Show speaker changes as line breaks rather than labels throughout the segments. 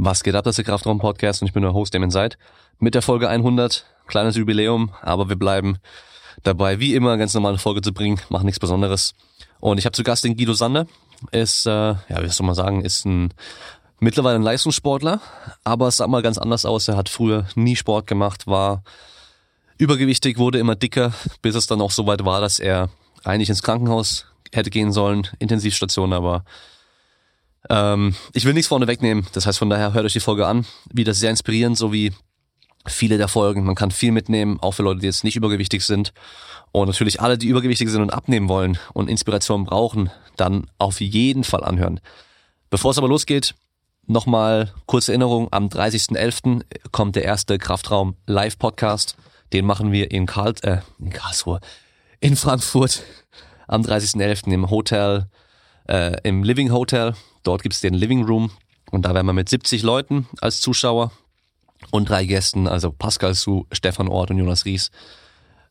Was geht ab, das ist der Kraftraum-Podcast und ich bin der Host, Damon Seid. Mit der Folge 100, kleines Jubiläum, aber wir bleiben dabei, wie immer, ganz normale Folge zu bringen, machen nichts Besonderes. Und ich habe zu Gast den Guido Sander, ist, äh, ja, wie soll man sagen, ist ein mittlerweile ein Leistungssportler, aber es sah mal ganz anders aus. Er hat früher nie Sport gemacht, war übergewichtig, wurde immer dicker, bis es dann auch so weit war, dass er eigentlich ins Krankenhaus hätte gehen sollen, Intensivstation, aber ähm, ich will nichts vorne wegnehmen. Das heißt, von daher hört euch die Folge an. Wieder sehr inspirierend, so wie viele der Folgen. Man kann viel mitnehmen, auch für Leute, die jetzt nicht übergewichtig sind. Und natürlich alle, die übergewichtig sind und abnehmen wollen und Inspiration brauchen, dann auf jeden Fall anhören. Bevor es aber losgeht, nochmal kurze Erinnerung. Am 30.11. kommt der erste Kraftraum Live Podcast. Den machen wir in, Karl, äh, in Karlsruhe, in Frankfurt am 30.11. im Hotel, äh, im Living Hotel. Dort gibt's den Living Room und da werden wir mit 70 Leuten als Zuschauer und drei Gästen, also Pascal Su, Stefan Ort und Jonas Ries,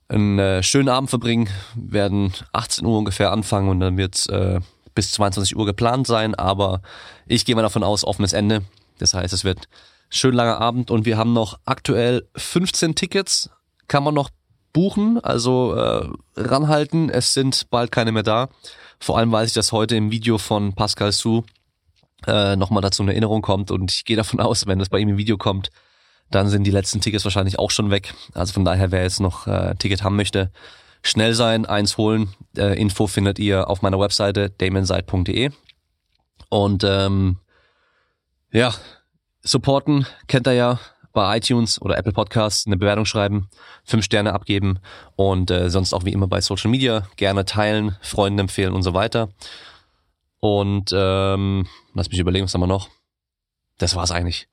einen äh, schönen Abend verbringen, werden 18 Uhr ungefähr anfangen und dann wird's äh, bis 22 Uhr geplant sein, aber ich gehe mal davon aus, offenes Ende. Das heißt, es wird schön langer Abend und wir haben noch aktuell 15 Tickets, kann man noch buchen, also äh, ranhalten, es sind bald keine mehr da. Vor allem weiß ich, dass heute im Video von Pascal Su äh, nochmal dazu eine Erinnerung kommt und ich gehe davon aus, wenn das bei ihm im Video kommt, dann sind die letzten Tickets wahrscheinlich auch schon weg. Also von daher, wer jetzt noch äh, Ticket haben möchte, schnell sein, eins holen. Äh, Info findet ihr auf meiner Webseite damonside.de. Und ähm, ja, supporten kennt ihr ja bei iTunes oder Apple Podcasts eine Bewertung schreiben, fünf Sterne abgeben und äh, sonst auch wie immer bei Social Media gerne teilen, Freunden empfehlen und so weiter. Und ähm, lass mich überlegen, was haben wir noch? Das war's eigentlich.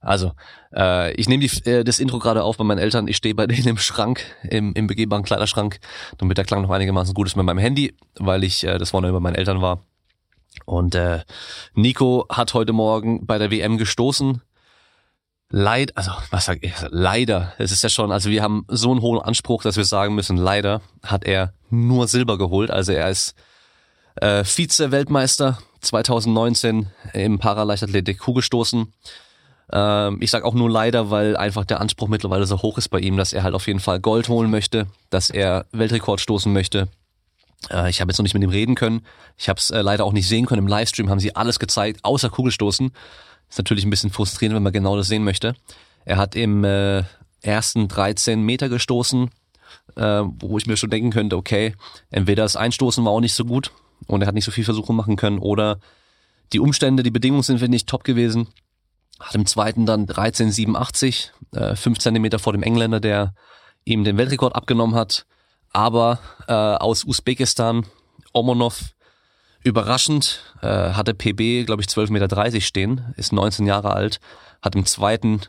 Also, äh, ich nehme äh, das Intro gerade auf bei meinen Eltern. Ich stehe bei denen im Schrank, im, im begehbaren Kleiderschrank, damit der Klang noch einigermaßen gut ist mit meinem Handy, weil ich äh, das vorne über meinen Eltern war. Und äh, Nico hat heute Morgen bei der WM gestoßen. Leid, also was sag ich, leider, es ist ja schon, also wir haben so einen hohen Anspruch, dass wir sagen müssen, leider hat er nur Silber geholt. Also er ist äh, Vize-Weltmeister 2019 im Paraleichtathletik kuhgestoßen. Ähm, ich sage auch nur leider, weil einfach der Anspruch mittlerweile so hoch ist bei ihm, dass er halt auf jeden Fall Gold holen möchte, dass er Weltrekord stoßen möchte. Äh, ich habe jetzt noch nicht mit ihm reden können. Ich habe es äh, leider auch nicht sehen können. Im Livestream haben sie alles gezeigt, außer Kugelstoßen. Ist natürlich ein bisschen frustrierend, wenn man genau das sehen möchte. Er hat im äh, ersten 13 Meter gestoßen, äh, wo ich mir schon denken könnte, okay, entweder das Einstoßen war auch nicht so gut und er hat nicht so viel Versuche machen können oder die Umstände, die Bedingungen sind, ich, top gewesen. Hat im zweiten dann 13,87, äh, 5 Zentimeter vor dem Engländer, der ihm den Weltrekord abgenommen hat. Aber äh, aus Usbekistan, Omonov, überraschend, äh, hatte PB, glaube ich, 12,30 Meter stehen, ist 19 Jahre alt, hat im zweiten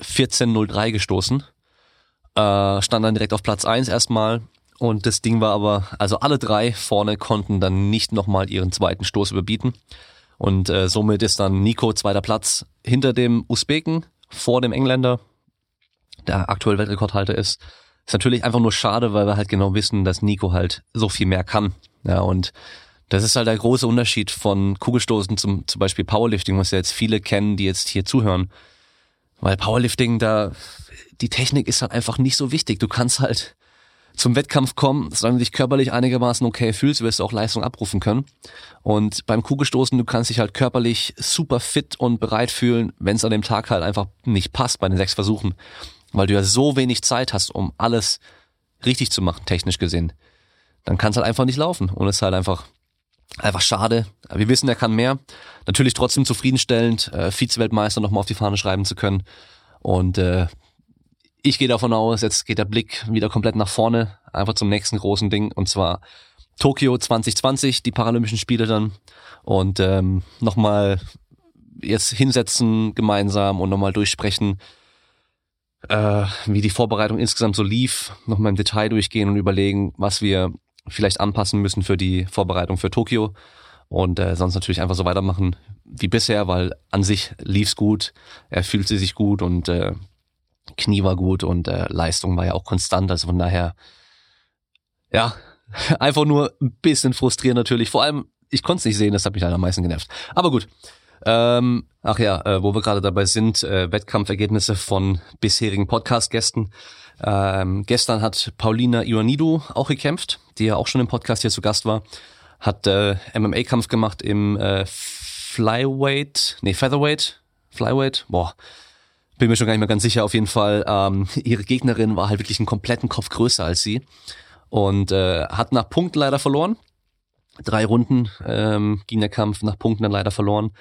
14,03 gestoßen, äh, stand dann direkt auf Platz 1 erstmal und das Ding war aber, also alle drei vorne konnten dann nicht nochmal ihren zweiten Stoß überbieten. Und äh, somit ist dann Nico zweiter Platz hinter dem Usbeken, vor dem Engländer, der aktuell Weltrekordhalter ist. Ist natürlich einfach nur schade, weil wir halt genau wissen, dass Nico halt so viel mehr kann. Ja, und das ist halt der große Unterschied von Kugelstoßen zum, zum Beispiel Powerlifting, was ja jetzt viele kennen, die jetzt hier zuhören. Weil Powerlifting, da, die Technik ist halt einfach nicht so wichtig. Du kannst halt zum Wettkampf kommen, solange du dich körperlich einigermaßen okay fühlst, wirst du auch Leistung abrufen können. Und beim Kugelstoßen, du kannst dich halt körperlich super fit und bereit fühlen, wenn es an dem Tag halt einfach nicht passt bei den sechs Versuchen. Weil du ja so wenig Zeit hast, um alles richtig zu machen, technisch gesehen. Dann kann es halt einfach nicht laufen. Und es ist halt einfach, einfach schade. Wir wissen, er kann mehr. Natürlich trotzdem zufriedenstellend, äh, Vize-Weltmeister nochmal auf die Fahne schreiben zu können. Und äh, ich gehe davon aus, jetzt geht der Blick wieder komplett nach vorne, einfach zum nächsten großen Ding und zwar Tokio 2020, die Paralympischen Spiele dann. Und ähm, nochmal jetzt hinsetzen gemeinsam und nochmal durchsprechen, äh, wie die Vorbereitung insgesamt so lief, nochmal im Detail durchgehen und überlegen, was wir vielleicht anpassen müssen für die Vorbereitung für Tokio. Und äh, sonst natürlich einfach so weitermachen wie bisher, weil an sich lief's gut, er fühlt sich gut und äh, Knie war gut und äh, Leistung war ja auch konstant. Also von daher, ja, einfach nur ein bisschen frustrierend natürlich. Vor allem, ich konnte es nicht sehen, das hat mich dann am meisten genervt. Aber gut, Ähm, ach ja, äh, wo wir gerade dabei sind, äh, Wettkampfergebnisse von bisherigen Podcast-Gästen. Ähm, gestern hat Paulina Ioannidou auch gekämpft, die ja auch schon im Podcast hier zu Gast war. Hat äh, MMA-Kampf gemacht im äh, Flyweight, nee, Featherweight, Flyweight, boah, bin mir schon gar nicht mehr ganz sicher. Auf jeden Fall, ähm, ihre Gegnerin war halt wirklich einen kompletten Kopf größer als sie und äh, hat nach Punkten leider verloren. Drei Runden ähm, ging der Kampf nach Punkten dann leider verloren.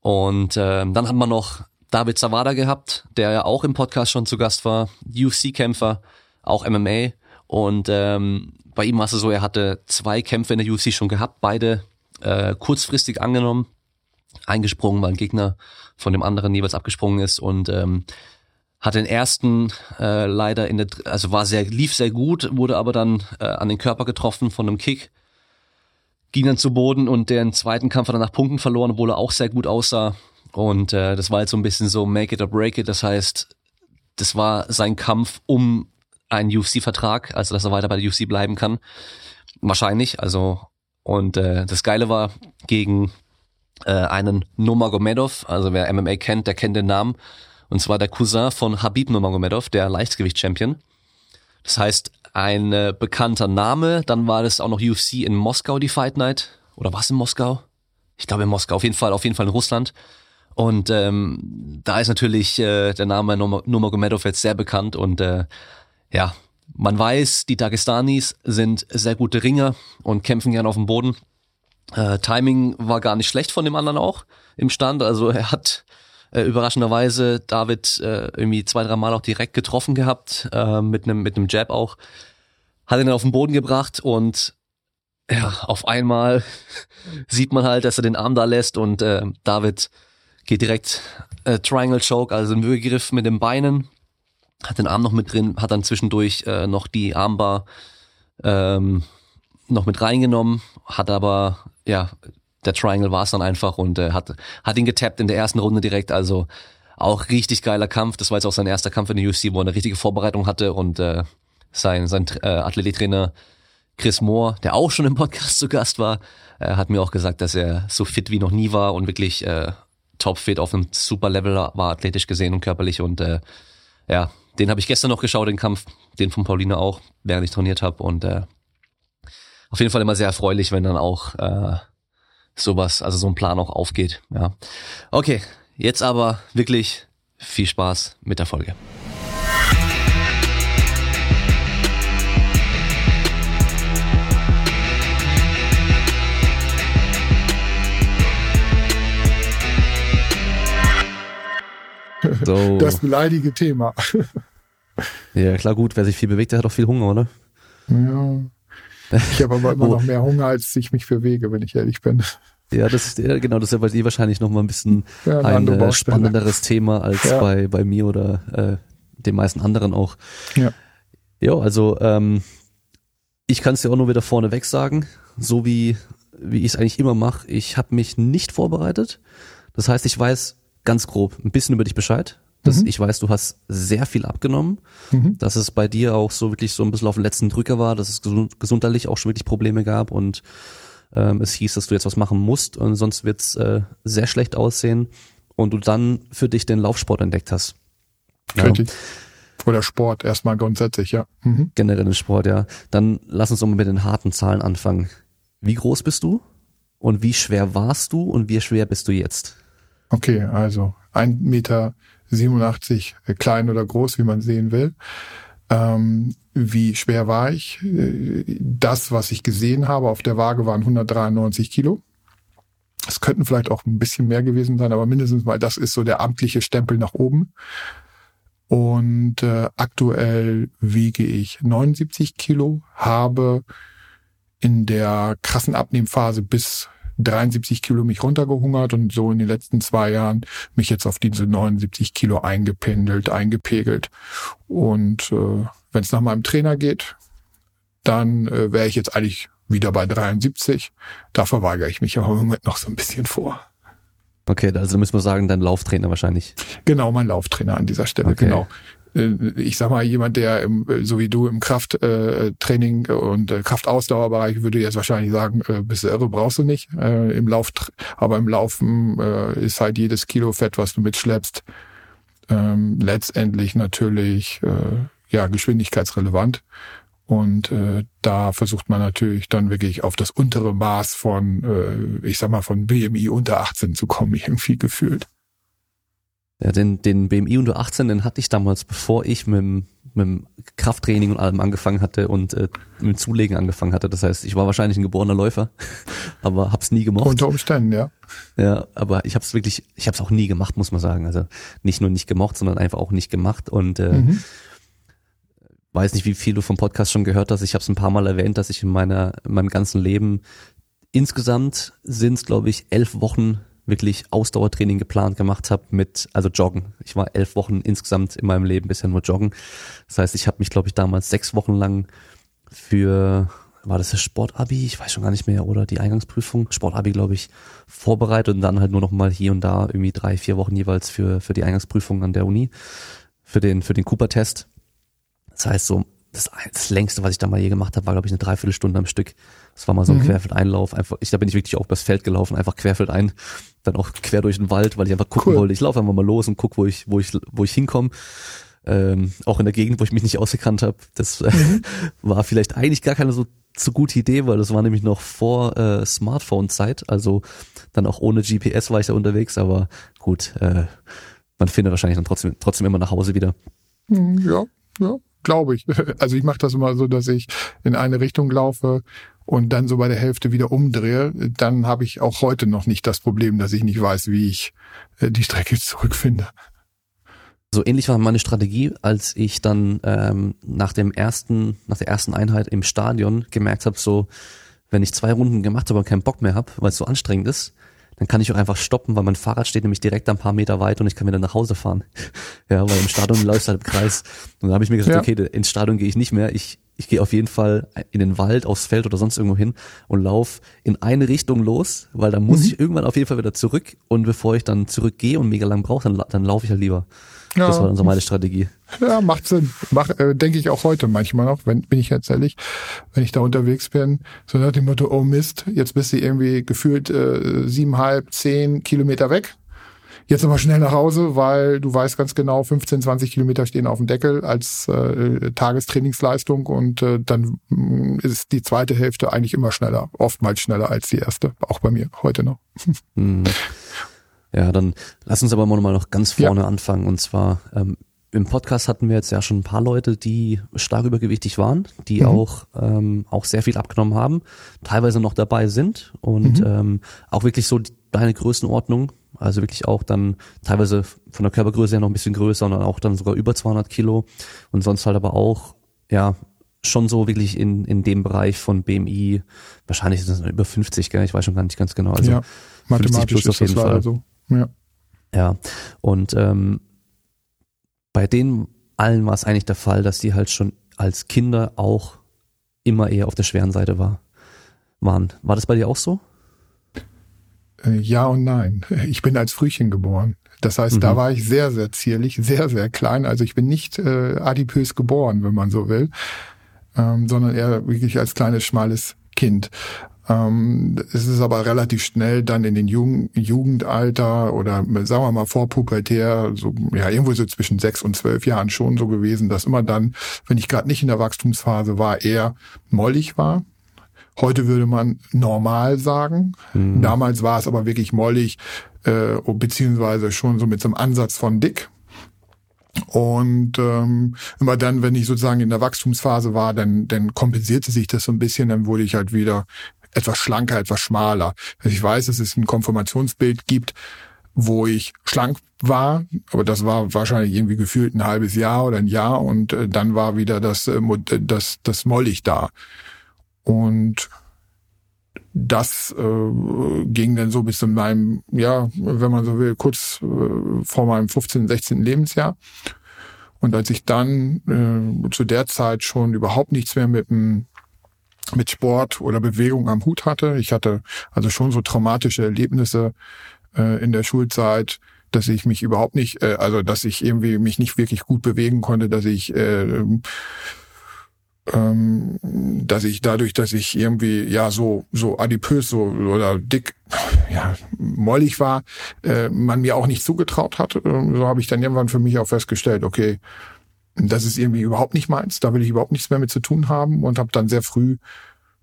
Und ähm, dann haben wir noch David Zawada gehabt, der ja auch im Podcast schon zu Gast war, UFC-Kämpfer, auch MMA. Und ähm, bei ihm war es so, er hatte zwei Kämpfe in der UFC schon gehabt, beide äh, kurzfristig angenommen, eingesprungen, weil ein Gegner von dem anderen jeweils abgesprungen ist und ähm, hat den ersten äh, leider in der, also war sehr, lief sehr gut, wurde aber dann äh, an den Körper getroffen von einem Kick, ging dann zu Boden und den zweiten Kampf hat er nach Punkten verloren, obwohl er auch sehr gut aussah. Und äh, das war jetzt so ein bisschen so make it or break it. Das heißt, das war sein Kampf um einen UFC-Vertrag, also dass er weiter bei der UFC bleiben kann. Wahrscheinlich. Also und äh, das Geile war gegen äh, einen Nomagomedov, also wer MMA kennt, der kennt den Namen. Und zwar der Cousin von Habib Nomagomedov, der Leichtgewicht-Champion. Das heißt, ein äh, bekannter Name. Dann war das auch noch UFC in Moskau, die Fight Night. Oder was in Moskau? Ich glaube in Moskau, auf jeden Fall, auf jeden Fall in Russland. Und ähm, da ist natürlich äh, der Name Nurmagomedov jetzt sehr bekannt und äh, ja, man weiß, die Dagestanis sind sehr gute Ringer und kämpfen gern auf dem Boden. Äh, Timing war gar nicht schlecht von dem anderen auch im Stand. Also er hat äh, überraschenderweise David äh, irgendwie zwei, drei Mal auch direkt getroffen gehabt, äh, mit einem mit Jab auch. Hat ihn dann auf den Boden gebracht und ja, auf einmal sieht man halt, dass er den Arm da lässt und äh, David geht direkt äh, Triangle Choke, also ein Würgegriff mit den Beinen, hat den Arm noch mit drin, hat dann zwischendurch äh, noch die Armbar ähm, noch mit reingenommen, hat aber ja der Triangle war es dann einfach und äh, hat, hat ihn getappt in der ersten Runde direkt. Also auch richtig geiler Kampf. Das war jetzt auch sein erster Kampf in der UFC, wo er eine richtige Vorbereitung hatte und äh, sein, sein äh, Athletiktrainer Chris Moore, der auch schon im Podcast zu Gast war, äh, hat mir auch gesagt, dass er so fit wie noch nie war und wirklich äh, topfit auf einem super Level war, athletisch gesehen und körperlich. Und äh, ja, den habe ich gestern noch geschaut, den Kampf, den von Paulina auch, während ich trainiert habe. Und äh, auf jeden Fall immer sehr erfreulich, wenn dann auch äh, sowas, also so ein Plan auch aufgeht. Ja. Okay, jetzt aber wirklich viel Spaß mit der Folge.
So. Das beleidige Thema.
Ja, klar, gut. Wer sich viel bewegt, der hat auch viel Hunger, oder?
Ja. Ich habe aber immer noch mehr Hunger, als ich mich bewege, wenn ich ehrlich bin.
Ja, das ist ja, genau, das ist ja bei dir wahrscheinlich noch mal ein bisschen ja, ein äh, spannenderes Thema als ja. bei bei mir oder äh, den meisten anderen auch. Ja. Ja, also ähm, ich kann es dir auch nur wieder vorneweg sagen, so wie wie ich es eigentlich immer mache. Ich habe mich nicht vorbereitet. Das heißt, ich weiß ganz grob ein bisschen über dich Bescheid. Das, mhm. Ich weiß, du hast sehr viel abgenommen, mhm. dass es bei dir auch so wirklich so ein bisschen auf den letzten Drücker war, dass es gesundheitlich auch schon wirklich Probleme gab und ähm, es hieß, dass du jetzt was machen musst und sonst wird's äh, sehr schlecht aussehen und du dann für dich den Laufsport entdeckt hast.
Ja. Oder Sport erstmal grundsätzlich, ja.
Mhm. Generell den Sport, ja. Dann lass uns doch mal mit den harten Zahlen anfangen. Wie groß bist du? Und wie schwer warst du und wie schwer bist du jetzt?
Okay, also ein Meter 87, äh, klein oder groß, wie man sehen will. Ähm, wie schwer war ich? Äh, das, was ich gesehen habe auf der Waage, waren 193 Kilo. Es könnten vielleicht auch ein bisschen mehr gewesen sein, aber mindestens mal das ist so der amtliche Stempel nach oben. Und äh, aktuell wiege ich 79 Kilo, habe in der krassen Abnehmphase bis 73 Kilo mich runtergehungert und so in den letzten zwei Jahren mich jetzt auf diese 79 Kilo eingependelt, eingepegelt. Und äh, wenn es nach meinem Trainer geht, dann äh, wäre ich jetzt eigentlich wieder bei 73. Da verweigere ich mich aber im Moment noch so ein bisschen vor.
Okay, also müssen wir sagen, dein Lauftrainer wahrscheinlich.
Genau, mein Lauftrainer an dieser Stelle, okay. genau. Äh, ich sag mal, jemand, der im, so wie du im Krafttraining äh, und äh, Kraftausdauerbereich würde jetzt wahrscheinlich sagen, äh, bist du irre, brauchst du nicht. Äh, Im Lauf, aber im Laufen äh, ist halt jedes Kilo Fett, was du mitschleppst, ähm, letztendlich natürlich äh, ja geschwindigkeitsrelevant. Und äh, da versucht man natürlich dann wirklich auf das untere Maß von, äh, ich sag mal, von BMI unter 18 zu kommen, irgendwie gefühlt.
Ja, den, den BMI unter 18, den hatte ich damals, bevor ich mit, mit dem Krafttraining und allem angefangen hatte und äh, mit dem Zulegen angefangen hatte. Das heißt, ich war wahrscheinlich ein geborener Läufer, aber hab's nie gemacht.
Unter Umständen, ja.
Ja, aber ich hab's wirklich, ich hab's auch nie gemacht, muss man sagen. Also nicht nur nicht gemocht, sondern einfach auch nicht gemacht und äh, mhm weiß nicht, wie viel du vom Podcast schon gehört hast. Ich habe es ein paar Mal erwähnt, dass ich in meiner in meinem ganzen Leben insgesamt sind es, glaube ich, elf Wochen wirklich Ausdauertraining geplant gemacht habe mit, also Joggen. Ich war elf Wochen insgesamt in meinem Leben bisher nur Joggen. Das heißt, ich habe mich, glaube ich, damals sechs Wochen lang für, war das das Sportabi? Ich weiß schon gar nicht mehr, oder die Eingangsprüfung? Sportabi, glaube ich, vorbereitet und dann halt nur noch mal hier und da irgendwie drei, vier Wochen jeweils für, für die Eingangsprüfung an der Uni, für den, für den Cooper-Test. Das heißt so, das, das längste, was ich da mal je gemacht habe, war, glaube ich, eine Dreiviertelstunde am Stück. Das war mal so ein mhm. Querfeldeinlauf. Einfach, ich, da bin ich wirklich auch übers Feld gelaufen, einfach querfeldein, dann auch quer durch den Wald, weil ich einfach gucken cool. wollte. Ich laufe einfach mal los und guck, wo ich, wo ich, wo ich hinkomme. Ähm, auch in der Gegend, wo ich mich nicht ausgekannt habe. Das äh, mhm. war vielleicht eigentlich gar keine so, so gute Idee, weil das war nämlich noch vor äh, Smartphone-Zeit. Also dann auch ohne GPS war ich da unterwegs, aber gut, äh, man findet wahrscheinlich dann trotzdem, trotzdem immer nach Hause wieder.
Mhm, ja, ja glaube ich. Also ich mache das immer so, dass ich in eine Richtung laufe und dann so bei der Hälfte wieder umdrehe. Dann habe ich auch heute noch nicht das Problem, dass ich nicht weiß, wie ich äh, die Strecke zurückfinde.
So ähnlich war meine Strategie, als ich dann ähm, nach dem ersten, nach der ersten Einheit im Stadion gemerkt habe, so wenn ich zwei Runden gemacht habe und keinen Bock mehr habe, weil es so anstrengend ist, dann kann ich auch einfach stoppen, weil mein Fahrrad steht nämlich direkt ein paar Meter weit und ich kann wieder nach Hause fahren. ja, weil im Stadion läuft halt im Kreis. Und dann habe ich mir gesagt, ja. okay, ins Stadion gehe ich nicht mehr. Ich, ich gehe auf jeden Fall in den Wald, aufs Feld oder sonst irgendwo hin und lauf in eine Richtung los, weil dann muss mhm. ich irgendwann auf jeden Fall wieder zurück. Und bevor ich dann zurückgehe und mega lang brauche, dann, dann laufe ich halt lieber. Ja. Das war so meine Strategie.
Ja, macht Sinn. Mach, äh, denke ich auch heute manchmal noch, wenn, bin ich jetzt ehrlich, wenn ich da unterwegs bin, so nach dem Motto, oh Mist, jetzt bist du irgendwie gefühlt äh, siebeneinhalb, zehn Kilometer weg. Jetzt aber schnell nach Hause, weil du weißt ganz genau, 15, 20 Kilometer stehen auf dem Deckel als äh, Tagestrainingsleistung und äh, dann mm, ist die zweite Hälfte eigentlich immer schneller, oftmals schneller als die erste, auch bei mir heute noch.
Hm. Ja, dann lass uns aber mal noch ganz vorne ja. anfangen. Und zwar ähm, im Podcast hatten wir jetzt ja schon ein paar Leute, die stark übergewichtig waren, die mhm. auch ähm, auch sehr viel abgenommen haben, teilweise noch dabei sind und mhm. ähm, auch wirklich so deine Größenordnung, also wirklich auch dann teilweise von der Körpergröße her noch ein bisschen größer und dann auch dann sogar über 200 Kilo und sonst halt aber auch ja schon so wirklich in in dem Bereich von BMI, wahrscheinlich ist es über 50, gell? ich weiß schon gar nicht ganz genau. Also
ja, mathematisch ist das leider so. Ja.
Ja. Und ähm, bei denen allen war es eigentlich der Fall, dass die halt schon als Kinder auch immer eher auf der schweren Seite war, waren. War das bei dir auch so?
Äh, ja und nein. Ich bin als Frühchen geboren. Das heißt, mhm. da war ich sehr, sehr zierlich, sehr, sehr klein. Also ich bin nicht äh, adipös geboren, wenn man so will, ähm, sondern eher wirklich als kleines, schmales Kind. Ähm, es ist aber relativ schnell dann in den Jugend, Jugendalter oder sagen wir mal vorpubertär, so ja irgendwo so zwischen sechs und zwölf Jahren schon so gewesen, dass immer dann, wenn ich gerade nicht in der Wachstumsphase war, eher mollig war. Heute würde man normal sagen. Mhm. Damals war es aber wirklich mollig, äh, beziehungsweise schon so mit so einem Ansatz von dick. Und ähm, immer dann, wenn ich sozusagen in der Wachstumsphase war, dann, dann kompensierte sich das so ein bisschen, dann wurde ich halt wieder etwas schlanker, etwas schmaler. Also ich weiß, dass es ein Konformationsbild gibt, wo ich schlank war, aber das war wahrscheinlich irgendwie gefühlt ein halbes Jahr oder ein Jahr und äh, dann war wieder das, äh, das, das Mollig da. Und das äh, ging dann so bis zu meinem, ja, wenn man so will, kurz äh, vor meinem 15., 16. Lebensjahr. Und als ich dann äh, zu der Zeit schon überhaupt nichts mehr mit dem mit Sport oder Bewegung am Hut hatte. Ich hatte also schon so traumatische Erlebnisse äh, in der Schulzeit, dass ich mich überhaupt nicht, äh, also dass ich irgendwie mich nicht wirklich gut bewegen konnte, dass ich äh, ähm, dass ich dadurch, dass ich irgendwie ja so so adipös so oder dick, ja mollig war, äh, man mir auch nicht zugetraut hat. Ähm, so habe ich dann irgendwann für mich auch festgestellt, okay, das ist irgendwie überhaupt nicht meins, da will ich überhaupt nichts mehr mit zu tun haben und habe dann sehr früh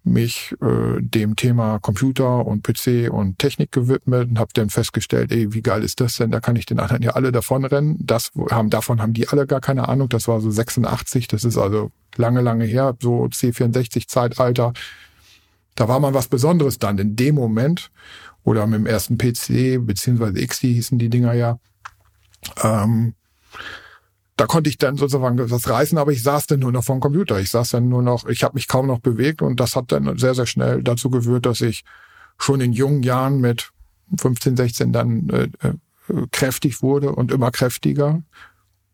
mich äh, dem Thema Computer und PC und Technik gewidmet und habe dann festgestellt, ey, wie geil ist das denn? Da kann ich den anderen ja alle davonrennen. Das haben davon haben die alle gar keine Ahnung. Das war so 86, das ist also lange, lange her, so C64 Zeitalter. Da war man was Besonderes dann in dem Moment oder mit dem ersten PC beziehungsweise XD hießen die Dinger ja. Ähm, da konnte ich dann sozusagen das reißen, aber ich saß dann nur noch vom Computer. Ich saß dann nur noch, ich habe mich kaum noch bewegt und das hat dann sehr, sehr schnell dazu geführt, dass ich schon in jungen Jahren mit 15, 16 dann äh, äh, kräftig wurde und immer kräftiger,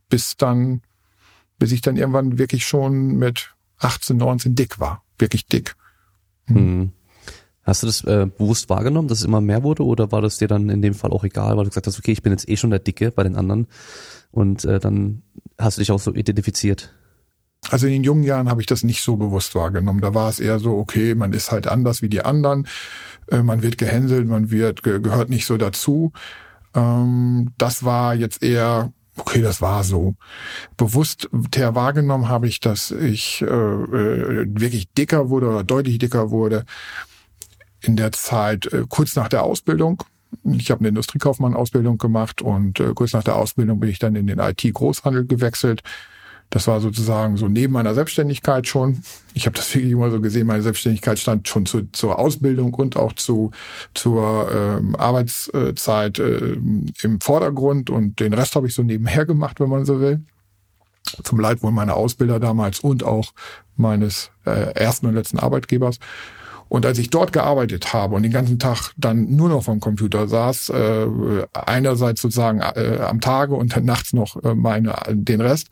bis dann, bis ich dann irgendwann wirklich schon mit 18, 19 dick war. Wirklich dick.
Mhm. Hast du das äh, bewusst wahrgenommen, dass es immer mehr wurde oder war das dir dann in dem Fall auch egal, weil du gesagt hast, okay, ich bin jetzt eh schon der Dicke bei den anderen und äh, dann hast du dich auch so identifiziert?
Also in den jungen Jahren habe ich das nicht so bewusst wahrgenommen. Da war es eher so, okay, man ist halt anders wie die anderen, äh, man wird gehänselt, man wird ge gehört nicht so dazu. Ähm, das war jetzt eher okay, das war so. Bewusst wahrgenommen habe ich, dass ich äh, äh, wirklich dicker wurde oder deutlich dicker wurde in der Zeit äh, kurz nach der Ausbildung. Ich habe eine Industriekaufmann-Ausbildung gemacht und äh, kurz nach der Ausbildung bin ich dann in den IT-Großhandel gewechselt. Das war sozusagen so neben meiner Selbstständigkeit schon. Ich habe das wirklich immer so gesehen, meine Selbstständigkeit stand schon zu, zur Ausbildung und auch zu, zur ähm, Arbeitszeit äh, im Vordergrund und den Rest habe ich so nebenher gemacht, wenn man so will. Zum Leidwohl meiner Ausbilder damals und auch meines äh, ersten und letzten Arbeitgebers. Und als ich dort gearbeitet habe und den ganzen Tag dann nur noch vom Computer saß, äh, einerseits sozusagen äh, am Tage und dann nachts noch äh, meine, den Rest,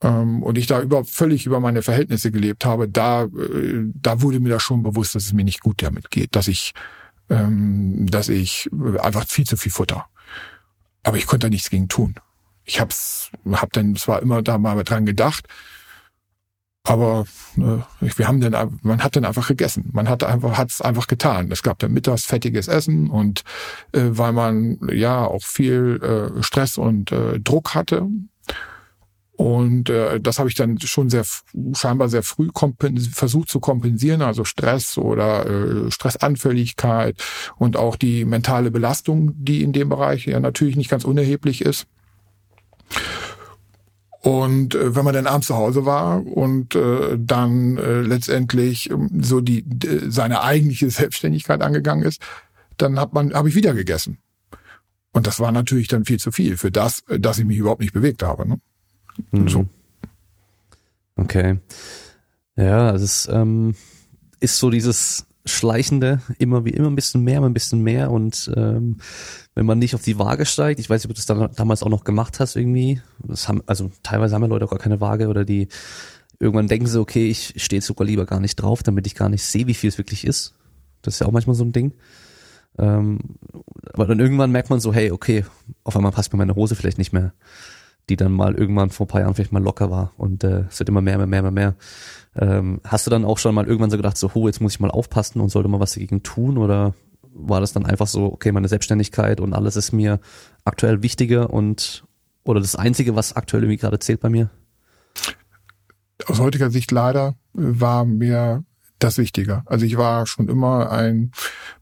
ähm, und ich da über, völlig über meine Verhältnisse gelebt habe, da, äh, da wurde mir das schon bewusst, dass es mir nicht gut damit geht, dass ich, ähm, dass ich einfach viel zu viel Futter. Aber ich konnte da nichts gegen tun. Ich hab's, hab dann zwar immer da mal dran gedacht, aber äh, wir haben dann, man hat dann einfach gegessen. Man hat einfach, hat es einfach getan. Es gab dann mittags fettiges Essen und äh, weil man ja auch viel äh, Stress und äh, Druck hatte. Und äh, das habe ich dann schon sehr scheinbar sehr früh versucht zu kompensieren, also Stress oder äh, Stressanfälligkeit und auch die mentale Belastung, die in dem Bereich ja natürlich nicht ganz unerheblich ist. Und äh, wenn man dann abends zu Hause war und äh, dann äh, letztendlich äh, so die äh, seine eigentliche Selbstständigkeit angegangen ist, dann hat man habe ich wieder gegessen. Und das war natürlich dann viel zu viel für das, äh, dass ich mich überhaupt nicht bewegt habe. Ne? Mhm. So.
Okay. Ja, es ist, ähm, ist so dieses schleichende, immer wie immer ein bisschen mehr, ein bisschen mehr und ähm, wenn man nicht auf die Waage steigt, ich weiß nicht, ob du das dann damals auch noch gemacht hast irgendwie, das haben, also teilweise haben ja Leute auch gar keine Waage oder die irgendwann denken sie, okay, ich stehe sogar lieber gar nicht drauf, damit ich gar nicht sehe, wie viel es wirklich ist. Das ist ja auch manchmal so ein Ding. Ähm, aber dann irgendwann merkt man so, hey, okay, auf einmal passt mir meine Hose vielleicht nicht mehr, die dann mal irgendwann vor ein paar Jahren vielleicht mal locker war und äh, es wird immer mehr, mehr, mehr, mehr, mehr. Ähm, hast du dann auch schon mal irgendwann so gedacht, so, oh, jetzt muss ich mal aufpassen und sollte mal was dagegen tun? Oder war das dann einfach so, okay, meine Selbstständigkeit und alles ist mir aktuell wichtiger und oder das Einzige, was aktuell irgendwie gerade zählt bei mir?
Aus heutiger Sicht leider war mir das wichtiger. Also ich war schon immer ein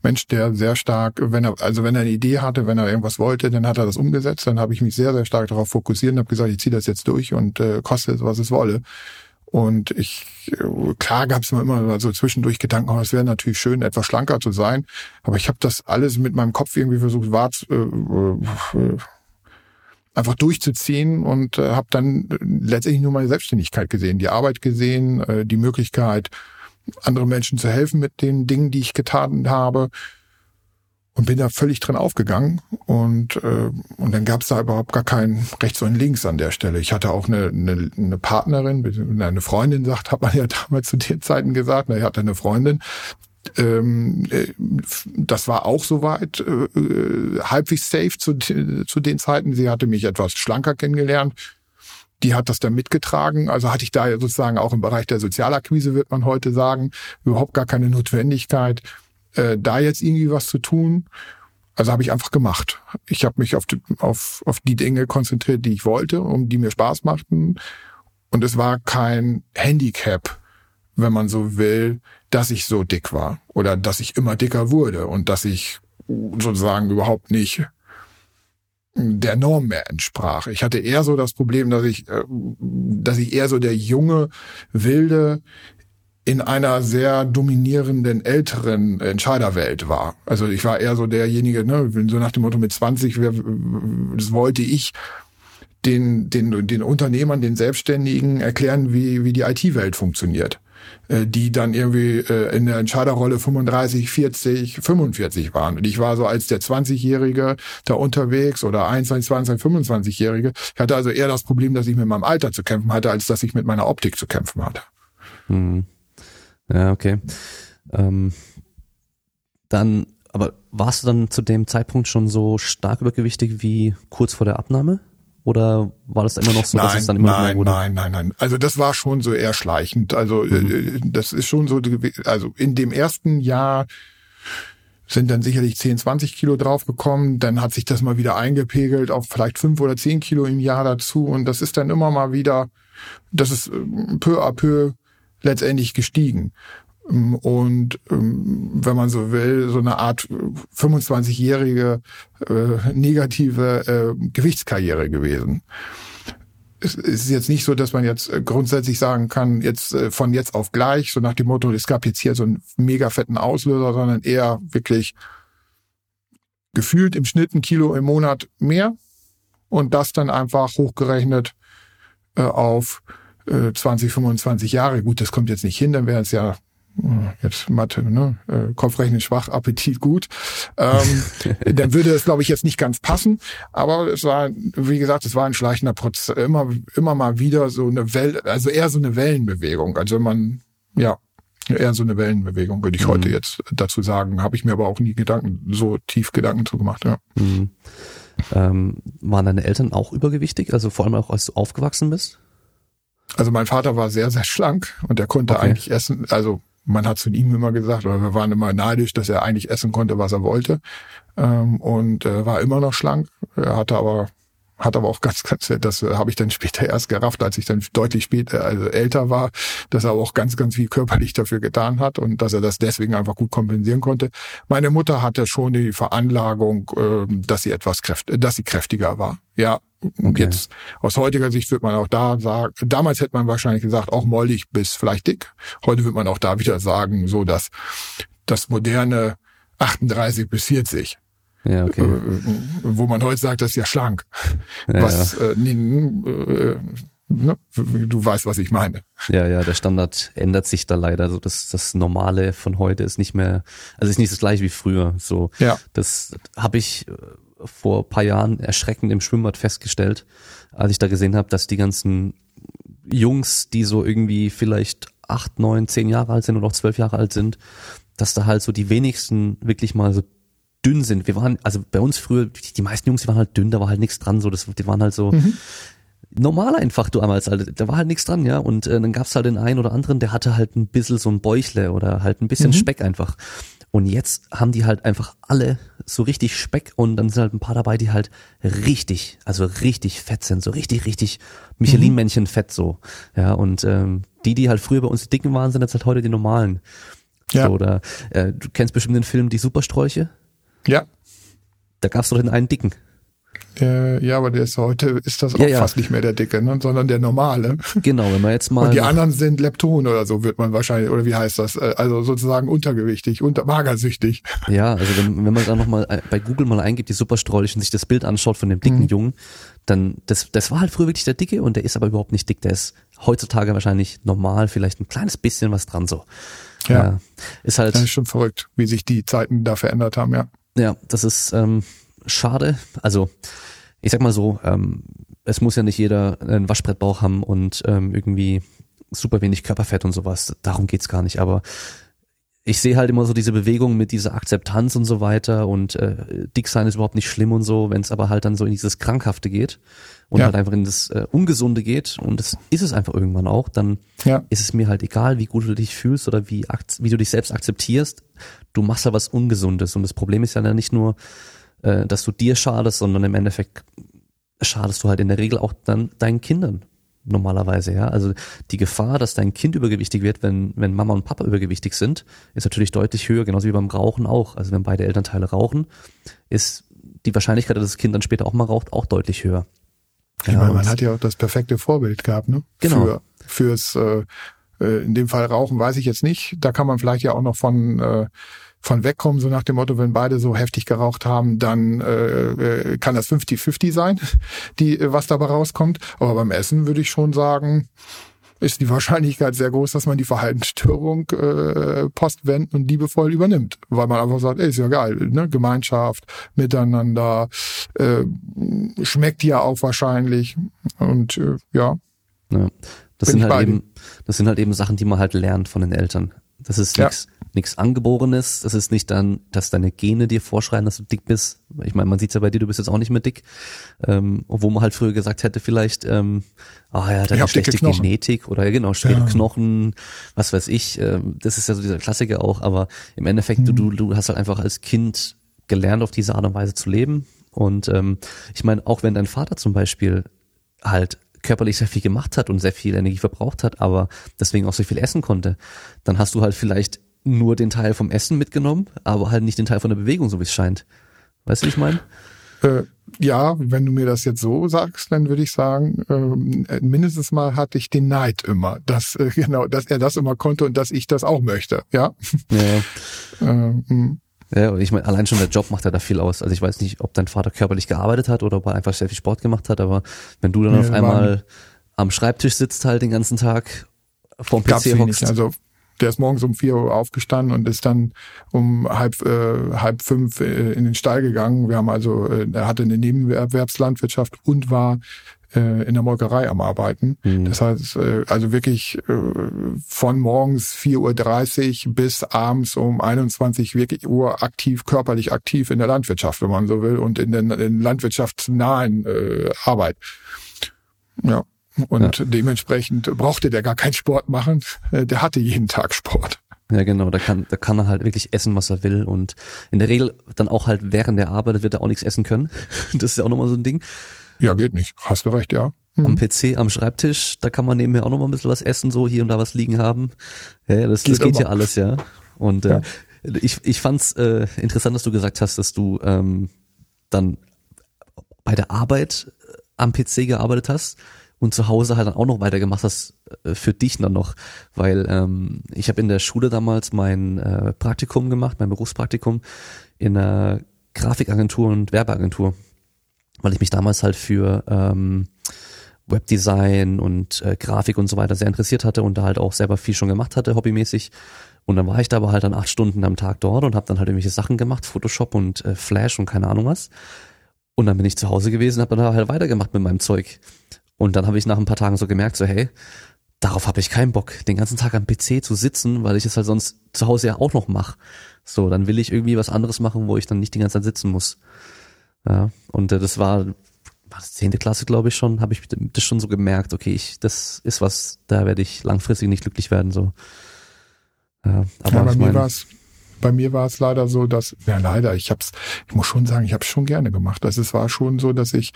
Mensch, der sehr stark, wenn er, also wenn er eine Idee hatte, wenn er irgendwas wollte, dann hat er das umgesetzt. Dann habe ich mich sehr, sehr stark darauf fokussiert und habe gesagt, ich ziehe das jetzt durch und äh, koste es, was es wolle. Und ich, klar gab es immer so zwischendurch Gedanken, oh, es wäre natürlich schön, etwas schlanker zu sein. Aber ich habe das alles mit meinem Kopf irgendwie versucht, wahr, äh, äh, einfach durchzuziehen und äh, habe dann letztendlich nur meine Selbstständigkeit gesehen, die Arbeit gesehen, äh, die Möglichkeit, anderen Menschen zu helfen mit den Dingen, die ich getan habe und bin da völlig drin aufgegangen und äh, und dann gab es da überhaupt gar kein rechts und links an der Stelle. Ich hatte auch eine, eine, eine Partnerin, eine Freundin sagt, hat man ja damals zu den Zeiten gesagt, na, ich hatte eine Freundin, ähm, äh, das war auch soweit äh, halbwegs safe zu, zu den Zeiten. Sie hatte mich etwas schlanker kennengelernt. Die hat das dann mitgetragen. Also hatte ich da sozusagen auch im Bereich der Sozialakquise, wird man heute sagen, überhaupt gar keine Notwendigkeit, äh, da jetzt irgendwie was zu tun. Also habe ich einfach gemacht. Ich habe mich auf die, auf, auf die Dinge konzentriert, die ich wollte, um die mir Spaß machten. Und es war kein Handicap, wenn man so will, dass ich so dick war oder dass ich immer dicker wurde und dass ich sozusagen überhaupt nicht der Norm mehr entsprach. Ich hatte eher so das Problem, dass ich, äh, dass ich eher so der junge, wilde, in einer sehr dominierenden älteren Entscheiderwelt war. Also ich war eher so derjenige, ne, so nach dem Motto mit 20, das wollte ich den, den, den Unternehmern, den Selbstständigen erklären, wie, wie die IT-Welt funktioniert. Äh, die dann irgendwie äh, in der Entscheiderrolle 35, 40, 45 waren. Und ich war so als der 20-Jährige da unterwegs oder 21, 20, 25-Jährige. Ich hatte also eher das Problem, dass ich mit meinem Alter zu kämpfen hatte, als dass ich mit meiner Optik zu kämpfen hatte.
Hm. Ja, okay. Ähm, dann, aber warst du dann zu dem Zeitpunkt schon so stark übergewichtig wie kurz vor der Abnahme? Oder war das immer noch so,
nein,
dass es dann immer
nein,
mehr
Nein, nein, nein. Also das war schon so eher schleichend. Also mhm. Äh, das ist schon so, also in dem ersten Jahr sind dann sicherlich 10, 20 Kilo draufgekommen. Dann hat sich das mal wieder eingepegelt auf vielleicht fünf oder zehn Kilo im Jahr dazu. Und das ist dann immer mal wieder, das ist äh, peu à peu letztendlich gestiegen. Ähm, und ähm, wenn man so will, so eine Art 25-jährige äh, negative äh, Gewichtskarriere gewesen. Es ist jetzt nicht so, dass man jetzt äh, grundsätzlich sagen kann, jetzt äh, von jetzt auf gleich, so nach dem Motto, es gab jetzt hier so einen mega fetten Auslöser, sondern eher wirklich gefühlt im Schnitt ein Kilo im Monat mehr und das dann einfach hochgerechnet äh, auf 20, 25 Jahre. Gut, das kommt jetzt nicht hin, dann wäre es ja jetzt Mathe, ne? Äh, Kopfrechnen schwach, Appetit gut. Ähm, dann würde es, glaube ich, jetzt nicht ganz passen. Aber es war, wie gesagt, es war ein schleichender Prozess, immer, immer mal wieder so eine Welle, also eher so eine Wellenbewegung. Also man, ja, eher so eine Wellenbewegung, würde ich mhm. heute jetzt dazu sagen. Habe ich mir aber auch nie Gedanken, so tief Gedanken zu gemacht, ja.
Mhm. Ähm, waren deine Eltern auch übergewichtig? Also vor allem auch, als du aufgewachsen bist?
Also mein Vater war sehr, sehr schlank und er konnte okay. eigentlich essen, also man hat zu ihm immer gesagt, oder wir waren immer neidisch, dass er eigentlich essen konnte, was er wollte. Ähm, und äh, war immer noch schlank. Er hatte aber hat aber auch ganz, ganz, das habe ich dann später erst gerafft, als ich dann deutlich später, also älter war, dass er auch ganz, ganz viel körperlich dafür getan hat und dass er das deswegen einfach gut kompensieren konnte. Meine Mutter hatte schon die Veranlagung, äh, dass sie etwas kräft, dass sie kräftiger war. Ja, und okay. jetzt aus heutiger Sicht wird man auch da sagen, damals hätte man wahrscheinlich gesagt, auch mollig bis vielleicht dick. Heute wird man auch da wieder sagen, so dass das moderne 38 bis 40.
Ja, okay. Äh,
wo man heute sagt, das ist ja schlank. Ja, was ja. Äh, äh, ne? du weißt, was ich meine.
Ja, ja, der Standard ändert sich da leider. So das, das Normale von heute ist nicht mehr, also ist nicht das gleiche wie früher. So,
ja.
das habe ich äh, vor paar Jahren erschreckend im Schwimmbad festgestellt, als ich da gesehen habe, dass die ganzen Jungs, die so irgendwie vielleicht acht, neun, zehn Jahre alt sind oder auch zwölf Jahre alt sind, dass da halt so die wenigsten wirklich mal so dünn sind. Wir waren, also bei uns früher, die meisten Jungs, die waren halt dünn, da war halt nichts dran, so, das, die waren halt so, mhm normal einfach damals, also da war halt nichts dran, ja. Und äh, dann gab's halt den einen oder anderen, der hatte halt ein bisschen so ein Bäuchle oder halt ein bisschen mhm. Speck einfach. Und jetzt haben die halt einfach alle so richtig Speck und dann sind halt ein paar dabei, die halt richtig, also richtig fett sind, so richtig, richtig Michelin-Männchen fett so. Ja, und ähm, die, die halt früher bei uns die Dicken waren, sind jetzt halt heute die normalen. Ja. So, oder äh, du kennst bestimmt den Film Die Supersträuche?
Ja.
Da gab's doch den einen Dicken.
Äh, ja, aber der ist heute ist das auch ja, ja. fast nicht mehr der dicke, ne? sondern der normale.
Genau, wenn man jetzt mal.
Und die anderen sind Lepton oder so wird man wahrscheinlich oder wie heißt das? Äh, also sozusagen untergewichtig, unter magersüchtig.
Ja, also wenn, wenn man dann nochmal äh, bei Google mal eingibt, die Superstrolch und sich das Bild anschaut von dem dicken mhm. Jungen, dann das das war halt früher wirklich der dicke und der ist aber überhaupt nicht dick. Der ist heutzutage wahrscheinlich normal, vielleicht ein kleines bisschen was dran so.
Ja, ja ist halt. Das ist schon verrückt, wie sich die Zeiten da verändert haben, ja.
Ja, das ist ähm, schade. Also ich sag mal so, ähm, es muss ja nicht jeder einen Waschbrettbauch haben und ähm, irgendwie super wenig Körperfett und sowas. Darum geht's gar nicht. Aber ich sehe halt immer so diese Bewegung mit dieser Akzeptanz und so weiter und äh, dick sein ist überhaupt nicht schlimm und so, wenn es aber halt dann so in dieses Krankhafte geht und ja. halt einfach in das äh, Ungesunde geht und das ist es einfach irgendwann auch, dann ja. ist es mir halt egal, wie gut du dich fühlst oder wie, wie du dich selbst akzeptierst. Du machst ja was Ungesundes und das Problem ist ja nicht nur, äh, dass du dir schadest, sondern im Endeffekt schadest du halt in der Regel auch dann deinen Kindern normalerweise, ja. Also die Gefahr, dass dein Kind übergewichtig wird, wenn, wenn Mama und Papa übergewichtig sind, ist natürlich deutlich höher, genauso wie beim Rauchen auch. Also wenn beide Elternteile rauchen, ist die Wahrscheinlichkeit, dass das Kind dann später auch mal raucht, auch deutlich höher.
Ich ja, meine, man hat ja auch das perfekte Vorbild gehabt, ne?
Genau.
Für, fürs, äh, äh, in dem Fall Rauchen weiß ich jetzt nicht. Da kann man vielleicht ja auch noch von äh, von wegkommen, so nach dem Motto, wenn beide so heftig geraucht haben, dann äh, äh kann das 50-50 sein, die, was dabei rauskommt. Aber beim Essen würde ich schon sagen, ist die Wahrscheinlichkeit sehr groß, dass man die Verhaltensstörung äh, postwendend und liebevoll übernimmt. Weil man einfach sagt, ey, ist ja geil, ne? Gemeinschaft, miteinander, äh, schmeckt ja auch wahrscheinlich. Und äh, ja.
ja. Das sind halt eben, das sind halt eben Sachen, die man halt lernt von den Eltern. Das ist nichts ja. nichts Angeborenes. Das ist nicht dann, dass deine Gene dir vorschreiben, dass du dick bist. Ich meine, man sieht's ja bei dir, du bist jetzt auch nicht mehr dick. Ähm, obwohl man halt früher gesagt hätte, vielleicht, ähm, ah ja, deine schlechte Genetik oder ja, genau, schwere ja. Knochen, was weiß ich. Ähm, das ist ja so dieser Klassiker auch. Aber im Endeffekt, mhm. du, du hast halt einfach als Kind gelernt, auf diese Art und Weise zu leben. Und ähm, ich meine, auch wenn dein Vater zum Beispiel halt körperlich sehr viel gemacht hat und sehr viel Energie verbraucht hat, aber deswegen auch so viel essen konnte, dann hast du halt vielleicht nur den Teil vom Essen mitgenommen, aber halt nicht den Teil von der Bewegung, so wie es scheint. Weißt du, wie ich meine?
Äh, ja, wenn du mir das jetzt so sagst, dann würde ich sagen, äh, mindestens mal hatte ich den Neid immer, dass äh, genau, dass er das immer konnte und dass ich das auch möchte. Ja.
ja. äh, hm. Ja, ich meine, allein schon der Job macht ja da viel aus. Also ich weiß nicht, ob dein Vater körperlich gearbeitet hat oder ob er einfach sehr viel Sport gemacht hat, aber wenn du dann nee, auf einmal am Schreibtisch sitzt halt den ganzen Tag vorm PC hockst.
Also der ist morgens um vier Uhr aufgestanden und ist dann um halb äh, halb fünf äh, in den Stall gegangen. Wir haben also, äh, er hatte eine Nebenerwerbslandwirtschaft und war äh, in der Molkerei am Arbeiten. Mhm. Das heißt, äh, also wirklich äh, von morgens 4.30 Uhr bis abends um 21 wirklich Uhr aktiv, körperlich aktiv in der Landwirtschaft, wenn man so will, und in der in landwirtschaftsnahen äh, Arbeit. Ja. Und ja. dementsprechend brauchte der gar keinen Sport machen. Äh, der hatte jeden Tag Sport.
Ja, genau, da kann, da kann er halt wirklich essen, was er will und in der Regel dann auch halt während der Arbeit wird er auch nichts essen können. Das ist ja auch nochmal so ein Ding.
Ja, geht nicht. Hast du recht, ja.
Hm. Am PC, am Schreibtisch, da kann man nebenher auch noch mal ein bisschen was essen, so hier und da was liegen haben. Ja, das, geht, das geht ja alles, ja. Und äh, ja. ich, ich fand's äh, interessant, dass du gesagt hast, dass du ähm, dann bei der Arbeit äh, am PC gearbeitet hast und zu Hause halt dann auch noch weitergemacht hast äh, für dich dann noch, weil ähm, ich habe in der Schule damals mein äh, Praktikum gemacht, mein Berufspraktikum in einer Grafikagentur und Werbeagentur weil ich mich damals halt für ähm, Webdesign und äh, Grafik und so weiter sehr interessiert hatte und da halt auch selber viel schon gemacht hatte, hobbymäßig. Und dann war ich da aber halt dann acht Stunden am Tag dort und habe dann halt irgendwelche Sachen gemacht, Photoshop und äh, Flash und keine Ahnung was. Und dann bin ich zu Hause gewesen, habe dann halt weitergemacht mit meinem Zeug. Und dann habe ich nach ein paar Tagen so gemerkt, so hey, darauf habe ich keinen Bock, den ganzen Tag am PC zu sitzen, weil ich es halt sonst zu Hause ja auch noch mache. So, dann will ich irgendwie was anderes machen, wo ich dann nicht die ganze Zeit sitzen muss. Ja, und äh, das war, war das zehnte Klasse, glaube ich schon, habe ich das schon so gemerkt, okay, ich, das ist was, da werde ich langfristig nicht glücklich werden. So.
Ja, aber ja, bei mir war es bei mir war es leider so, dass, ja leider, ich hab's, ich muss schon sagen, ich habe es schon gerne gemacht. Also es war schon so, dass ich,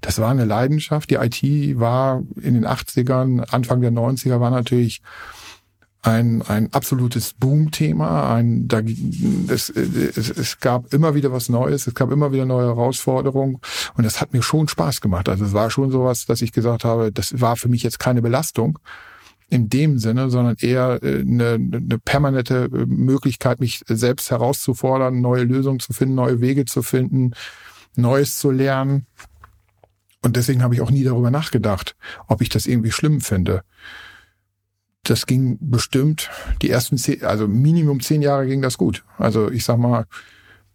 das war eine Leidenschaft. Die IT war in den 80ern, Anfang der 90er war natürlich ein, ein absolutes Boom-Thema. Ein, da, es, es, es gab immer wieder was Neues, es gab immer wieder neue Herausforderungen und das hat mir schon Spaß gemacht. Also es war schon sowas, dass ich gesagt habe, das war für mich jetzt keine Belastung in dem Sinne, sondern eher äh, eine, eine permanente äh, Möglichkeit, mich selbst herauszufordern, neue Lösungen zu finden, neue Wege zu finden, Neues zu lernen. Und deswegen habe ich auch nie darüber nachgedacht, ob ich das irgendwie schlimm finde das ging bestimmt die ersten zehn, also Minimum zehn Jahre ging das gut. Also ich sag mal,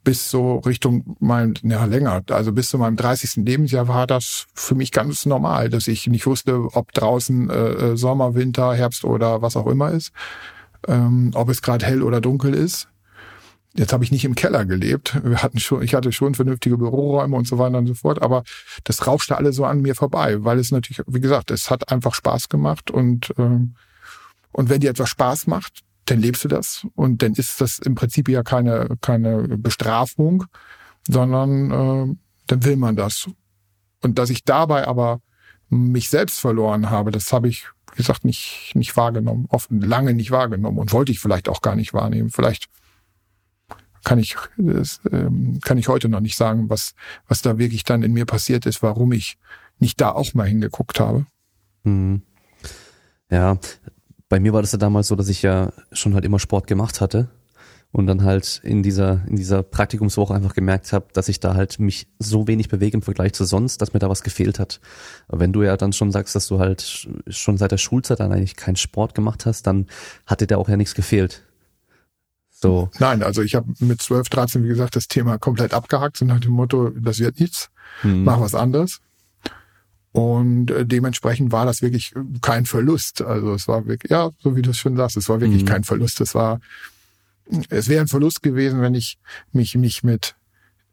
bis so Richtung mein, ja länger, also bis zu meinem 30. Lebensjahr war das für mich ganz normal, dass ich nicht wusste, ob draußen äh, äh, Sommer, Winter, Herbst oder was auch immer ist. ähm, ob es gerade hell oder dunkel ist. Jetzt habe ich nicht im Keller gelebt. Wir hatten schon, ich hatte schon vernünftige Büroräume und so weiter und so fort, aber das rauschte alle so an mir vorbei, weil es natürlich, wie gesagt, es hat einfach Spaß gemacht und ähm, und wenn dir etwas Spaß macht, dann lebst du das und dann ist das im Prinzip ja keine keine Bestrafung, sondern äh, dann will man das. Und dass ich dabei aber mich selbst verloren habe, das habe ich, wie gesagt, nicht, nicht wahrgenommen, oft lange nicht wahrgenommen und wollte ich vielleicht auch gar nicht wahrnehmen. Vielleicht kann ich, das, ähm, kann ich heute noch nicht sagen, was, was da wirklich dann in mir passiert ist, warum ich nicht da auch mal hingeguckt habe.
Hm. Ja, bei mir war das ja damals so, dass ich ja schon halt immer Sport gemacht hatte und dann halt in dieser in dieser Praktikumswoche einfach gemerkt habe, dass ich da halt mich so wenig bewege im Vergleich zu sonst, dass mir da was gefehlt hat. Aber wenn du ja dann schon sagst, dass du halt schon seit der Schulzeit dann eigentlich keinen Sport gemacht hast, dann hatte dir auch ja nichts gefehlt.
So. Nein, also ich habe mit 12, 13, wie gesagt, das Thema komplett abgehakt, so nach dem Motto, das wird nichts, mhm. mach was anderes. Und äh, dementsprechend war das wirklich kein Verlust. Also es war wirklich, ja, so wie du es schon sagst, es war wirklich mhm. kein Verlust. Es war, es wäre ein Verlust gewesen, wenn ich mich mich mit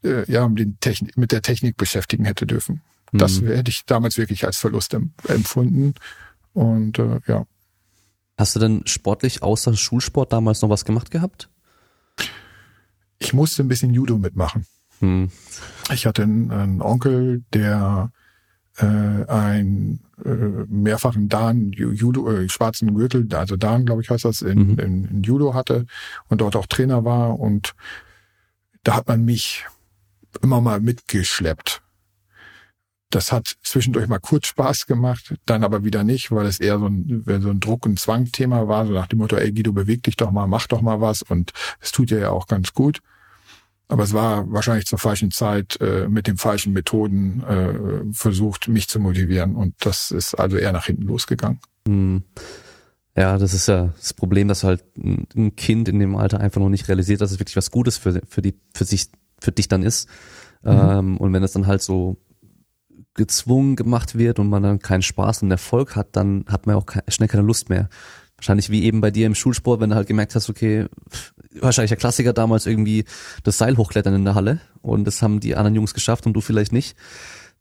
äh, ja den Technik, mit der Technik beschäftigen hätte dürfen. Mhm. Das hätte ich damals wirklich als Verlust empfunden. Und äh, ja.
Hast du denn sportlich außer Schulsport damals noch was gemacht gehabt?
ich musste ein bisschen Judo mitmachen. Hm. Ich hatte einen, einen Onkel, der äh, einen äh, mehrfachen Dan Judo äh, schwarzen Gürtel, also Dan, glaube ich, heißt das, in, mhm. in, in Judo hatte und dort auch Trainer war und da hat man mich immer mal mitgeschleppt. Das hat zwischendurch mal kurz Spaß gemacht, dann aber wieder nicht, weil es eher so ein, so ein Druck- und Zwangthema war, so nach dem Motto, ey Guido, beweg dich doch mal, mach doch mal was und es tut dir ja auch ganz gut. Aber es war wahrscheinlich zur falschen Zeit äh, mit den falschen Methoden äh, versucht, mich zu motivieren. Und das ist also eher nach hinten losgegangen. Hm.
Ja, das ist ja das Problem, dass halt ein Kind in dem Alter einfach noch nicht realisiert, dass es wirklich was Gutes für, für die, für sich, für dich dann ist. Mhm. Ähm, und wenn es dann halt so gezwungen gemacht wird und man dann keinen Spaß und Erfolg hat, dann hat man auch schnell keine Lust mehr. Wahrscheinlich wie eben bei dir im Schulsport, wenn du halt gemerkt hast, okay, wahrscheinlich der Klassiker damals irgendwie das Seil hochklettern in der Halle und das haben die anderen Jungs geschafft und du vielleicht nicht,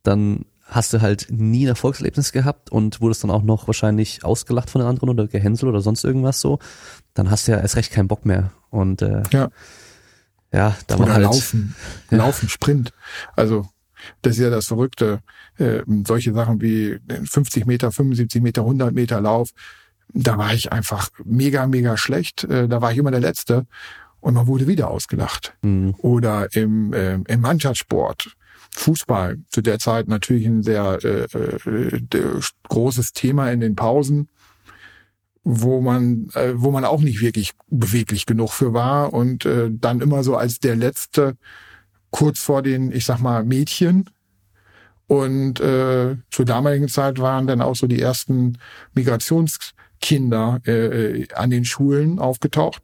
dann hast du halt nie ein Erfolgserlebnis gehabt und wurdest dann auch noch wahrscheinlich ausgelacht von den anderen oder gehänselt oder sonst irgendwas so, dann hast du ja erst recht keinen Bock mehr. Und äh, ja, ja
da war halt, Laufen, ja. Laufen, Sprint. Also das ist ja das Verrückte. Äh, solche Sachen wie 50 Meter, 75 Meter, 100 Meter Lauf, da war ich einfach mega, mega schlecht. Äh, da war ich immer der Letzte und man wurde wieder ausgelacht. Mhm. Oder im, äh, im Mannschaftssport. Fußball zu der Zeit natürlich ein sehr äh, äh, großes Thema in den Pausen, wo man äh, wo man auch nicht wirklich beweglich genug für war und äh, dann immer so als der letzte kurz vor den ich sag mal Mädchen und äh, zur damaligen Zeit waren dann auch so die ersten Migrations Kinder äh, äh, an den Schulen aufgetaucht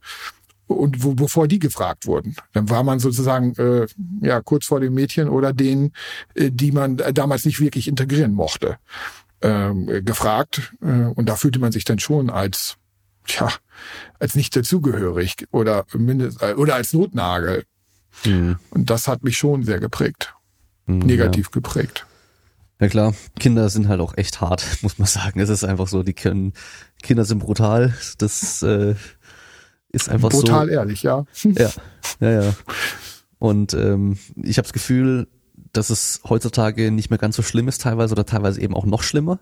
und wo, bevor die gefragt wurden. Dann war man sozusagen äh, ja kurz vor den Mädchen oder denen, äh, die man damals nicht wirklich integrieren mochte, äh, gefragt. Äh, und da fühlte man sich dann schon als tja, als nicht dazugehörig oder mindest, äh, oder als Notnagel. Mhm. Und das hat mich schon sehr geprägt, mhm, negativ ja. geprägt.
Ja klar, Kinder sind halt auch echt hart, muss man sagen. Es ist einfach so, die können, Kinder sind brutal. Das äh, ist einfach
brutal
so.
Brutal ehrlich, ja.
Ja, ja, ja. Und ähm, ich habe das Gefühl, dass es heutzutage nicht mehr ganz so schlimm ist teilweise oder teilweise eben auch noch schlimmer.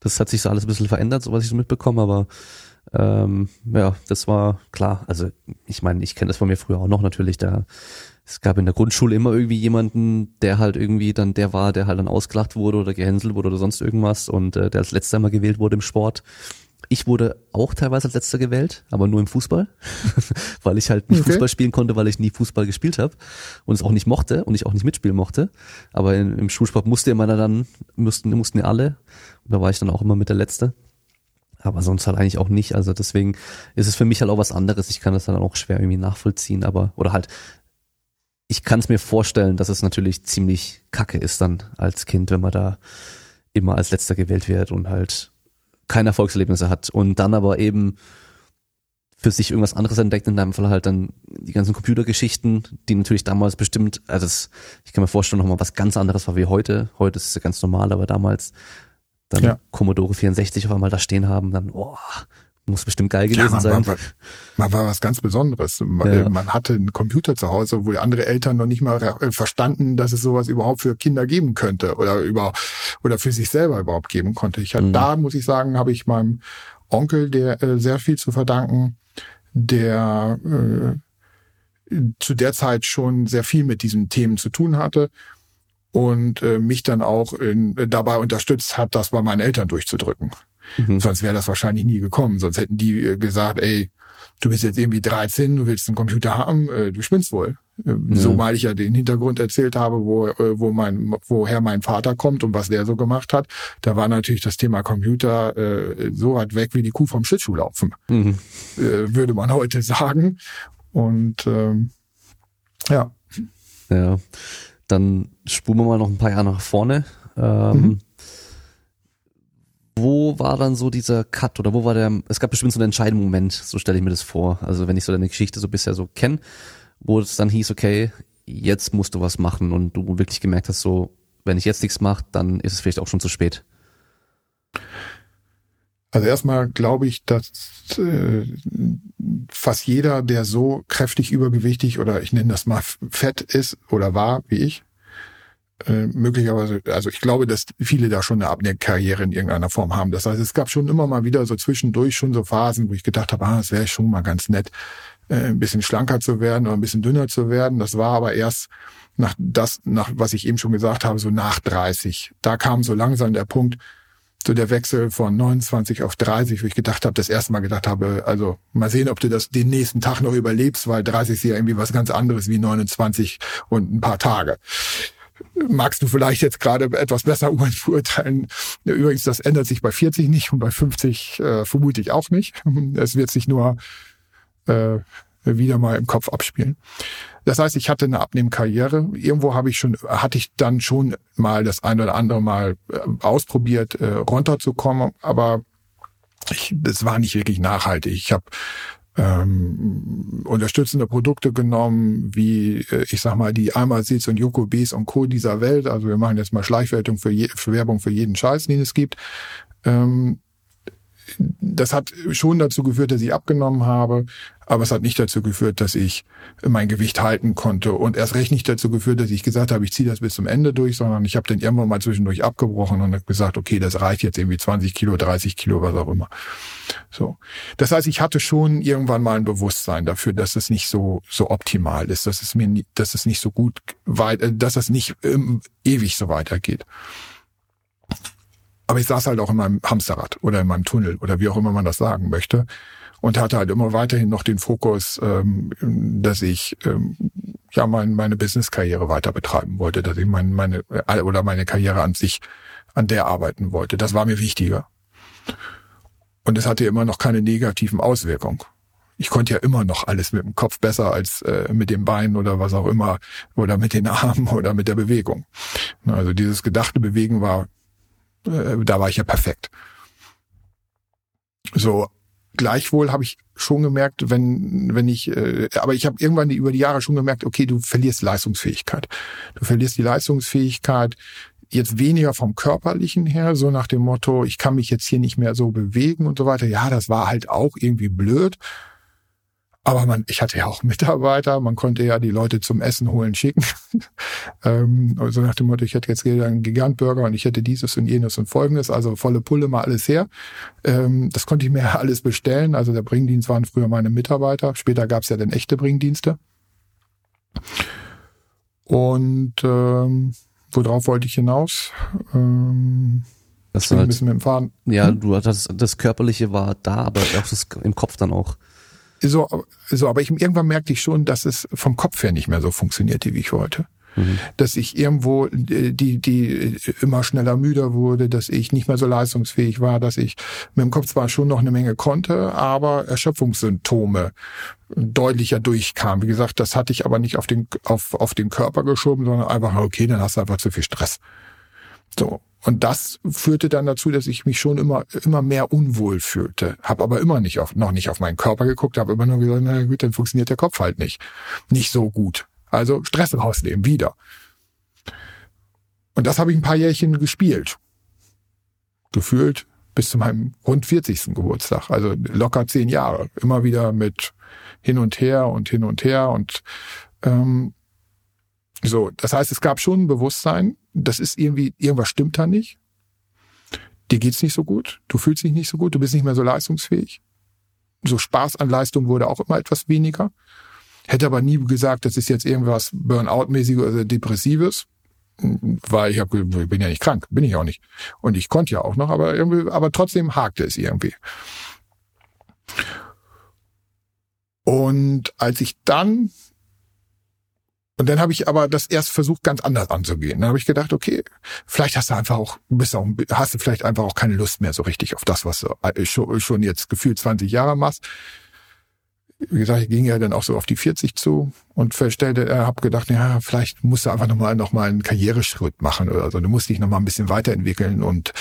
Das hat sich so alles ein bisschen verändert, so was ich so mitbekomme, aber ähm, ja, das war klar. Also ich meine, ich kenne das von mir früher auch noch natürlich, da es gab in der Grundschule immer irgendwie jemanden, der halt irgendwie dann der war, der halt dann ausgelacht wurde oder gehänselt wurde oder sonst irgendwas und äh, der als letzter mal gewählt wurde im Sport. Ich wurde auch teilweise als letzter gewählt, aber nur im Fußball, weil ich halt nicht okay. Fußball spielen konnte, weil ich nie Fußball gespielt habe und es auch nicht mochte und ich auch nicht mitspielen mochte. Aber in, im Schulsport musste immer dann, mussten, mussten ja alle und da war ich dann auch immer mit der Letzte. Aber sonst halt eigentlich auch nicht. Also deswegen ist es für mich halt auch was anderes. Ich kann das dann auch schwer irgendwie nachvollziehen, aber oder halt ich kann es mir vorstellen, dass es natürlich ziemlich kacke ist dann als Kind, wenn man da immer als letzter gewählt wird und halt keine Erfolgserlebnisse hat und dann aber eben für sich irgendwas anderes entdeckt, in deinem Fall halt dann die ganzen Computergeschichten, die natürlich damals bestimmt, also das, ich kann mir vorstellen, nochmal was ganz anderes war wie heute. Heute ist es ja ganz normal, aber damals dann ja. Commodore 64 auf einmal da stehen haben, dann, oh, muss bestimmt geil gewesen ja, man sein.
War, man war was ganz Besonderes. Man, ja. man, hatte einen Computer zu Hause, wo andere Eltern noch nicht mal verstanden, dass es sowas überhaupt für Kinder geben könnte oder über oder für sich selber überhaupt geben konnte. Ich hatte mhm. da muss ich sagen, habe ich meinem Onkel, der äh, sehr viel zu verdanken, der äh, zu der Zeit schon sehr viel mit diesen Themen zu tun hatte und äh, mich dann auch in, dabei unterstützt hat, das bei meinen Eltern durchzudrücken. Mhm. Sonst wäre das wahrscheinlich nie gekommen. Sonst hätten die äh, gesagt, ey, du bist jetzt irgendwie 13, du willst einen Computer haben, äh, du spinnst wohl. Äh, ja. So mal ich ja den Hintergrund erzählt habe, wo, äh, wo mein, woher mein Vater kommt und was der so gemacht hat, da war natürlich das Thema Computer äh, so weit weg wie die Kuh vom Schlittschuhlaufen, mhm. äh, würde man heute sagen. Und ähm, ja.
Ja, dann spulen wir mal noch ein paar Jahre nach vorne. Ähm, mhm. Wo war dann so dieser Cut oder wo war der, es gab bestimmt so einen entscheidenden Moment, so stelle ich mir das vor. Also wenn ich so deine Geschichte so bisher so kenne, wo es dann hieß, okay, jetzt musst du was machen und du wirklich gemerkt hast, so, wenn ich jetzt nichts mache, dann ist es vielleicht auch schon zu spät.
Also erstmal glaube ich, dass äh, fast jeder, der so kräftig übergewichtig oder ich nenne das mal fett ist oder war wie ich, äh, möglicherweise, also ich glaube, dass viele da schon eine Abnehmkarriere in irgendeiner Form haben. Das heißt, es gab schon immer mal wieder so zwischendurch schon so Phasen, wo ich gedacht habe, ah, es wäre schon mal ganz nett, äh, ein bisschen schlanker zu werden oder ein bisschen dünner zu werden. Das war aber erst nach das, nach was ich eben schon gesagt habe, so nach 30. Da kam so langsam der Punkt, so der Wechsel von 29 auf 30, wo ich gedacht habe, das erste Mal gedacht habe, also mal sehen, ob du das den nächsten Tag noch überlebst, weil 30 ist ja irgendwie was ganz anderes wie 29 und ein paar Tage magst du vielleicht jetzt gerade etwas besser beurteilen. Übrigens, das ändert sich bei 40 nicht und bei 50 äh, vermute ich auch nicht. Es wird sich nur äh, wieder mal im Kopf abspielen. Das heißt, ich hatte eine Abnehmkarriere. Irgendwo habe ich schon, hatte ich dann schon mal das ein oder andere Mal äh, ausprobiert, äh, runterzukommen, aber ich, das war nicht wirklich nachhaltig. Ich habe ähm, unterstützende Produkte genommen, wie äh, ich sag mal die Almazits und Yoko und Co. dieser Welt. Also wir machen jetzt mal Schleichwertung für, je, für Werbung für jeden Scheiß, den es gibt. Ähm, das hat schon dazu geführt, dass ich abgenommen habe, aber es hat nicht dazu geführt, dass ich mein Gewicht halten konnte und erst recht nicht dazu geführt, dass ich gesagt habe, ich ziehe das bis zum Ende durch, sondern ich habe dann irgendwann mal zwischendurch abgebrochen und habe gesagt, okay, das reicht jetzt irgendwie 20 Kilo, 30 Kilo, was auch immer. So, das heißt, ich hatte schon irgendwann mal ein Bewusstsein dafür, dass es nicht so so optimal ist, dass es mir, dass es nicht so gut weit, dass es nicht ähm, ewig so weitergeht. Aber ich saß halt auch in meinem Hamsterrad oder in meinem Tunnel oder wie auch immer man das sagen möchte und hatte halt immer weiterhin noch den Fokus, ähm, dass ich ähm, ja mein, meine Business-Karriere weiter betreiben wollte, dass ich mein, meine äh, oder meine Karriere an sich an der arbeiten wollte. Das war mir wichtiger. Und es hatte immer noch keine negativen Auswirkungen. Ich konnte ja immer noch alles mit dem Kopf besser als äh, mit dem Bein oder was auch immer oder mit den Armen oder mit der Bewegung. Also dieses gedachte Bewegen war äh, da war ich ja perfekt. So, gleichwohl habe ich schon gemerkt, wenn wenn ich, äh, aber ich habe irgendwann über die Jahre schon gemerkt, okay, du verlierst Leistungsfähigkeit. Du verlierst die Leistungsfähigkeit jetzt weniger vom körperlichen her, so nach dem Motto, ich kann mich jetzt hier nicht mehr so bewegen und so weiter. Ja, das war halt auch irgendwie blöd. Aber man, ich hatte ja auch Mitarbeiter, man konnte ja die Leute zum Essen holen schicken. ähm, also nach dem Motto, ich hätte jetzt einen Gigantburger und ich hätte dieses und jenes und folgendes, also volle Pulle mal alles her. Ähm, das konnte ich mir ja alles bestellen. Also der Bringdienst waren früher meine Mitarbeiter. Später gab es ja dann echte Bringdienste. Und ähm, worauf wollte ich hinaus? Ähm,
das war halt, ein bisschen mit dem Fahren. Ja, hm? du hattest das Körperliche war da, aber auch das im Kopf dann auch.
So, so, aber ich, irgendwann merkte ich schon, dass es vom Kopf her nicht mehr so funktionierte, wie ich wollte. Mhm. Dass ich irgendwo äh, die, die immer schneller müder wurde, dass ich nicht mehr so leistungsfähig war, dass ich mit dem Kopf zwar schon noch eine Menge konnte, aber Erschöpfungssymptome deutlicher durchkam. Wie gesagt, das hatte ich aber nicht auf den, auf, auf den Körper geschoben, sondern einfach, okay, dann hast du einfach zu viel Stress. So. Und das führte dann dazu, dass ich mich schon immer immer mehr unwohl fühlte. Habe aber immer nicht auf, noch nicht auf meinen Körper geguckt, habe immer nur gesagt, na gut, dann funktioniert der Kopf halt nicht. Nicht so gut. Also Stress rausnehmen, wieder. Und das habe ich ein paar Jährchen gespielt. Gefühlt bis zu meinem rund 40. Geburtstag. Also locker zehn Jahre. Immer wieder mit hin und her und hin und her und ähm, so. Das heißt, es gab schon ein Bewusstsein, das ist irgendwie, irgendwas stimmt da nicht. Dir geht's nicht so gut, du fühlst dich nicht so gut, du bist nicht mehr so leistungsfähig. So Spaß an Leistung wurde auch immer etwas weniger. Hätte aber nie gesagt, das ist jetzt irgendwas Burnout-mäßiges oder Depressives, weil ich, hab, ich bin ja nicht krank, bin ich auch nicht. Und ich konnte ja auch noch, aber irgendwie, aber trotzdem hakte es irgendwie. Und als ich dann und dann habe ich aber das erst versucht, ganz anders anzugehen. Dann habe ich gedacht, okay, vielleicht hast du einfach auch, bist auch, hast du vielleicht einfach auch keine Lust mehr so richtig auf das, was du äh, schon jetzt gefühlt 20 Jahre machst wie gesagt, ich ging ja dann auch so auf die 40 zu und verstellte, er habe gedacht, ja, vielleicht musst du einfach nochmal noch mal einen Karriereschritt machen oder so. Du musst dich nochmal ein bisschen weiterentwickeln und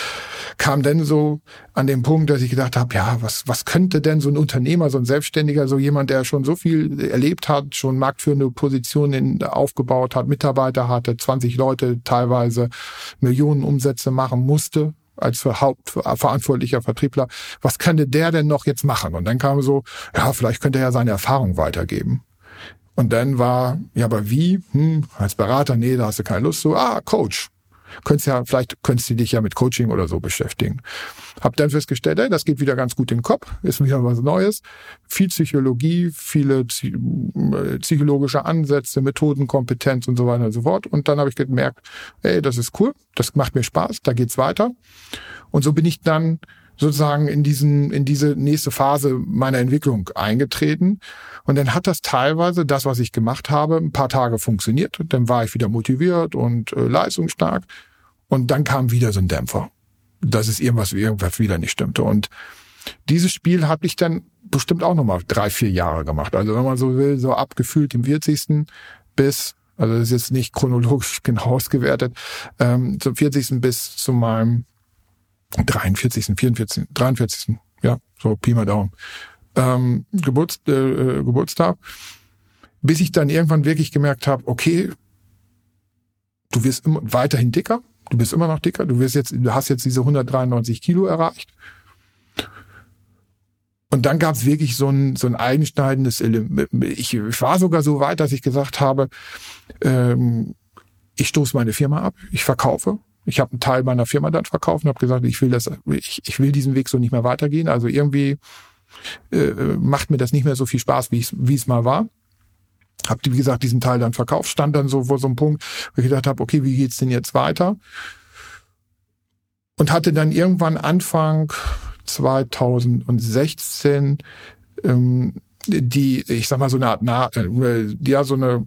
kam dann so an den Punkt, dass ich gedacht habe, ja, was, was könnte denn so ein Unternehmer, so ein Selbstständiger, so jemand, der schon so viel erlebt hat, schon marktführende Positionen aufgebaut hat, Mitarbeiter hatte, 20 Leute teilweise, Millionen Umsätze machen musste, als hauptverantwortlicher Vertriebler, was könnte der denn noch jetzt machen? Und dann kam so, ja, vielleicht könnte er ja seine Erfahrung weitergeben. Und dann war, ja, aber wie? Hm, als Berater, nee, da hast du keine Lust so, ah, Coach. Könntest ja, vielleicht könntest du dich ja mit Coaching oder so beschäftigen. Hab dann festgestellt, ey, das geht wieder ganz gut in den Kopf, ist wieder was Neues. Viel Psychologie, viele äh, psychologische Ansätze, Methodenkompetenz und so weiter und so fort. Und dann habe ich gemerkt, ey, das ist cool, das macht mir Spaß, da geht's weiter. Und so bin ich dann sozusagen in diesen, in diese nächste Phase meiner Entwicklung eingetreten. Und dann hat das teilweise, das, was ich gemacht habe, ein paar Tage funktioniert. Dann war ich wieder motiviert und äh, leistungsstark. Und dann kam wieder so ein Dämpfer. Dass es irgendwas, irgendwas wieder nicht stimmte. Und dieses Spiel habe ich dann bestimmt auch nochmal drei, vier Jahre gemacht. Also wenn man so will, so abgefühlt im 40. bis, also das ist jetzt nicht chronologisch genau ausgewertet, ähm, zum 40. bis zu meinem 43., 44., 43., ja, so Pi mal Daumen, ähm, Geburts, äh, äh, Geburtstag, bis ich dann irgendwann wirklich gemerkt habe, okay, du wirst immer weiterhin dicker, du bist immer noch dicker, du wirst jetzt, du hast jetzt diese 193 Kilo erreicht. Und dann gab es wirklich so ein, so ein einschneidendes Element. Ich, ich war sogar so weit, dass ich gesagt habe, ähm, ich stoße meine Firma ab, ich verkaufe ich habe einen Teil meiner Firma dann verkauft und habe gesagt, ich will das, ich, ich will diesen Weg so nicht mehr weitergehen. Also irgendwie äh, macht mir das nicht mehr so viel Spaß, wie es wie es mal war. Hab wie gesagt diesen Teil dann verkauft, stand dann so vor so einem Punkt, wo ich gedacht habe, okay, wie geht's denn jetzt weiter? Und hatte dann irgendwann Anfang 2016 ähm, die, ich sag mal so eine Art, na, äh, ja so eine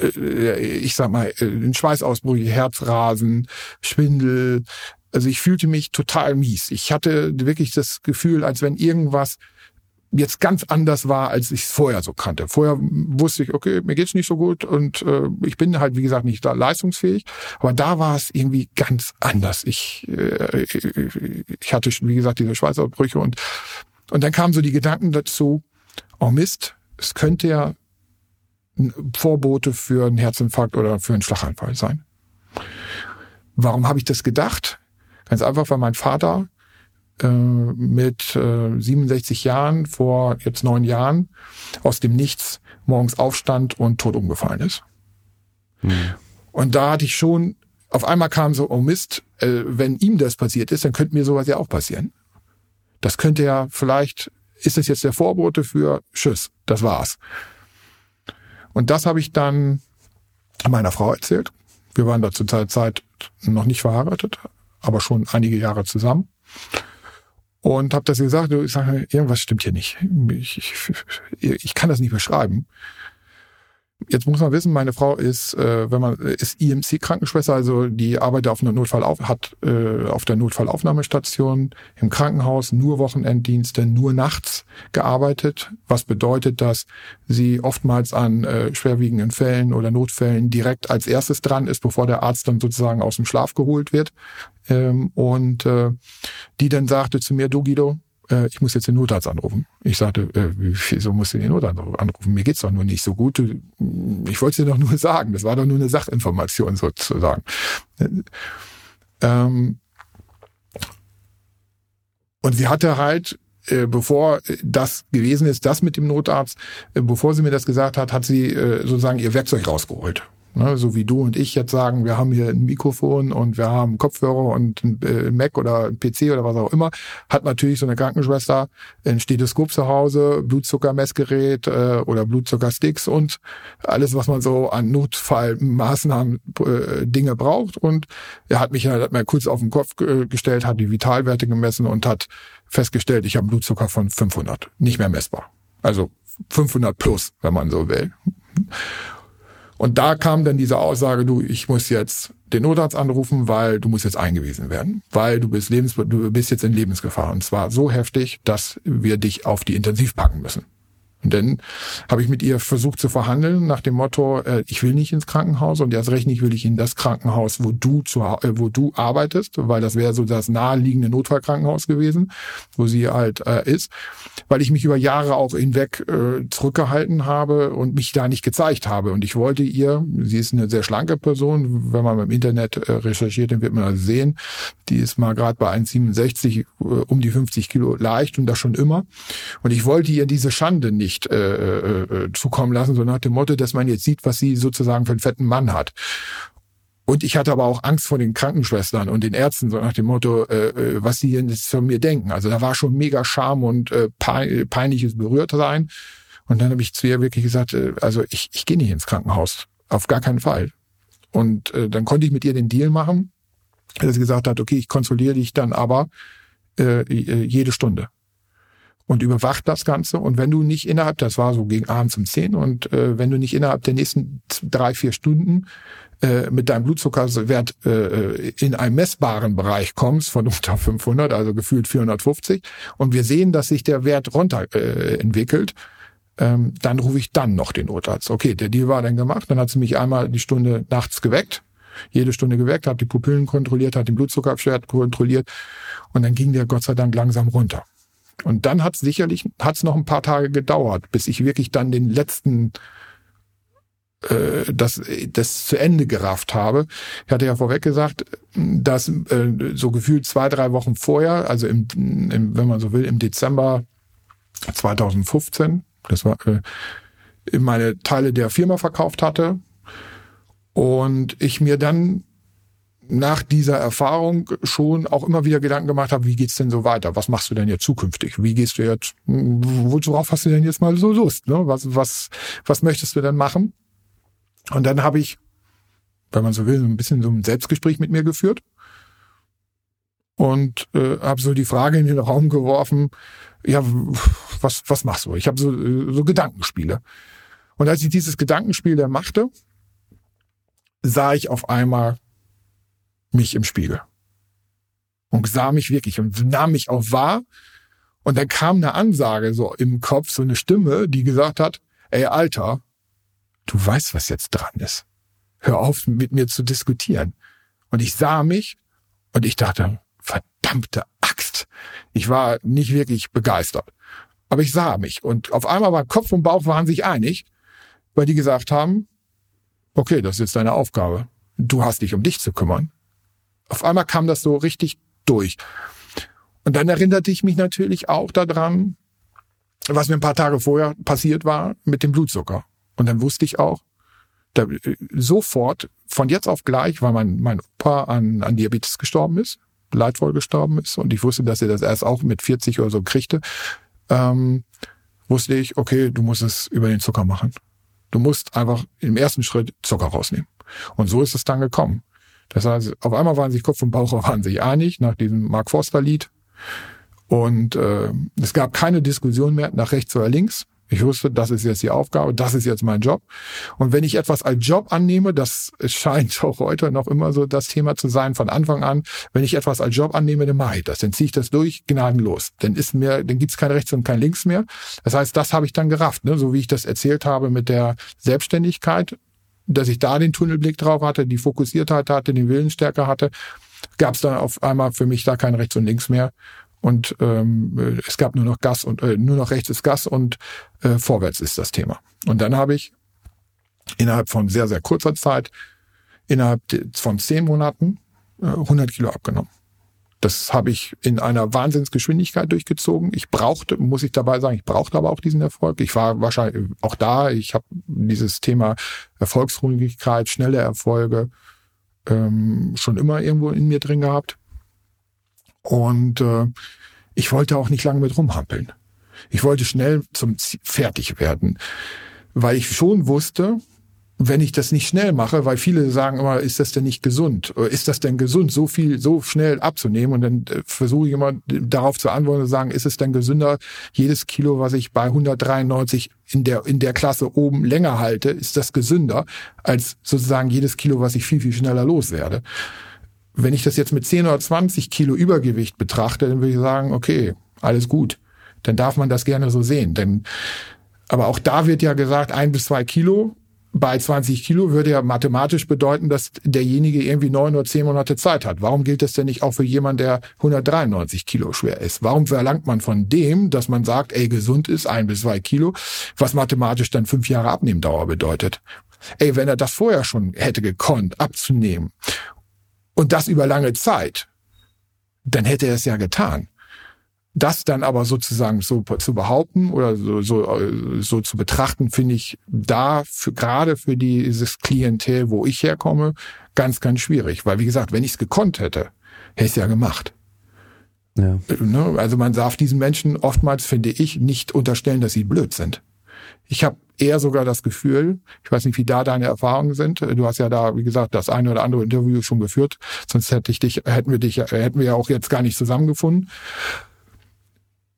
ich sag mal, äh, Schweißausbrüche, Herzrasen, Schwindel. Also ich fühlte mich total mies. Ich hatte wirklich das Gefühl, als wenn irgendwas jetzt ganz anders war, als ich es vorher so kannte. Vorher wusste ich, okay, mir geht's nicht so gut und äh, ich bin halt, wie gesagt, nicht da leistungsfähig. Aber da war es irgendwie ganz anders. Ich, äh, ich hatte, wie gesagt, diese Schweißausbrüche und, und dann kamen so die Gedanken dazu, oh Mist, es könnte ja Vorbote für einen Herzinfarkt oder für einen Schlaganfall sein. Warum habe ich das gedacht? Ganz einfach, weil mein Vater äh, mit äh, 67 Jahren vor jetzt neun Jahren aus dem Nichts morgens aufstand und tot umgefallen ist. Hm. Und da hatte ich schon, auf einmal kam so, oh Mist, äh, wenn ihm das passiert ist, dann könnte mir sowas ja auch passieren. Das könnte ja vielleicht, ist das jetzt der Vorbote für Tschüss, das war's. Und das habe ich dann meiner Frau erzählt. Wir waren da zu der Zeit noch nicht verheiratet, aber schon einige Jahre zusammen. Und habe das gesagt, ich sage, irgendwas stimmt hier nicht. Ich, ich, ich kann das nicht beschreiben. Jetzt muss man wissen, meine Frau ist, äh, wenn man ist IMC-Krankenschwester, also die arbeitet auf einer Notfallauf hat äh, auf der Notfallaufnahmestation im Krankenhaus nur Wochenenddienste, nur nachts gearbeitet. Was bedeutet, dass sie oftmals an äh, schwerwiegenden Fällen oder Notfällen direkt als erstes dran ist, bevor der Arzt dann sozusagen aus dem Schlaf geholt wird. Ähm, und äh, die dann sagte zu mir, du Guido, äh, ich muss jetzt den Notarzt anrufen. Ich sagte, äh, wieso musst du den Notarzt anrufen? Mir geht's doch nur nicht so gut. Ich wollte dir doch nur sagen, das war doch nur eine Sachinformation sozusagen. Ähm, und sie hatte halt äh, bevor das gewesen ist, das mit dem Notarzt, äh, bevor sie mir das gesagt hat, hat sie äh, sozusagen ihr Werkzeug rausgeholt. Ne, so wie du und ich jetzt sagen, wir haben hier ein Mikrofon und wir haben Kopfhörer und ein äh, Mac oder ein PC oder was auch immer, hat natürlich so eine Krankenschwester ein Stethoskop zu Hause, Blutzuckermessgerät äh, oder Blutzuckersticks und alles, was man so an Notfallmaßnahmen äh, Dinge braucht. Und er hat mich hat mir kurz auf den Kopf gestellt, hat die Vitalwerte gemessen und hat festgestellt, ich habe Blutzucker von 500, nicht mehr messbar. Also 500 plus, wenn man so will. Und da kam dann diese Aussage, du, ich muss jetzt den Notarzt anrufen, weil du musst jetzt eingewiesen werden, weil du bist lebens, du bist jetzt in Lebensgefahr. Und zwar so heftig, dass wir dich auf die Intensiv packen müssen. Und dann habe ich mit ihr versucht zu verhandeln nach dem Motto, äh, ich will nicht ins Krankenhaus und erst recht nicht will ich in das Krankenhaus, wo du zu, äh, wo du arbeitest, weil das wäre so das naheliegende Notfallkrankenhaus gewesen, wo sie halt äh, ist, weil ich mich über Jahre auch hinweg äh, zurückgehalten habe und mich da nicht gezeigt habe. Und ich wollte ihr, sie ist eine sehr schlanke Person, wenn man im Internet äh, recherchiert, dann wird man das sehen, die ist mal gerade bei 1,67 äh, um die 50 Kilo leicht und das schon immer. Und ich wollte ihr diese Schande nicht nicht äh, äh, äh, zukommen lassen, so nach dem Motto, dass man jetzt sieht, was sie sozusagen für einen fetten Mann hat. Und ich hatte aber auch Angst vor den Krankenschwestern und den Ärzten, so nach dem Motto, äh, äh was sie jetzt von mir denken. Also da war schon mega Scham und äh, peinliches Berührtsein. Und dann habe ich zu ihr wirklich gesagt, äh, also ich, ich gehe nicht ins Krankenhaus, auf gar keinen Fall. Und äh, dann konnte ich mit ihr den Deal machen, dass sie gesagt hat, okay, ich kontrolliere dich dann aber äh, jede Stunde und überwacht das Ganze. Und wenn du nicht innerhalb, das war so gegen abends um zehn, und äh, wenn du nicht innerhalb der nächsten drei, vier Stunden äh, mit deinem Blutzuckerwert äh, in einen messbaren Bereich kommst von unter 500, also gefühlt 450, und wir sehen, dass sich der Wert runter äh, entwickelt, ähm, dann rufe ich dann noch den Notarzt. Okay, der Deal war dann gemacht. Dann hat sie mich einmal die Stunde nachts geweckt, jede Stunde geweckt, hat die Pupillen kontrolliert, hat den Blutzuckerwert kontrolliert und dann ging der Gott sei Dank langsam runter. Und dann hat es sicherlich hat's noch ein paar Tage gedauert, bis ich wirklich dann den letzten äh, das, das zu Ende gerafft habe. Ich hatte ja vorweg gesagt, dass äh, so gefühlt zwei, drei Wochen vorher, also im, im, wenn man so will, im Dezember 2015, das war äh, meine Teile der Firma verkauft hatte und ich mir dann nach dieser Erfahrung schon auch immer wieder Gedanken gemacht habe, wie geht's denn so weiter? Was machst du denn jetzt zukünftig? Wie gehst du jetzt, worauf hast du denn jetzt mal so Lust? Ne? Was, was, was möchtest du denn machen? Und dann habe ich, wenn man so will, so ein bisschen so ein Selbstgespräch mit mir geführt und äh, habe so die Frage in den Raum geworfen, ja, was, was machst du? Ich habe so, so Gedankenspiele. Und als ich dieses Gedankenspiel dann machte, sah ich auf einmal mich im Spiegel. Und sah mich wirklich und nahm mich auch wahr. Und dann kam eine Ansage so im Kopf, so eine Stimme, die gesagt hat, ey Alter, du weißt, was jetzt dran ist. Hör auf, mit mir zu diskutieren. Und ich sah mich und ich dachte, verdammte Axt. Ich war nicht wirklich begeistert. Aber ich sah mich und auf einmal war Kopf und Bauch waren sich einig, weil die gesagt haben, okay, das ist jetzt deine Aufgabe. Du hast dich um dich zu kümmern auf einmal kam das so richtig durch. Und dann erinnerte ich mich natürlich auch daran, was mir ein paar Tage vorher passiert war mit dem Blutzucker. Und dann wusste ich auch, da, sofort, von jetzt auf gleich, weil mein, mein Opa an, an Diabetes gestorben ist, leidvoll gestorben ist, und ich wusste, dass er das erst auch mit 40 oder so kriegte, ähm, wusste ich, okay, du musst es über den Zucker machen. Du musst einfach im ersten Schritt Zucker rausnehmen. Und so ist es dann gekommen. Das heißt, auf einmal waren sich Kopf und Bauch waren sich einig nach diesem Mark Forster Lied. Und äh, es gab keine Diskussion mehr nach rechts oder links. Ich wusste, das ist jetzt die Aufgabe, das ist jetzt mein Job. Und wenn ich etwas als Job annehme, das scheint auch heute noch immer so das Thema zu sein von Anfang an, wenn ich etwas als Job annehme, dann mache ich das, dann ziehe ich das durch, gnadenlos. Dann ist mir, dann gibt's kein Rechts und kein Links mehr. Das heißt, das habe ich dann gerafft, ne? so wie ich das erzählt habe mit der Selbstständigkeit, dass ich da den Tunnelblick drauf hatte, die Fokussiertheit hatte, den Willensstärke hatte, gab es dann auf einmal für mich da kein Rechts und Links mehr und ähm, es gab nur noch Gas und äh, nur noch rechts ist Gas und äh, vorwärts ist das Thema. Und dann habe ich innerhalb von sehr sehr kurzer Zeit, innerhalb von zehn Monaten äh, 100 Kilo abgenommen. Das habe ich in einer Wahnsinnsgeschwindigkeit durchgezogen. Ich brauchte, muss ich dabei sagen, ich brauchte aber auch diesen Erfolg. Ich war wahrscheinlich auch da. Ich habe dieses Thema Erfolgsruhigkeit, schnelle Erfolge ähm, schon immer irgendwo in mir drin gehabt. Und äh, ich wollte auch nicht lange mit rumhampeln. Ich wollte schnell zum Ziel fertig werden, weil ich schon wusste, wenn ich das nicht schnell mache, weil viele sagen immer, ist das denn nicht gesund? Ist das denn gesund, so viel, so schnell abzunehmen? Und dann äh, versuche ich immer darauf zu antworten und sagen, ist es denn gesünder, jedes Kilo, was ich bei 193 in der, in der Klasse oben länger halte, ist das gesünder, als sozusagen jedes Kilo, was ich viel, viel schneller loswerde? Wenn ich das jetzt mit 10 oder 20 Kilo Übergewicht betrachte, dann würde ich sagen, okay, alles gut. Dann darf man das gerne so sehen. Denn, aber auch da wird ja gesagt, ein bis zwei Kilo bei 20 Kilo würde ja mathematisch bedeuten, dass derjenige irgendwie neun oder zehn Monate Zeit hat. Warum gilt das denn nicht auch für jemanden, der 193 Kilo schwer ist? Warum verlangt man von dem, dass man sagt, ey, gesund ist, ein bis zwei Kilo, was mathematisch dann fünf Jahre Abnehmdauer bedeutet? Ey, wenn er das vorher schon hätte gekonnt, abzunehmen und das über lange Zeit, dann hätte er es ja getan. Das dann aber sozusagen so zu behaupten oder so, so, so zu betrachten, finde ich da für, gerade für dieses Klientel, wo ich herkomme, ganz, ganz schwierig. Weil wie gesagt, wenn ich es gekonnt hätte, hätte ich es ja gemacht. Ja. Ne? Also man darf diesen Menschen oftmals, finde ich, nicht unterstellen, dass sie blöd sind. Ich habe eher sogar das Gefühl, ich weiß nicht, wie da deine Erfahrungen sind. Du hast ja da, wie gesagt, das eine oder andere Interview schon geführt, sonst hätte ich dich, hätten wir dich, hätten wir ja auch jetzt gar nicht zusammengefunden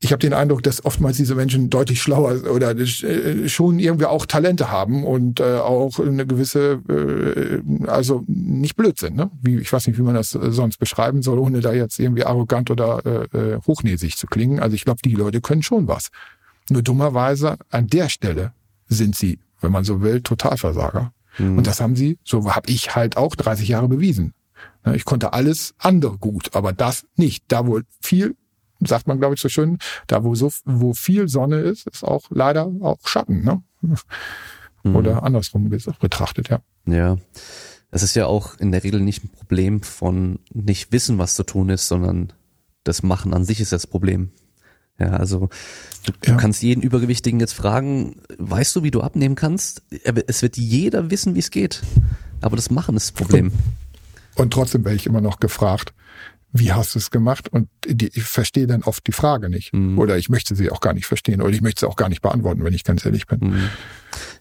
ich habe den Eindruck, dass oftmals diese Menschen deutlich schlauer oder äh, schon irgendwie auch Talente haben und äh, auch eine gewisse, äh, also nicht blöd sind. Ne? Wie, ich weiß nicht, wie man das sonst beschreiben soll, ohne da jetzt irgendwie arrogant oder äh, hochnäsig zu klingen. Also ich glaube, die Leute können schon was. Nur dummerweise an der Stelle sind sie, wenn man so will, Totalversager. Mhm. Und das haben sie, so habe ich halt auch 30 Jahre bewiesen. Ich konnte alles andere gut, aber das nicht. Da wohl viel sagt man, glaube ich, so schön, da wo so, wo viel Sonne ist, ist auch leider auch Schatten, ne? Mhm. Oder andersrum betrachtet, ja.
Ja. Es ist ja auch in der Regel nicht ein Problem von nicht wissen, was zu tun ist, sondern das Machen an sich ist das Problem. Ja, also du, ja. du kannst jeden Übergewichtigen jetzt fragen, weißt du, wie du abnehmen kannst? Es wird jeder wissen, wie es geht. Aber das Machen ist das Problem.
Und trotzdem werde ich immer noch gefragt, wie hast du es gemacht? Und die, ich verstehe dann oft die Frage nicht. Mhm. Oder ich möchte sie auch gar nicht verstehen. Oder ich möchte sie auch gar nicht beantworten, wenn ich ganz ehrlich bin. Mhm.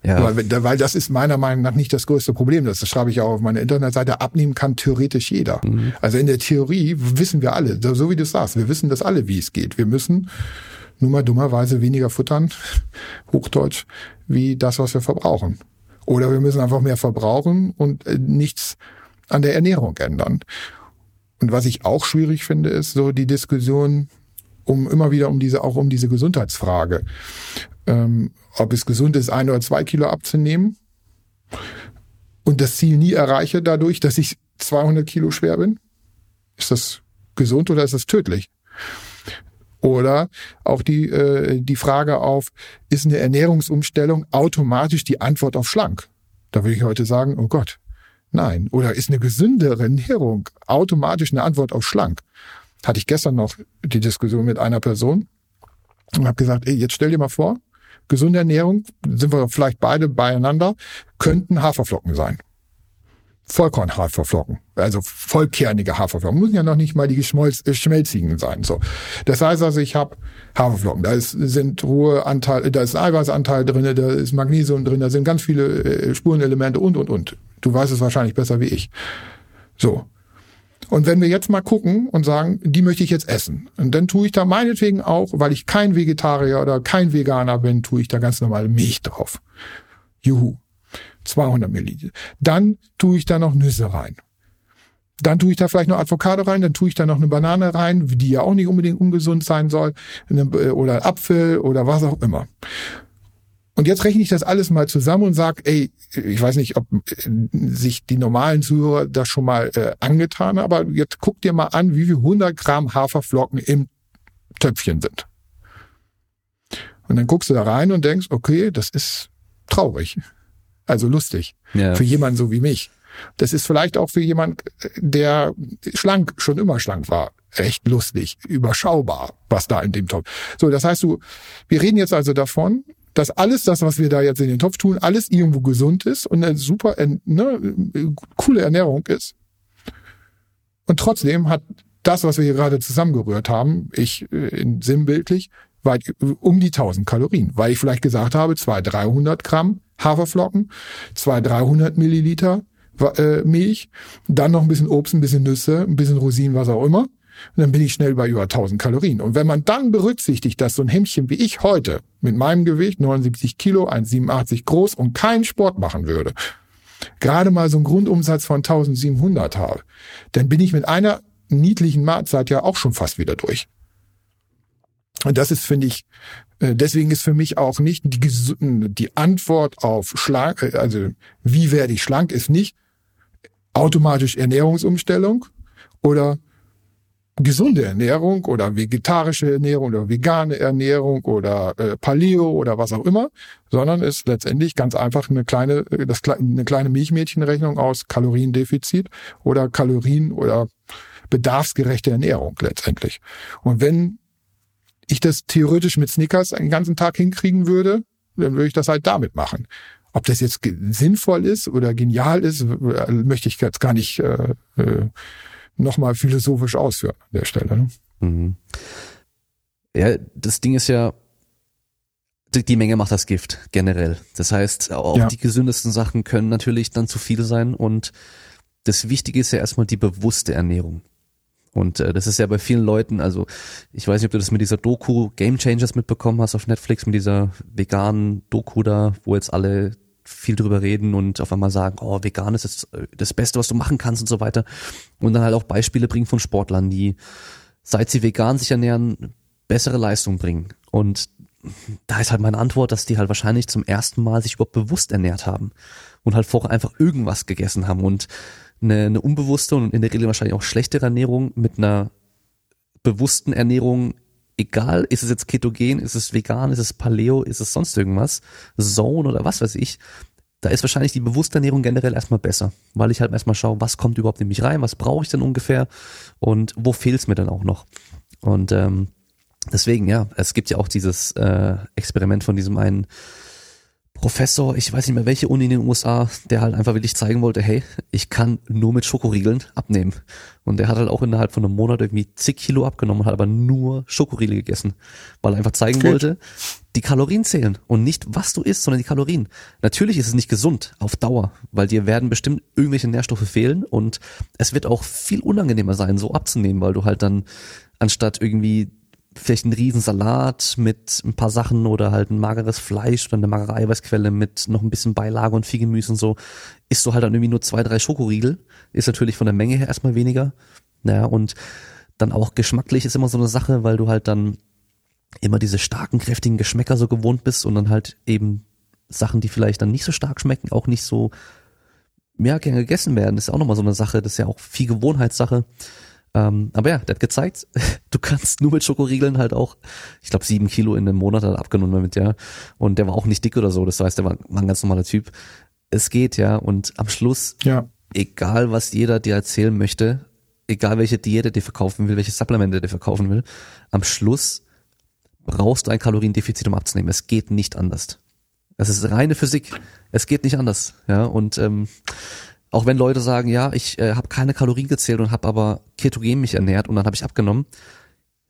Ja. Weil, weil das ist meiner Meinung nach nicht das größte Problem. Das schreibe ich auch auf meiner Internetseite. Abnehmen kann theoretisch jeder. Mhm. Also in der Theorie wissen wir alle, so wie du sagst, wir wissen das alle, wie es geht. Wir müssen nur mal dummerweise weniger futtern, Hochdeutsch, wie das, was wir verbrauchen. Oder wir müssen einfach mehr verbrauchen und äh, nichts an der Ernährung ändern. Und was ich auch schwierig finde, ist so die Diskussion um immer wieder um diese, auch um diese Gesundheitsfrage. Ähm, ob es gesund ist, ein oder zwei Kilo abzunehmen und das Ziel nie erreiche dadurch, dass ich 200 Kilo schwer bin. Ist das gesund oder ist das tödlich? Oder auch die, äh, die Frage auf, ist eine Ernährungsumstellung automatisch die Antwort auf schlank? Da würde ich heute sagen, oh Gott, Nein. Oder ist eine gesündere Ernährung automatisch eine Antwort auf schlank? Hatte ich gestern noch die Diskussion mit einer Person und habe gesagt, ey, jetzt stell dir mal vor, gesunde Ernährung, sind wir vielleicht beide beieinander, könnten Haferflocken sein. Vollkorn-Haferflocken, also vollkernige Haferflocken, müssen ja noch nicht mal die äh, schmelzigen sein. So, das heißt also, ich habe Haferflocken, da ist, sind hohe Anteil, da ist Eiweißanteil drin, da ist Magnesium drin, da sind ganz viele äh, Spurenelemente und und und. Du weißt es wahrscheinlich besser wie ich. So. Und wenn wir jetzt mal gucken und sagen, die möchte ich jetzt essen, und dann tue ich da meinetwegen auch, weil ich kein Vegetarier oder kein Veganer bin, tue ich da ganz normal Milch drauf. Juhu. 200 Milliliter. Dann tue ich da noch Nüsse rein. Dann tue ich da vielleicht noch Avocado rein, dann tue ich da noch eine Banane rein, die ja auch nicht unbedingt ungesund sein soll, oder Apfel oder was auch immer. Und jetzt rechne ich das alles mal zusammen und sage, ey, ich weiß nicht, ob äh, sich die normalen Zuhörer das schon mal äh, angetan haben, aber jetzt guck dir mal an, wie viel 100 Gramm Haferflocken im Töpfchen sind. Und dann guckst du da rein und denkst, okay, das ist traurig. Also lustig. Ja. Für jemanden so wie mich. Das ist vielleicht auch für jemand, der schlank, schon immer schlank war, recht lustig, überschaubar, was da in dem Topf. So, das heißt du, wir reden jetzt also davon, dass alles das, was wir da jetzt in den Topf tun, alles irgendwo gesund ist und eine super, ne, coole Ernährung ist. Und trotzdem hat das, was wir hier gerade zusammengerührt haben, ich äh, in sinnbildlich, weit um die 1000 Kalorien, weil ich vielleicht gesagt habe, zwei 300 Gramm Haferflocken, zwei 300 Milliliter äh, Milch, dann noch ein bisschen Obst, ein bisschen Nüsse, ein bisschen Rosinen, was auch immer. Und dann bin ich schnell bei über 1000 Kalorien. Und wenn man dann berücksichtigt, dass so ein Hemdchen wie ich heute mit meinem Gewicht, 79 Kilo, 1,87 groß und keinen Sport machen würde, gerade mal so einen Grundumsatz von 1700 habe, dann bin ich mit einer niedlichen Mahlzeit ja auch schon fast wieder durch. Und das ist, finde ich, äh, deswegen ist für mich auch nicht die, die Antwort auf schlank, äh, also wie werde ich schlank, ist nicht automatisch Ernährungsumstellung oder gesunde Ernährung oder vegetarische Ernährung oder vegane Ernährung oder äh, Paleo oder was auch immer, sondern ist letztendlich ganz einfach eine kleine, äh, das, eine kleine Milchmädchenrechnung aus Kaloriendefizit oder Kalorien oder bedarfsgerechte Ernährung letztendlich. Und wenn ich das theoretisch mit Snickers einen ganzen Tag hinkriegen würde, dann würde ich das halt damit machen. Ob das jetzt sinnvoll ist oder genial ist, möchte ich jetzt gar nicht äh, äh, nochmal philosophisch ausführen an der Stelle. Ne? Mhm.
Ja, das Ding ist ja, die Menge macht das Gift generell. Das heißt, auch ja. die gesündesten Sachen können natürlich dann zu viel sein und das Wichtige ist ja erstmal die bewusste Ernährung. Und äh, das ist ja bei vielen Leuten, also ich weiß nicht, ob du das mit dieser Doku Game Changers mitbekommen hast auf Netflix, mit dieser veganen Doku da, wo jetzt alle viel drüber reden und auf einmal sagen, oh, vegan ist das, äh, das Beste, was du machen kannst und so weiter. Und dann halt auch Beispiele bringen von Sportlern, die, seit sie vegan sich ernähren, bessere Leistung bringen. Und da ist halt meine Antwort, dass die halt wahrscheinlich zum ersten Mal sich überhaupt bewusst ernährt haben und halt vorher einfach irgendwas gegessen haben und eine, eine unbewusste und in der Regel wahrscheinlich auch schlechtere Ernährung mit einer bewussten Ernährung, egal, ist es jetzt ketogen, ist es vegan, ist es Paleo, ist es sonst irgendwas, Zone oder was weiß ich, da ist wahrscheinlich die bewusste Ernährung generell erstmal besser, weil ich halt erstmal schaue, was kommt überhaupt in mich rein, was brauche ich denn ungefähr und wo fehlt es mir dann auch noch. Und ähm, deswegen, ja, es gibt ja auch dieses äh, Experiment von diesem einen Professor, ich weiß nicht mehr welche Uni in den USA, der halt einfach wirklich zeigen wollte, hey, ich kann nur mit Schokoriegeln abnehmen. Und der hat halt auch innerhalb von einem Monat irgendwie zig Kilo abgenommen, hat aber nur Schokoriegel gegessen, weil er einfach zeigen Gut. wollte, die Kalorien zählen und nicht was du isst, sondern die Kalorien. Natürlich ist es nicht gesund auf Dauer, weil dir werden bestimmt irgendwelche Nährstoffe fehlen und es wird auch viel unangenehmer sein, so abzunehmen, weil du halt dann anstatt irgendwie vielleicht einen riesen Salat mit ein paar Sachen oder halt ein mageres Fleisch oder eine magere Eiweißquelle mit noch ein bisschen Beilage und viel Gemüse und so, isst du halt dann irgendwie nur zwei, drei Schokoriegel. Ist natürlich von der Menge her erstmal weniger. Ja, und dann auch geschmacklich ist immer so eine Sache, weil du halt dann immer diese starken, kräftigen Geschmäcker so gewohnt bist und dann halt eben Sachen, die vielleicht dann nicht so stark schmecken, auch nicht so mehr gerne gegessen werden. Das ist auch nochmal so eine Sache, das ist ja auch viel Gewohnheitssache. Ähm, aber ja, der hat gezeigt, du kannst nur mit Schokoriegeln halt auch, ich glaube, sieben Kilo in einem Monat halt abgenommen damit, ja. Und der war auch nicht dick oder so, das heißt, der war, war ein ganz normaler Typ. Es geht, ja. Und am Schluss, ja. egal was jeder dir erzählen möchte, egal welche Diät er dir verkaufen will, welche Supplemente er dir verkaufen will, am Schluss brauchst du ein Kaloriendefizit, um abzunehmen. Es geht nicht anders. Das ist reine Physik. Es geht nicht anders, ja. Und ähm, auch wenn Leute sagen, ja, ich äh, habe keine Kalorien gezählt und habe aber ketogen mich ernährt und dann habe ich abgenommen.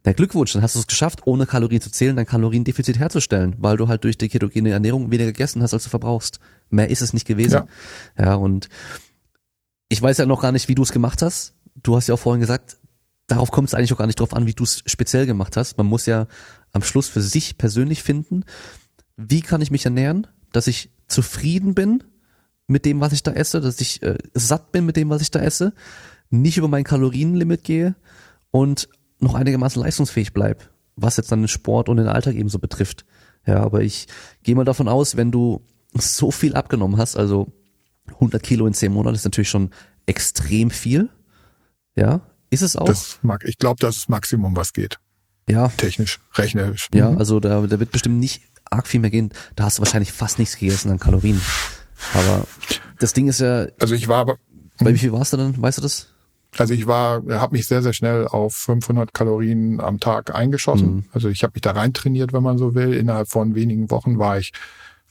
Na Glückwunsch, dann hast du es geschafft, ohne Kalorien zu zählen, dein Kaloriendefizit herzustellen, weil du halt durch die ketogene Ernährung weniger gegessen hast, als du verbrauchst. Mehr ist es nicht gewesen. Ja, ja und ich weiß ja noch gar nicht, wie du es gemacht hast. du hast ja auch vorhin gesagt, darauf kommt es eigentlich auch gar nicht drauf an, wie du es speziell gemacht hast. Man muss ja am Schluss für sich persönlich finden, wie kann ich mich ernähren, dass ich zufrieden bin mit dem, was ich da esse, dass ich äh, satt bin mit dem, was ich da esse, nicht über mein Kalorienlimit gehe und noch einigermaßen leistungsfähig bleib, was jetzt dann den Sport und den Alltag ebenso betrifft. Ja, aber ich gehe mal davon aus, wenn du so viel abgenommen hast, also 100 Kilo in 10 Monaten ist natürlich schon extrem viel. Ja, ist es auch?
Das mag, ich glaube, das ist Maximum, was geht.
Ja.
Technisch, rechnerisch.
Ja, mhm. also da, da wird bestimmt nicht arg viel mehr gehen. Da hast du wahrscheinlich fast nichts gegessen an Kalorien. Aber das Ding ist ja.
Also ich war aber.
Bei wie viel warst du denn? Weißt du das?
Also ich war, habe mich sehr, sehr schnell auf 500 Kalorien am Tag eingeschossen. Mhm. Also ich habe mich da rein trainiert, wenn man so will. Innerhalb von wenigen Wochen war ich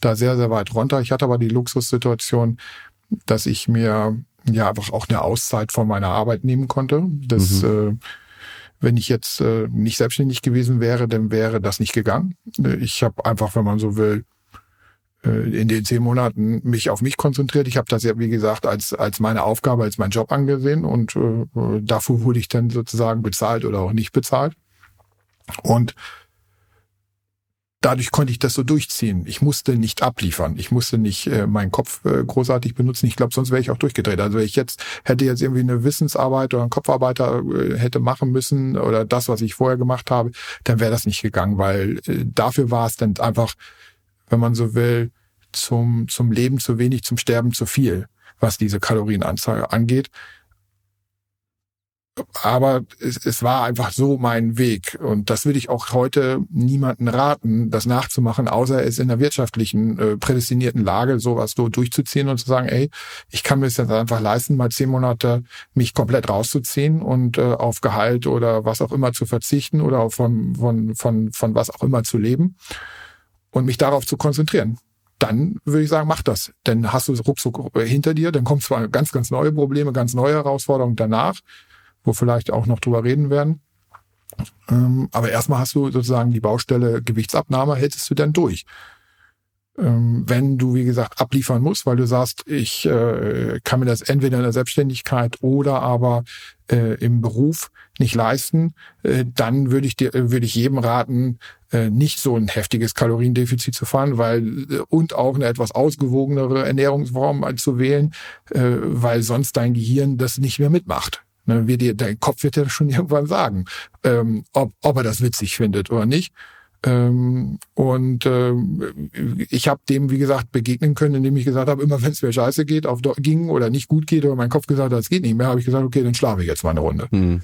da sehr, sehr weit runter. Ich hatte aber die Luxussituation, dass ich mir ja einfach auch eine Auszeit von meiner Arbeit nehmen konnte. Das, mhm. äh, wenn ich jetzt äh, nicht selbstständig gewesen wäre, dann wäre das nicht gegangen. Ich habe einfach, wenn man so will, in den zehn Monaten mich auf mich konzentriert. Ich habe das ja, wie gesagt, als, als meine Aufgabe, als mein Job angesehen und äh, dafür wurde ich dann sozusagen bezahlt oder auch nicht bezahlt. Und dadurch konnte ich das so durchziehen. Ich musste nicht abliefern. Ich musste nicht äh, meinen Kopf äh, großartig benutzen. Ich glaube, sonst wäre ich auch durchgedreht. Also wenn ich jetzt hätte jetzt irgendwie eine Wissensarbeit oder einen Kopfarbeiter äh, hätte machen müssen oder das, was ich vorher gemacht habe, dann wäre das nicht gegangen, weil äh, dafür war es dann einfach, wenn man so will, zum, zum Leben zu wenig, zum Sterben zu viel, was diese Kalorienanzahl angeht aber es, es war einfach so mein Weg. Und das würde ich auch heute niemanden raten, das nachzumachen, außer er ist in der wirtschaftlichen äh, prädestinierten Lage, sowas so durchzuziehen und zu sagen, ey, ich kann mir das jetzt einfach leisten, mal zehn Monate mich komplett rauszuziehen und äh, auf Gehalt oder was auch immer zu verzichten oder von, von, von, von was auch immer zu leben und mich darauf zu konzentrieren dann würde ich sagen, mach das. Denn hast du ruckzuck hinter dir, dann kommen zwar ganz, ganz neue Probleme, ganz neue Herausforderungen danach wo vielleicht auch noch drüber reden werden. Ähm, aber erstmal hast du sozusagen die Baustelle Gewichtsabnahme, hältst du dann durch. Ähm, wenn du, wie gesagt, abliefern musst, weil du sagst, ich äh, kann mir das entweder in der Selbstständigkeit oder aber äh, im Beruf nicht leisten, äh, dann würde ich dir, würde ich jedem raten, äh, nicht so ein heftiges Kaloriendefizit zu fahren, weil äh, und auch eine etwas ausgewogenere Ernährungsform zu wählen, äh, weil sonst dein Gehirn das nicht mehr mitmacht. Ne, wie dir, dein Kopf wird ja schon irgendwann sagen, ähm, ob, ob er das witzig findet oder nicht. Ähm, und ähm, ich habe dem, wie gesagt, begegnen können, indem ich gesagt habe, immer wenn es mir scheiße geht, auf ging oder nicht gut geht oder mein Kopf gesagt hat, es geht nicht mehr, habe ich gesagt, okay, dann schlafe ich jetzt mal eine Runde. Mhm.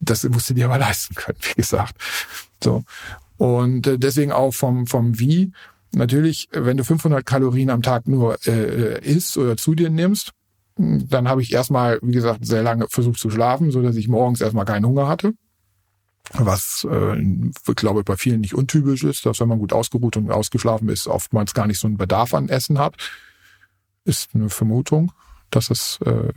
Das musst du dir aber leisten können, wie gesagt. So. Und äh, deswegen auch vom, vom Wie. Natürlich, wenn du 500 Kalorien am Tag nur äh, äh, isst oder zu dir nimmst, dann habe ich erstmal, wie gesagt, sehr lange versucht zu schlafen, so dass ich morgens erstmal keinen Hunger hatte. Was, äh, ich glaube, bei vielen nicht untypisch ist, dass wenn man gut ausgeruht und ausgeschlafen ist, oftmals gar nicht so einen Bedarf an Essen hat. Ist eine Vermutung, dass es äh,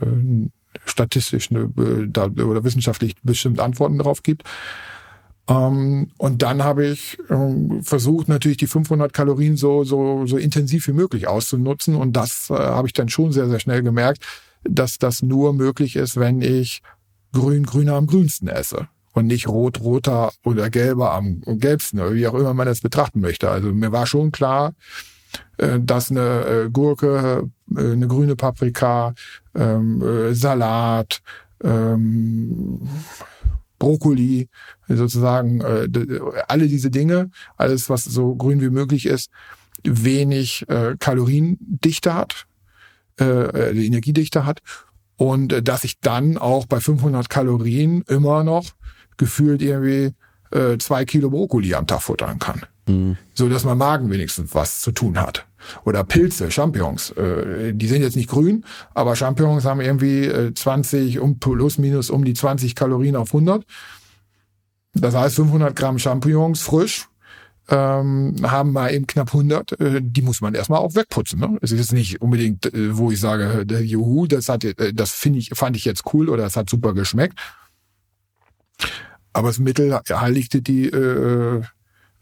statistisch eine, äh, da, oder wissenschaftlich bestimmt Antworten darauf gibt. Ähm, und dann habe ich ähm, versucht, natürlich die 500 Kalorien so, so, so intensiv wie möglich auszunutzen. Und das äh, habe ich dann schon sehr, sehr schnell gemerkt, dass das nur möglich ist, wenn ich grün, grüner am grünsten esse und nicht rot, roter oder gelber am gelbsten, oder wie auch immer man das betrachten möchte. Also mir war schon klar, äh, dass eine äh, Gurke, äh, eine grüne Paprika, ähm, Salat, ähm, Brokkoli, sozusagen alle diese Dinge, alles was so grün wie möglich ist, wenig Kaloriendichte hat, Energiedichte hat und dass ich dann auch bei 500 Kalorien immer noch gefühlt irgendwie äh, zwei Kilo Brokkoli am Tag futtern kann. Mhm. So dass mein Magen wenigstens was zu tun hat. Oder Pilze, Champignons. Äh, die sind jetzt nicht grün, aber Champignons haben irgendwie äh, 20, um plus minus um die 20 Kalorien auf 100. Das heißt 500 Gramm Champignons frisch ähm, haben mal eben knapp 100. Äh, die muss man erstmal auch wegputzen. Ne? Es ist jetzt nicht unbedingt, äh, wo ich sage, der Juhu, das hat, äh, das finde ich, fand ich jetzt cool oder es hat super geschmeckt. Aber das Mittel heiligte die äh,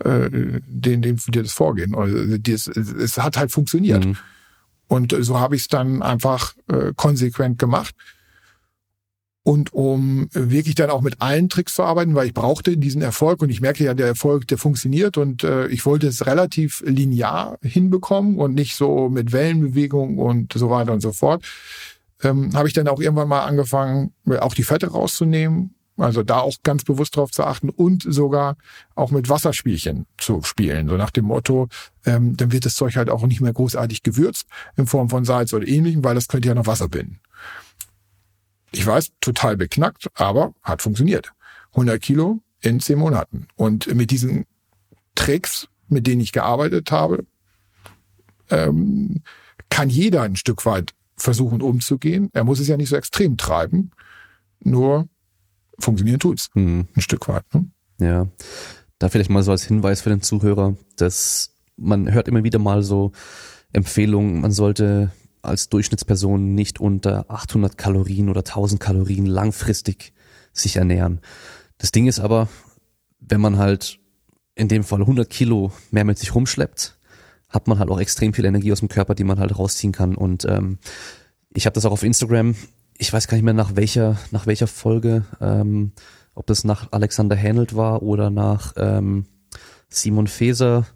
äh, den, den dir das Vorgehen. Also das, es hat halt funktioniert. Mhm. Und so habe ich es dann einfach äh, konsequent gemacht. und um wirklich dann auch mit allen Tricks zu arbeiten, weil ich brauchte diesen Erfolg und ich merkte ja, der Erfolg, der funktioniert und äh, ich wollte es relativ linear hinbekommen und nicht so mit Wellenbewegung und so weiter und so fort. Ähm, habe ich dann auch irgendwann mal angefangen, auch die Fette rauszunehmen, also da auch ganz bewusst drauf zu achten und sogar auch mit Wasserspielchen zu spielen. So nach dem Motto, ähm, dann wird das Zeug halt auch nicht mehr großartig gewürzt in Form von Salz oder ähnlichem, weil das könnte ja noch Wasser binden. Ich weiß, total beknackt, aber hat funktioniert. 100 Kilo in 10 Monaten. Und mit diesen Tricks, mit denen ich gearbeitet habe, ähm, kann jeder ein Stück weit versuchen umzugehen. Er muss es ja nicht so extrem treiben, nur funktionieren tut's hm. ein Stück weit. Ne?
Ja, da vielleicht mal so als Hinweis für den Zuhörer, dass man hört immer wieder mal so Empfehlungen, man sollte als Durchschnittsperson nicht unter 800 Kalorien oder 1000 Kalorien langfristig sich ernähren. Das Ding ist aber, wenn man halt in dem Fall 100 Kilo mehr mit sich rumschleppt, hat man halt auch extrem viel Energie aus dem Körper, die man halt rausziehen kann. Und ähm, ich habe das auch auf Instagram. Ich weiß gar nicht mehr nach welcher nach welcher Folge, ähm, ob das nach Alexander Hänelt war oder nach ähm, Simon Feser.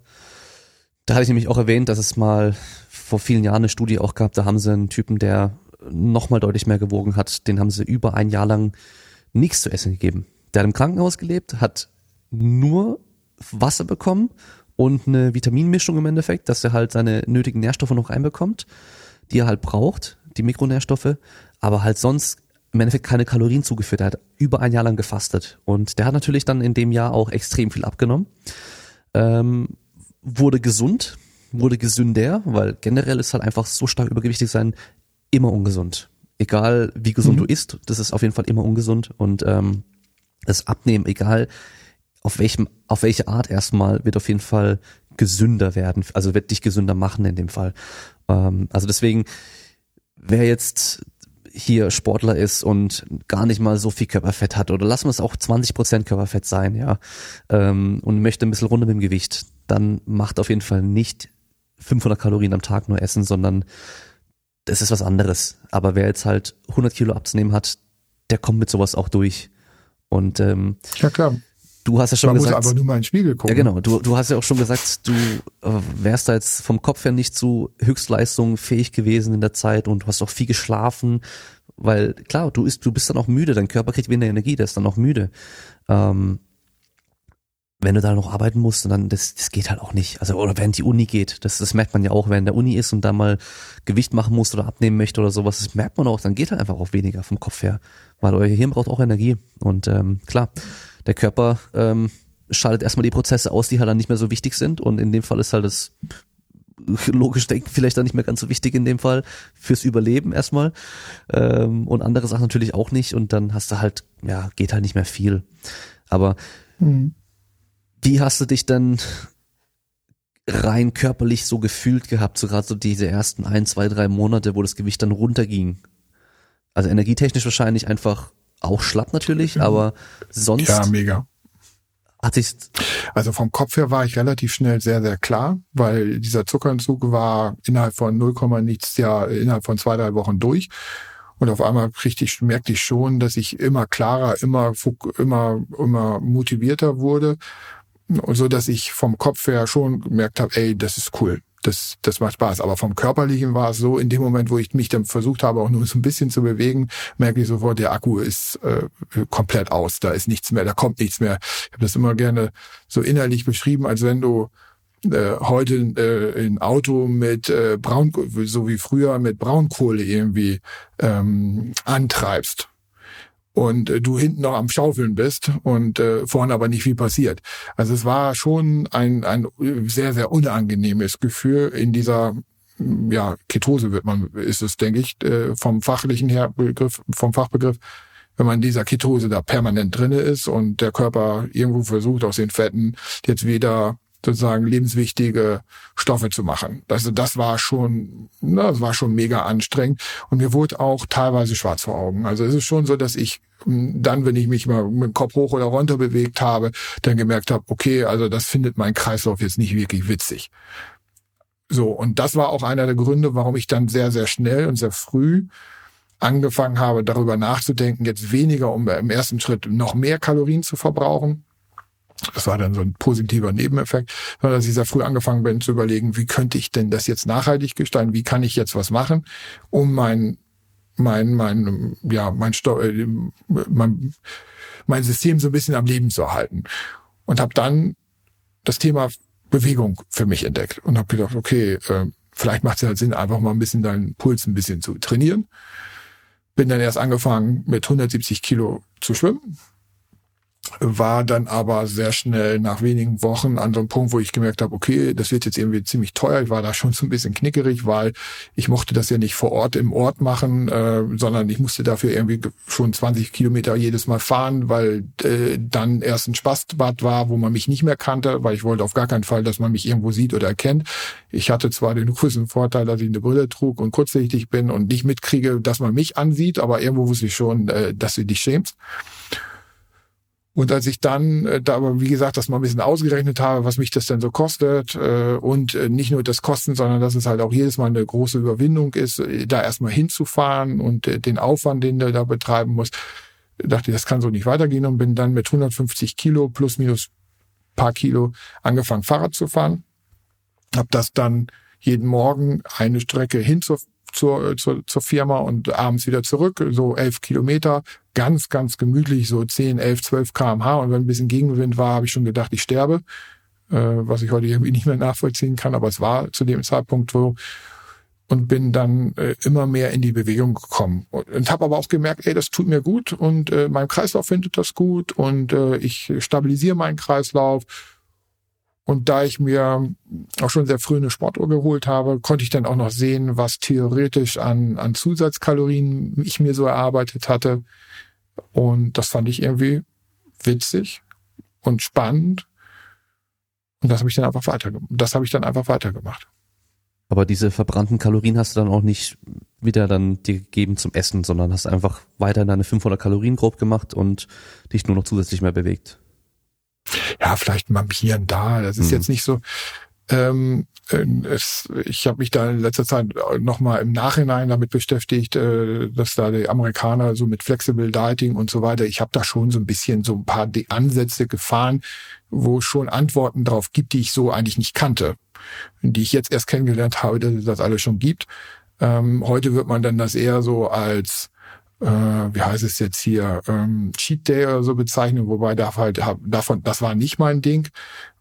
Da hatte ich nämlich auch erwähnt, dass es mal vor vielen Jahren eine Studie auch gehabt, da haben sie einen Typen, der nochmal deutlich mehr gewogen hat, den haben sie über ein Jahr lang nichts zu essen gegeben. Der hat im Krankenhaus gelebt, hat nur Wasser bekommen und eine Vitaminmischung im Endeffekt, dass er halt seine nötigen Nährstoffe noch reinbekommt, die er halt braucht, die Mikronährstoffe, aber halt sonst im Endeffekt keine Kalorien zugeführt. Er hat über ein Jahr lang gefastet und der hat natürlich dann in dem Jahr auch extrem viel abgenommen, ähm, wurde gesund, wurde gesünder, weil generell ist halt einfach so stark übergewichtig sein immer ungesund. Egal wie gesund mhm. du isst, das ist auf jeden Fall immer ungesund und ähm, das Abnehmen, egal auf welchem, auf welche Art erstmal, wird auf jeden Fall gesünder werden, also wird dich gesünder machen in dem Fall. Ähm, also deswegen, wer jetzt hier Sportler ist und gar nicht mal so viel Körperfett hat oder lassen wir es auch 20 Prozent Körperfett sein, ja, ähm, und möchte ein bisschen runter mit dem Gewicht, dann macht auf jeden Fall nicht 500 Kalorien am Tag nur essen, sondern das ist was anderes. Aber wer jetzt halt 100 Kilo abzunehmen hat, der kommt mit sowas auch durch. Und ähm,
ja klar.
Du hast ja schon
Man
gesagt.
muss aber nur mal in den Spiegel gucken.
Ja, genau. Du, du hast ja auch schon gesagt, du äh, wärst da jetzt vom Kopf her nicht zu Höchstleistung fähig gewesen in der Zeit und du hast auch viel geschlafen, weil klar, du ist, du bist dann auch müde, dein Körper kriegt weniger Energie, der ist dann auch müde. Ähm, wenn du da noch arbeiten musst, dann das, das geht halt auch nicht. Also oder während die Uni geht, das, das merkt man ja auch, wenn der Uni ist und da mal Gewicht machen muss oder abnehmen möchte oder sowas, das merkt man auch, dann geht halt einfach auch weniger vom Kopf her, weil euer Hirn braucht auch Energie und ähm, klar, der Körper ähm, schaltet erstmal die Prozesse aus, die halt dann nicht mehr so wichtig sind. Und in dem Fall ist halt das logisch denken vielleicht dann nicht mehr ganz so wichtig in dem Fall fürs Überleben erstmal. Ähm, und andere Sachen natürlich auch nicht. Und dann hast du halt ja geht halt nicht mehr viel, aber mhm wie hast du dich dann rein körperlich so gefühlt gehabt, so gerade so diese ersten ein, zwei, drei Monate, wo das Gewicht dann runterging? Also energietechnisch wahrscheinlich einfach auch schlapp natürlich, mhm. aber sonst.
Ja, mega.
Hatte ich
also vom Kopf her war ich relativ schnell sehr, sehr klar, weil dieser Zuckerentzug war innerhalb von 0, nichts ja innerhalb von zwei, drei Wochen durch. Und auf einmal richtig, merkte ich schon, dass ich immer klarer, immer, immer, immer motivierter wurde so dass ich vom Kopf her schon gemerkt habe, ey, das ist cool. Das, das macht Spaß. Aber vom Körperlichen war es so, in dem Moment, wo ich mich dann versucht habe, auch nur so ein bisschen zu bewegen, merke ich sofort, der Akku ist äh, komplett aus. Da ist nichts mehr, da kommt nichts mehr. Ich habe das immer gerne so innerlich beschrieben, als wenn du äh, heute äh, ein Auto mit äh, Braun, so wie früher mit Braunkohle irgendwie ähm, antreibst und äh, du hinten noch am Schaufeln bist und äh, vorne aber nicht viel passiert. Also es war schon ein, ein sehr, sehr unangenehmes Gefühl in dieser ja, Ketose wird man, ist es, denke ich, äh, vom fachlichen her Begriff, vom Fachbegriff, wenn man in dieser Ketose da permanent drinne ist und der Körper irgendwo versucht, aus den Fetten jetzt wieder sozusagen lebenswichtige Stoffe zu machen. Also das war schon, na, das war schon mega anstrengend und mir wurde auch teilweise schwarz vor Augen. Also es ist schon so, dass ich hm, dann, wenn ich mich mal mit dem Kopf hoch oder runter bewegt habe, dann gemerkt habe, okay, also das findet mein Kreislauf jetzt nicht wirklich witzig. So, und das war auch einer der Gründe, warum ich dann sehr, sehr schnell und sehr früh angefangen habe, darüber nachzudenken, jetzt weniger, um im ersten Schritt noch mehr Kalorien zu verbrauchen. Das war dann so ein positiver Nebeneffekt, sondern dass ich sehr früh angefangen bin zu überlegen, wie könnte ich denn das jetzt nachhaltig gestalten? Wie kann ich jetzt was machen, um mein mein mein ja mein äh, mein, mein System so ein bisschen am Leben zu erhalten und habe dann das Thema Bewegung für mich entdeckt und habe gedacht, okay, äh, vielleicht macht es halt Sinn, einfach mal ein bisschen deinen Puls ein bisschen zu trainieren. Bin dann erst angefangen mit 170 Kilo zu schwimmen, war dann aber sehr schnell nach wenigen Wochen an so einem Punkt, wo ich gemerkt habe, okay, das wird jetzt irgendwie ziemlich teuer. Ich war da schon so ein bisschen knickerig, weil ich mochte das ja nicht vor Ort im Ort machen, äh, sondern ich musste dafür irgendwie schon 20 Kilometer jedes Mal fahren, weil äh, dann erst ein Spaßbad war, wo man mich nicht mehr kannte, weil ich wollte auf gar keinen Fall, dass man mich irgendwo sieht oder erkennt. Ich hatte zwar den großen Vorteil, dass ich eine Brille trug und kurzsichtig bin und nicht mitkriege, dass man mich ansieht, aber irgendwo wusste ich schon, äh, dass du dich schämst. Und als ich dann äh, da aber, wie gesagt, das mal ein bisschen ausgerechnet habe, was mich das denn so kostet äh, und äh, nicht nur das Kosten, sondern dass es halt auch jedes Mal eine große Überwindung ist, äh, da erstmal hinzufahren und äh, den Aufwand, den du da betreiben musst, dachte ich, das kann so nicht weitergehen und bin dann mit 150 Kilo plus minus paar Kilo angefangen, Fahrrad zu fahren. Hab das dann jeden Morgen eine Strecke hin zur zur, zur, zur Firma und abends wieder zurück, so elf Kilometer, ganz, ganz gemütlich, so zehn, elf, zwölf kmh. Und wenn ein bisschen Gegenwind war, habe ich schon gedacht, ich sterbe, äh, was ich heute irgendwie nicht mehr nachvollziehen kann, aber es war zu dem Zeitpunkt so. Und bin dann äh, immer mehr in die Bewegung gekommen. Und, und habe aber auch gemerkt, ey, das tut mir gut und äh, mein Kreislauf findet das gut und äh, ich stabilisiere meinen Kreislauf und da ich mir auch schon sehr früh eine Sportuhr geholt habe, konnte ich dann auch noch sehen, was theoretisch an, an Zusatzkalorien ich mir so erarbeitet hatte. Und das fand ich irgendwie witzig und spannend. Und das habe ich dann einfach weiter, das habe ich dann einfach weitergemacht.
Aber diese verbrannten Kalorien hast du dann auch nicht wieder dann dir gegeben zum Essen, sondern hast einfach weiter deine 500 Kalorien grob gemacht und dich nur noch zusätzlich mehr bewegt
ja, vielleicht mal hier und da. Das ist mhm. jetzt nicht so. Ähm, äh, es, ich habe mich da in letzter Zeit nochmal im Nachhinein damit beschäftigt, äh, dass da die Amerikaner so mit Flexible Dieting und so weiter, ich habe da schon so ein bisschen so ein paar die Ansätze gefahren, wo schon Antworten drauf gibt, die ich so eigentlich nicht kannte, die ich jetzt erst kennengelernt habe, dass es das alles schon gibt. Ähm, heute wird man dann das eher so als äh, wie heißt es jetzt hier, ähm, Cheat Day oder so bezeichnen, wobei da halt davon, das war nicht mein Ding,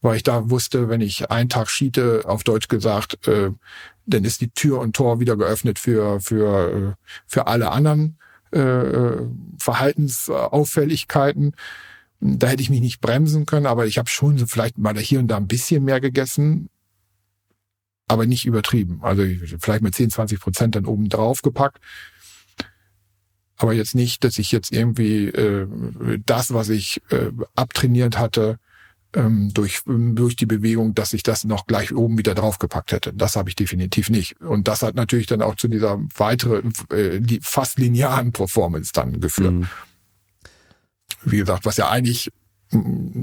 weil ich da wusste, wenn ich einen Tag cheate, auf Deutsch gesagt, äh, dann ist die Tür und Tor wieder geöffnet für für äh, für alle anderen äh, Verhaltensauffälligkeiten. Da hätte ich mich nicht bremsen können, aber ich habe schon so vielleicht mal hier und da ein bisschen mehr gegessen, aber nicht übertrieben. Also vielleicht mit 10, 20 Prozent dann oben drauf gepackt aber jetzt nicht, dass ich jetzt irgendwie äh, das, was ich äh, abtrainiert hatte, ähm, durch, durch die Bewegung, dass ich das noch gleich oben wieder draufgepackt hätte. Das habe ich definitiv nicht. Und das hat natürlich dann auch zu dieser weiteren, äh, fast linearen Performance dann geführt. Mhm. Wie gesagt, was ja eigentlich mm,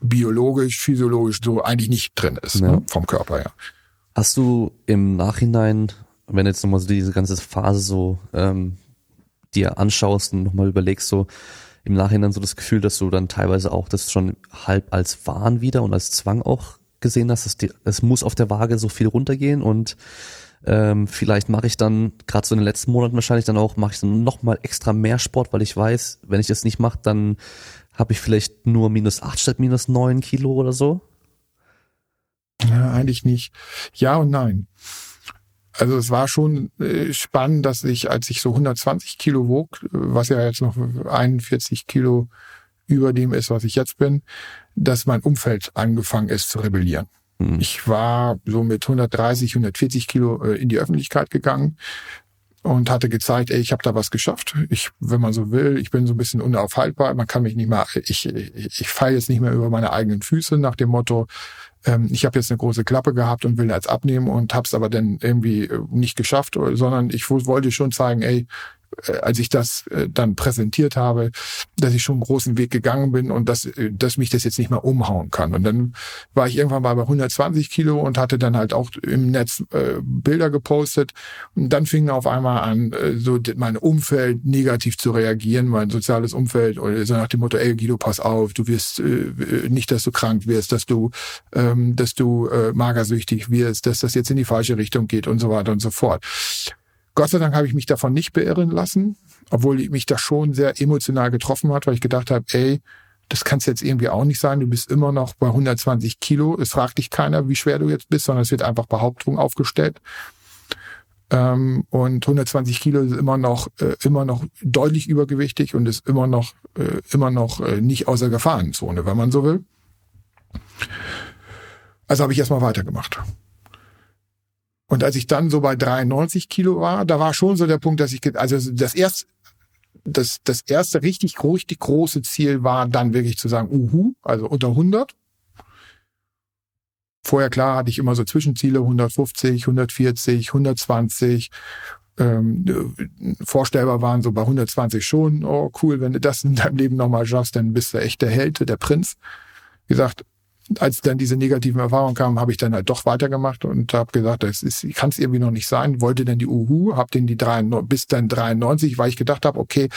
biologisch, physiologisch so eigentlich nicht drin ist, ja. ne, vom Körper her.
Hast du im Nachhinein, wenn jetzt nochmal so diese ganze Phase so ähm, dir anschaust und nochmal überlegst, so im Nachhinein so das Gefühl, dass du dann teilweise auch das schon halb als Wahn wieder und als Zwang auch gesehen hast, dass die, es muss auf der Waage so viel runtergehen und ähm, vielleicht mache ich dann gerade so in den letzten Monaten wahrscheinlich dann auch mache ich dann noch mal extra mehr Sport, weil ich weiß, wenn ich das nicht mache, dann habe ich vielleicht nur minus acht statt minus neun Kilo oder so.
Ja, eigentlich nicht. Ja und nein. Also es war schon äh, spannend, dass ich, als ich so 120 Kilo wog, was ja jetzt noch 41 Kilo über dem ist, was ich jetzt bin, dass mein Umfeld angefangen ist zu rebellieren. Mhm. Ich war so mit 130, 140 Kilo äh, in die Öffentlichkeit gegangen und hatte gezeigt, ey, ich habe da was geschafft. Ich, wenn man so will, ich bin so ein bisschen unaufhaltbar. Man kann mich nicht mehr, ich, ich, ich falle jetzt nicht mehr über meine eigenen Füße nach dem Motto, ähm, ich habe jetzt eine große Klappe gehabt und will jetzt abnehmen und habe es aber dann irgendwie äh, nicht geschafft, sondern ich wollte schon zeigen, ey, äh, als ich das äh, dann präsentiert habe, dass ich schon einen großen Weg gegangen bin und dass, äh, dass mich das jetzt nicht mehr umhauen kann. Und dann war ich irgendwann mal bei 120 Kilo und hatte dann halt auch im Netz äh, Bilder gepostet. Und dann fing auf einmal an, äh, so mein Umfeld negativ zu reagieren, mein soziales Umfeld, so nach dem Motto, ey Guido, pass auf, du wirst äh, nicht, dass du krank wirst, dass du, ähm, dass du äh, magersüchtig wirst, dass das jetzt in die falsche Richtung geht und so weiter und so fort. Gott sei Dank habe ich mich davon nicht beirren lassen, obwohl mich das schon sehr emotional getroffen hat, weil ich gedacht habe, ey, das kann es jetzt irgendwie auch nicht sein. Du bist immer noch bei 120 Kilo. Es fragt dich keiner, wie schwer du jetzt bist, sondern es wird einfach Behauptung aufgestellt. Ähm, und 120 Kilo ist immer noch äh, immer noch deutlich übergewichtig und ist immer noch äh, immer noch äh, nicht außer Gefahrenzone, wenn man so will. Also habe ich erstmal weitergemacht. Und als ich dann so bei 93 Kilo war, da war schon so der Punkt, dass ich, also das erste, das, das erste richtig, richtig große Ziel war dann wirklich zu sagen, uhu, also unter 100. Vorher klar hatte ich immer so Zwischenziele, 150, 140, 120. Ähm, vorstellbar waren so bei 120 schon, oh cool, wenn du das in deinem Leben nochmal schaffst, dann bist du echt der Held, der Prinz. Wie gesagt, als dann diese negativen Erfahrungen kamen, habe ich dann halt doch weitergemacht und habe gesagt, das ist, kann es irgendwie noch nicht sein. Wollte dann die Uhu, habe den die drei, bis dann 93, weil ich gedacht habe, okay,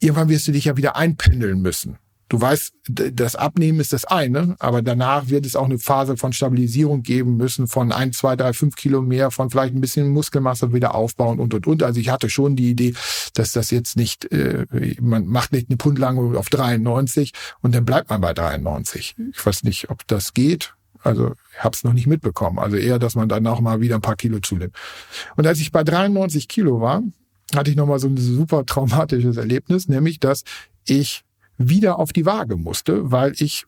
irgendwann wirst du dich ja wieder einpendeln müssen. Du weißt, das Abnehmen ist das eine, aber danach wird es auch eine Phase von Stabilisierung geben müssen, von ein, zwei, drei, fünf Kilo mehr, von vielleicht ein bisschen Muskelmasse wieder aufbauen und und und. Also ich hatte schon die Idee, dass das jetzt nicht, äh, man macht nicht eine Punktlange auf 93 und dann bleibt man bei 93. Ich weiß nicht, ob das geht. Also ich habe es noch nicht mitbekommen. Also eher, dass man dann auch mal wieder ein paar Kilo zunimmt. Und als ich bei 93 Kilo war, hatte ich nochmal so ein super traumatisches Erlebnis, nämlich dass ich wieder auf die Waage musste, weil ich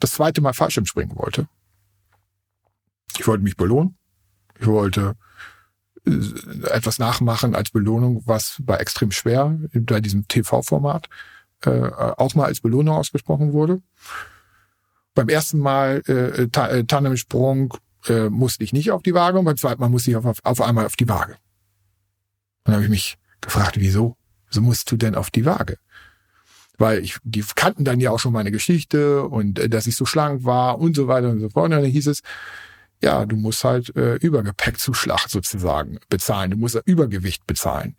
das zweite Mal Fallschirm springen wollte. Ich wollte mich belohnen. Ich wollte äh, etwas nachmachen als Belohnung, was bei extrem schwer bei diesem TV-Format äh, auch mal als Belohnung ausgesprochen wurde. Beim ersten Mal äh, ta äh, Tandemsprung äh, musste ich nicht auf die Waage und beim zweiten Mal musste ich auf, auf einmal auf die Waage. Dann habe ich mich gefragt, wieso? So musst du denn auf die Waage? Weil ich, die kannten dann ja auch schon meine Geschichte und äh, dass ich so schlank war und so weiter und so fort. Und dann hieß es, ja, du musst halt äh, Übergepäckzuschlag sozusagen bezahlen. Du musst Übergewicht bezahlen.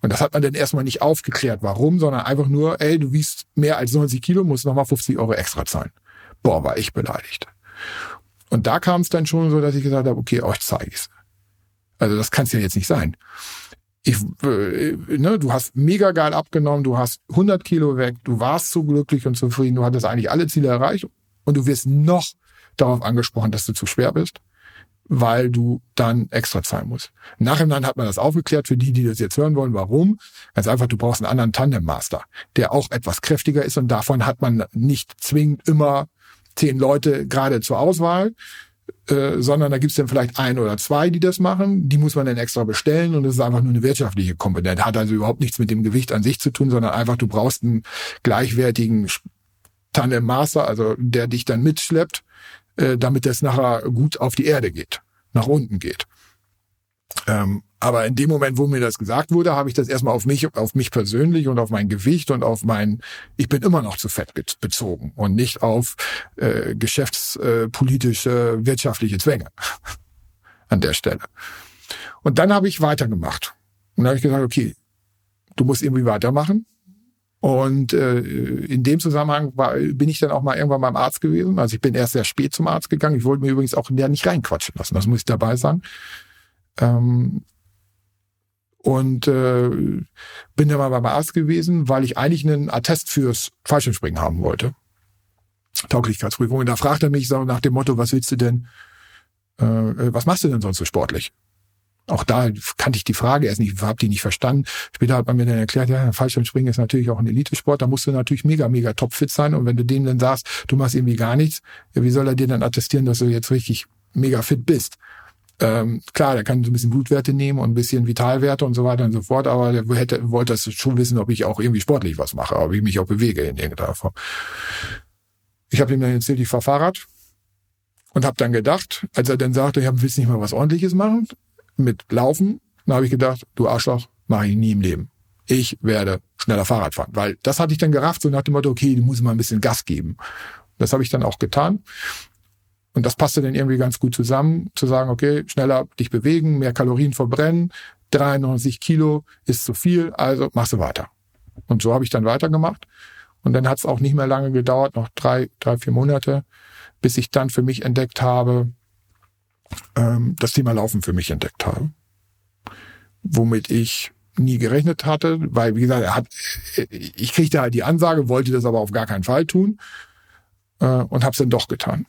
Und das hat man dann erstmal nicht aufgeklärt, warum, sondern einfach nur, ey, du wiegst mehr als 90 Kilo, musst nochmal 50 Euro extra zahlen. Boah, war ich beleidigt. Und da kam es dann schon so, dass ich gesagt habe, okay, euch zeige ich's. Also das kann es ja jetzt nicht sein ich, äh, ne, du hast mega geil abgenommen, du hast 100 Kilo weg, du warst so glücklich und zufrieden, du hattest eigentlich alle Ziele erreicht und du wirst noch darauf angesprochen, dass du zu schwer bist, weil du dann extra zahlen musst. Nachhinein hat man das aufgeklärt für die, die das jetzt hören wollen. Warum? Ganz einfach, du brauchst einen anderen Tandem-Master, der auch etwas kräftiger ist und davon hat man nicht zwingend immer zehn Leute gerade zur Auswahl, äh, sondern da gibt's dann vielleicht ein oder zwei, die das machen. Die muss man dann extra bestellen und das ist einfach nur eine wirtschaftliche Komponente. Hat also überhaupt nichts mit dem Gewicht an sich zu tun, sondern einfach, du brauchst einen gleichwertigen Tandem Master, also der dich dann mitschleppt, äh, damit das nachher gut auf die Erde geht, nach unten geht. Ähm, aber in dem Moment, wo mir das gesagt wurde, habe ich das erstmal auf mich, auf mich persönlich und auf mein Gewicht und auf mein, ich bin immer noch zu fett bezogen und nicht auf äh, geschäftspolitische, äh, wirtschaftliche Zwänge an der Stelle. Und dann habe ich weitergemacht. Und dann habe ich gesagt, okay, du musst irgendwie weitermachen. Und äh, in dem Zusammenhang war, bin ich dann auch mal irgendwann beim Arzt gewesen. Also ich bin erst sehr spät zum Arzt gegangen. Ich wollte mir übrigens auch ja nicht reinquatschen lassen. Das muss ich dabei sagen. Ähm, und äh, bin dann mal beim Arzt gewesen, weil ich eigentlich einen Attest fürs Fallschirmspringen haben wollte. Tauglichkeitsprüfung. Und da fragt er mich so nach dem Motto, was willst du denn, äh, was machst du denn sonst so sportlich? Auch da kannte ich die Frage erst nicht, hab die nicht verstanden. Später hat man mir dann erklärt, ja, Fallschirmspringen ist natürlich auch ein Elitesport, da musst du natürlich mega, mega topfit sein. Und wenn du dem dann sagst, du machst irgendwie gar nichts, ja, wie soll er dir dann attestieren, dass du jetzt richtig mega fit bist? Ähm, klar, der kann so ein bisschen Blutwerte nehmen und ein bisschen Vitalwerte und so weiter und so fort, aber der hätte, wollte das schon wissen, ob ich auch irgendwie sportlich was mache, ob ich mich auch bewege in irgendeiner Form. Ich habe ihm dann erzählt, ich fahre Fahrrad und habe dann gedacht, als er dann sagte, ja, willst nicht mal was ordentliches machen mit Laufen, Dann habe ich gedacht, du Arschloch, mache ich nie im Leben. Ich werde schneller Fahrrad fahren. Weil das hatte ich dann gerafft, so nach dem Motto, okay, du musst mal ein bisschen Gas geben. Das habe ich dann auch getan. Und das passte dann irgendwie ganz gut zusammen, zu sagen, okay, schneller dich bewegen, mehr Kalorien verbrennen, 93 Kilo ist zu viel, also machst du weiter. Und so habe ich dann weitergemacht. Und dann hat es auch nicht mehr lange gedauert, noch drei, drei, vier Monate, bis ich dann für mich entdeckt habe, ähm, das Thema Laufen für mich entdeckt habe. Womit ich nie gerechnet hatte, weil, wie gesagt, er hat, ich kriegte halt die Ansage, wollte das aber auf gar keinen Fall tun äh, und habe es dann doch getan.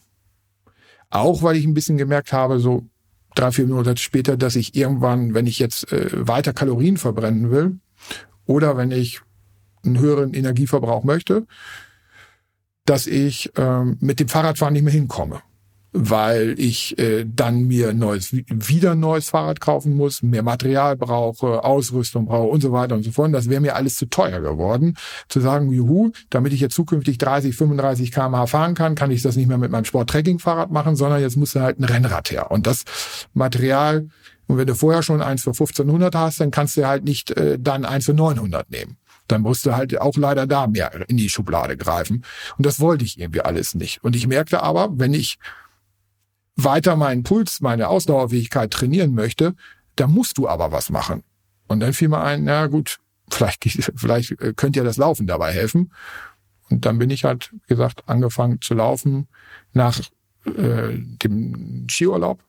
Auch weil ich ein bisschen gemerkt habe, so drei, vier Monate später, dass ich irgendwann, wenn ich jetzt äh, weiter Kalorien verbrennen will oder wenn ich einen höheren Energieverbrauch möchte, dass ich ähm, mit dem Fahrradfahren nicht mehr hinkomme weil ich äh, dann mir neues, wieder ein neues Fahrrad kaufen muss, mehr Material brauche, Ausrüstung brauche und so weiter und so fort. Das wäre mir alles zu teuer geworden. Zu sagen, juhu, damit ich jetzt zukünftig 30, 35 kmh fahren kann, kann ich das nicht mehr mit meinem Sport-Trekking-Fahrrad machen, sondern jetzt muss halt ein Rennrad her. Und das Material, und wenn du vorher schon eins für 1500 hast, dann kannst du halt nicht äh, dann eins für 900 nehmen dann musst du halt auch leider da mehr in die Schublade greifen. Und das wollte ich irgendwie alles nicht. Und ich merkte aber, wenn ich weiter meinen Puls, meine Ausdauerfähigkeit trainieren möchte, da musst du aber was machen. Und dann fiel mir ein, na gut, vielleicht, vielleicht äh, könnte ja das Laufen dabei helfen. Und dann bin ich halt, wie gesagt, angefangen zu laufen nach äh, dem Skiurlaub.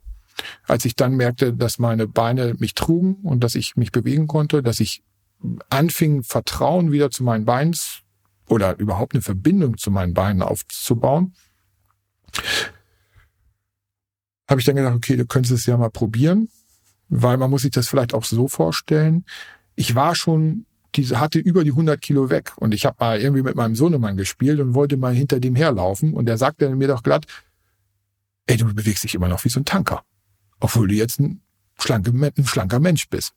Als ich dann merkte, dass meine Beine mich trugen und dass ich mich bewegen konnte, dass ich anfing, Vertrauen wieder zu meinen Beinen oder überhaupt eine Verbindung zu meinen Beinen aufzubauen, habe ich dann gedacht, okay, du könntest es ja mal probieren, weil man muss sich das vielleicht auch so vorstellen. Ich war schon, diese hatte über die 100 Kilo weg und ich habe mal irgendwie mit meinem Sohnemann gespielt und wollte mal hinter dem herlaufen und der sagte mir doch glatt, ey, du bewegst dich immer noch wie so ein Tanker, obwohl du jetzt ein, schlanke, ein schlanker Mensch bist.